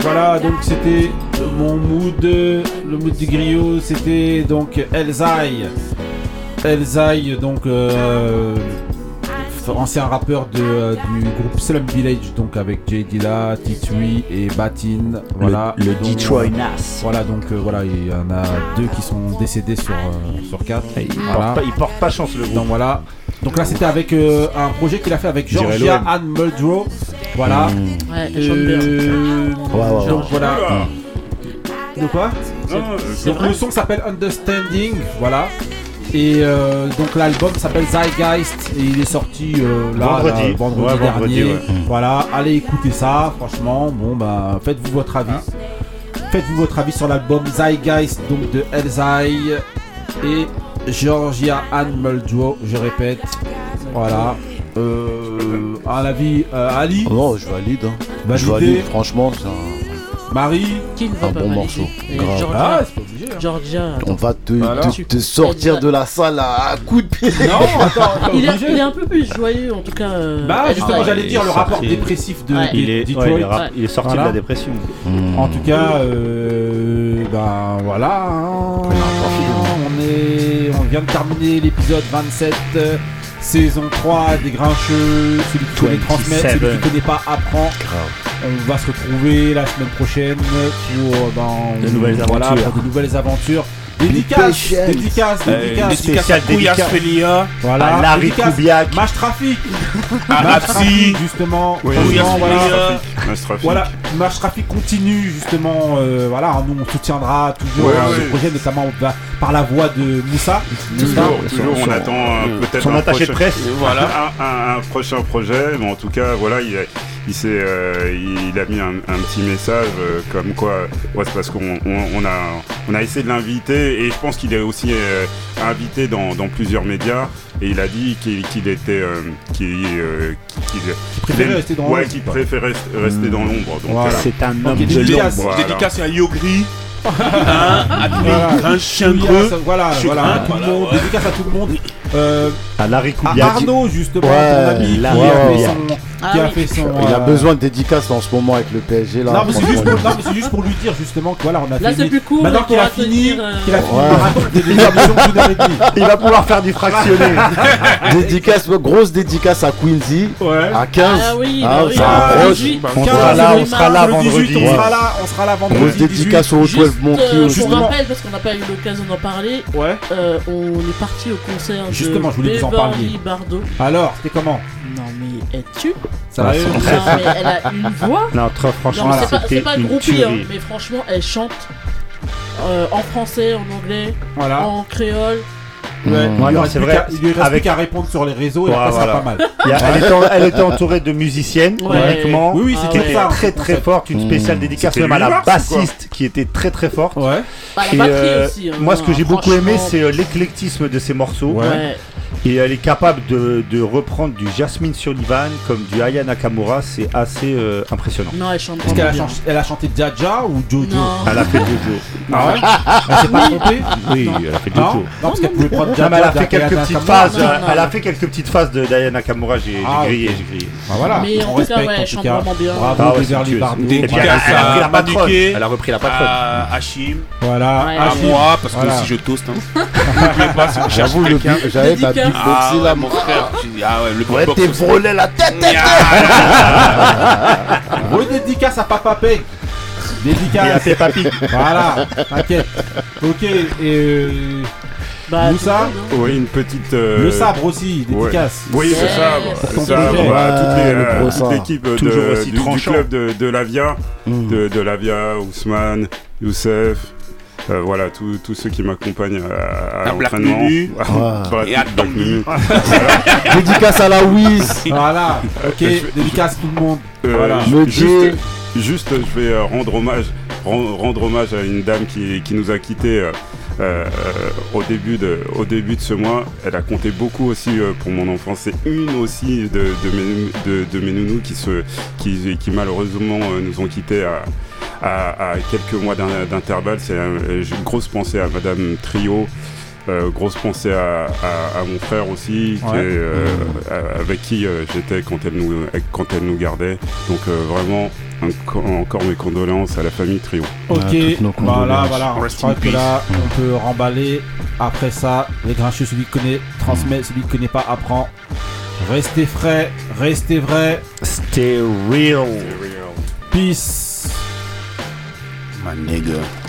voilà, donc c'était mon mood, le mood du griot, c'était donc Elzai. Elzai, donc euh, ancien rappeur de, euh, du groupe Slum Village, donc avec Jay Dilla, T3 et Batin. Voilà, le Donc, Detroit Nas. Voilà, donc euh, voilà, il y en a deux qui sont décédés sur, euh, sur quatre. Il Voilà. porte pas- il porte pas chance le groupe. Donc voilà. Donc là c'était avec euh, un projet qu'il a fait avec Georgia l'OM. Ann Muldrow. Voilà. Mm. Ouais. Euh, ouais. donc voilà. Oula. De quoi? Non, Donc le son s'appelle Understanding, voilà. Et euh, donc l'album s'appelle Zeitgeist et il est sorti euh, là, Vendredi. là, vendredi Ouais, dernier. vendredi, ouais. Voilà, allez écouter ça, franchement. Bon bah faites-vous votre avis. Faites-vous votre avis sur l'album Zeitgeist donc de Elzai et Georgia Ann Muldrow, je répète. Voilà. Euh, un avis euh, Ali Non, je valide. hein. Je valide, franchement, c'est un, Marie Qui ne va un pas bon valider morceau. Et Grave. Georgia, Ah, c'est pas obligé. hein. Georgia, On va te, Voilà. te- te sortir de la salle à, à coups de pied. Non, attends, il, est, obligé. il est un peu plus joyeux en tout cas. euh, Bah elle- justement ouais. j'allais dire le sorti- rapport dépressif de Ouais. Il est, Detroit. ouais, il est rap- Ouais. il est sorti Voilà. de la dépression. En tout cas, euh, ben voilà, hein, on est, on vient de terminer l'épisode 27, euh, saison 3 des Grincheux. Celui qui connaît transmet, celui 27. qui connaît pas apprend. On va se retrouver la semaine prochaine pour, euh, ben, De nouvelles voilà, aventures. pour de nouvelles aventures. Dédicace, dédicace, Euh, dédicace. dédicace à Voilà, à Larry. Match Trafic. à justement. Voilà. Match Trafic. Continue justement. euh, voilà, nous on soutiendra toujours Ouais, euh, ouais. ce projet, notamment bah, par la voix de Moussa. Toujours, Moussa. toujours, on son- attend euh, peut-être son un attaché de prochain- presse. Voilà, un, un- un prochain projet. Mais en tout cas, voilà, il, a- il, s'est, euh, il a mis un, un petit message euh, comme quoi. Ouais, c'est parce qu'on on, on a, on a essayé de l'inviter et je pense qu'il est aussi euh, invité dans, dans plusieurs médias. Et il a dit qu'il, qu'il était, euh, qu'il, euh, qu'il- qu'il- préférait rester dans ouais, l'ombre, qu'il quoi. préférait rester dans l'ombre. Donc, Voilà. euh, C'est un homme de dédicace. l'ombre. Voilà. Dédicace à Yo Gris. Hein, à tous Voilà. les grands chiens Julia, creux. Voilà, voilà, hein, à tout le voilà, monde, ouais. dédicace à tout le monde. Euh, À Larry. Arnaud justement, Ouais, ton ami qui Larry a fait son, Ah qui a oui. fait son. Il a euh, besoin de dédicaces en ce moment avec le PSG là. Non mais, c'est juste pour, juste lui dire justement que voilà on a Là, fini. c'est plus court, Maintenant il qu'il a fini, qu'il a fini. Il va pouvoir faire du fractionné. Dédicace, grosse dédicace à Quincy. Ouais. À 15. Ah oui, Ah, bah bah. 18, On 15, sera là, on sera là le 18, vendredi. on sera là, on sera là vendredi. Grosse 18. dédicace au 12 Juste, Monkey euh, aussi. pour Justement. rappel, parce qu'on n'a pas eu l'occasion d'en parler, Ouais. euh, on est parti au concert Justement, je de voulais vous en parler. Bardot. Alors, c'était comment? Non mais es-tu Sérieux Non mais elle a une voix. Non, franchement, c'est pas, pas une groupie, hein, mais franchement elle chante euh, en français, en anglais, Voilà. en créole. Ouais. Ouais, Il lui reste c'est plus vrai, qu'à- Il lui reste plus avec- qu'à répondre sur les réseaux et Ouais, après, ça voilà. va pas mal. Il y a- elle, était, en- elle était entourée de musiciennes, Ouais. uniquement. Oui, oui, Ah qui était très très forte, une spéciale Mmh. dédicace même à la bassiste qui était très très forte. Ouais. Bah, la Et, batterie euh, aussi. hein, moi, ce que j'ai beaucoup aimé, c'est euh, l'éclectisme de ses morceaux. Ouais. Et elle est capable de, de reprendre du Jasmine Sullivan comme du Aya Nakamura. C'est assez euh, impressionnant. Non, elle chante Est-ce qu'elle a, chanté- elle a chanté Jaja ou Jojo? Non. Elle a fait Jojo. Ah ouais? Elle s'est pas trompée? Oui, elle a fait Non, Jojo. non parce qu'elle pouvait prendre Non, mais elle a fait quelques petites phases. Euh, elle a fait quelques petites phases de Diana Nakamura. J'ai Ah, grillé, j'ai grillé. Ah, voilà, Mais en on tout respecte cas, ouais, chante cas. vraiment bien. Bravo, Ah Beverly puis, Dédicace elle a pris à la patronne. Elle a repris la patronne. Hachim, Voilà, à moi, parce que si je toast. Hein. J'avoue, j'avais beatboxer Ah là, mon frère. j'ai- Ah ouais, le Ouais, beatbox t'es volé la tête, tête, Redédicace à Papa Peg. Et à Dédicace. tes papis. Voilà, t'inquiète. Ok, et euh, Bah, Moussa Oui, une petite. euh, Le sabre aussi, ouais. dédicace. Oui, ça. Yes. Le sabre, Ouais, bah, toutes les, le euh, toute sabre. l'équipe de- Toujours aussi du, du club de, de Lavia, Mm. de, de Lavia, Ousmane, Youssef, euh, voilà, tous ceux qui m'accompagnent à, à À l'entraînement. Et à. Dédicace à la Wiz. Voilà, ok, dédicace tout le monde. Euh, Voilà. juste, juste, je vais euh, rendre hommage, ren- rendre hommage à une dame qui, qui nous a quittés euh, euh, au début de, au début de ce mois. Elle a compté beaucoup aussi euh, pour mon enfance. C'est une aussi de, de mes, de, de mes nounous qui se, qui, qui malheureusement euh, nous ont quittés à, à, à quelques mois d'in- d'intervalle. C'est j'ai une grosse pensée à Madame Trio. Grosse pensée à, mon frère aussi, qui Ouais. est, a- avec qui j'étais quand elle nous quand elle nous gardait. Donc vraiment encore mes condoléances à la famille Trio. Ok, nos voilà, voilà. Je crois que là, on peut remballer. Après ça, les grincheux, celui qui connaît, transmet, celui qui connaît pas, apprend. Restez frais, restez vrai. Stay real. Peace. My nigga.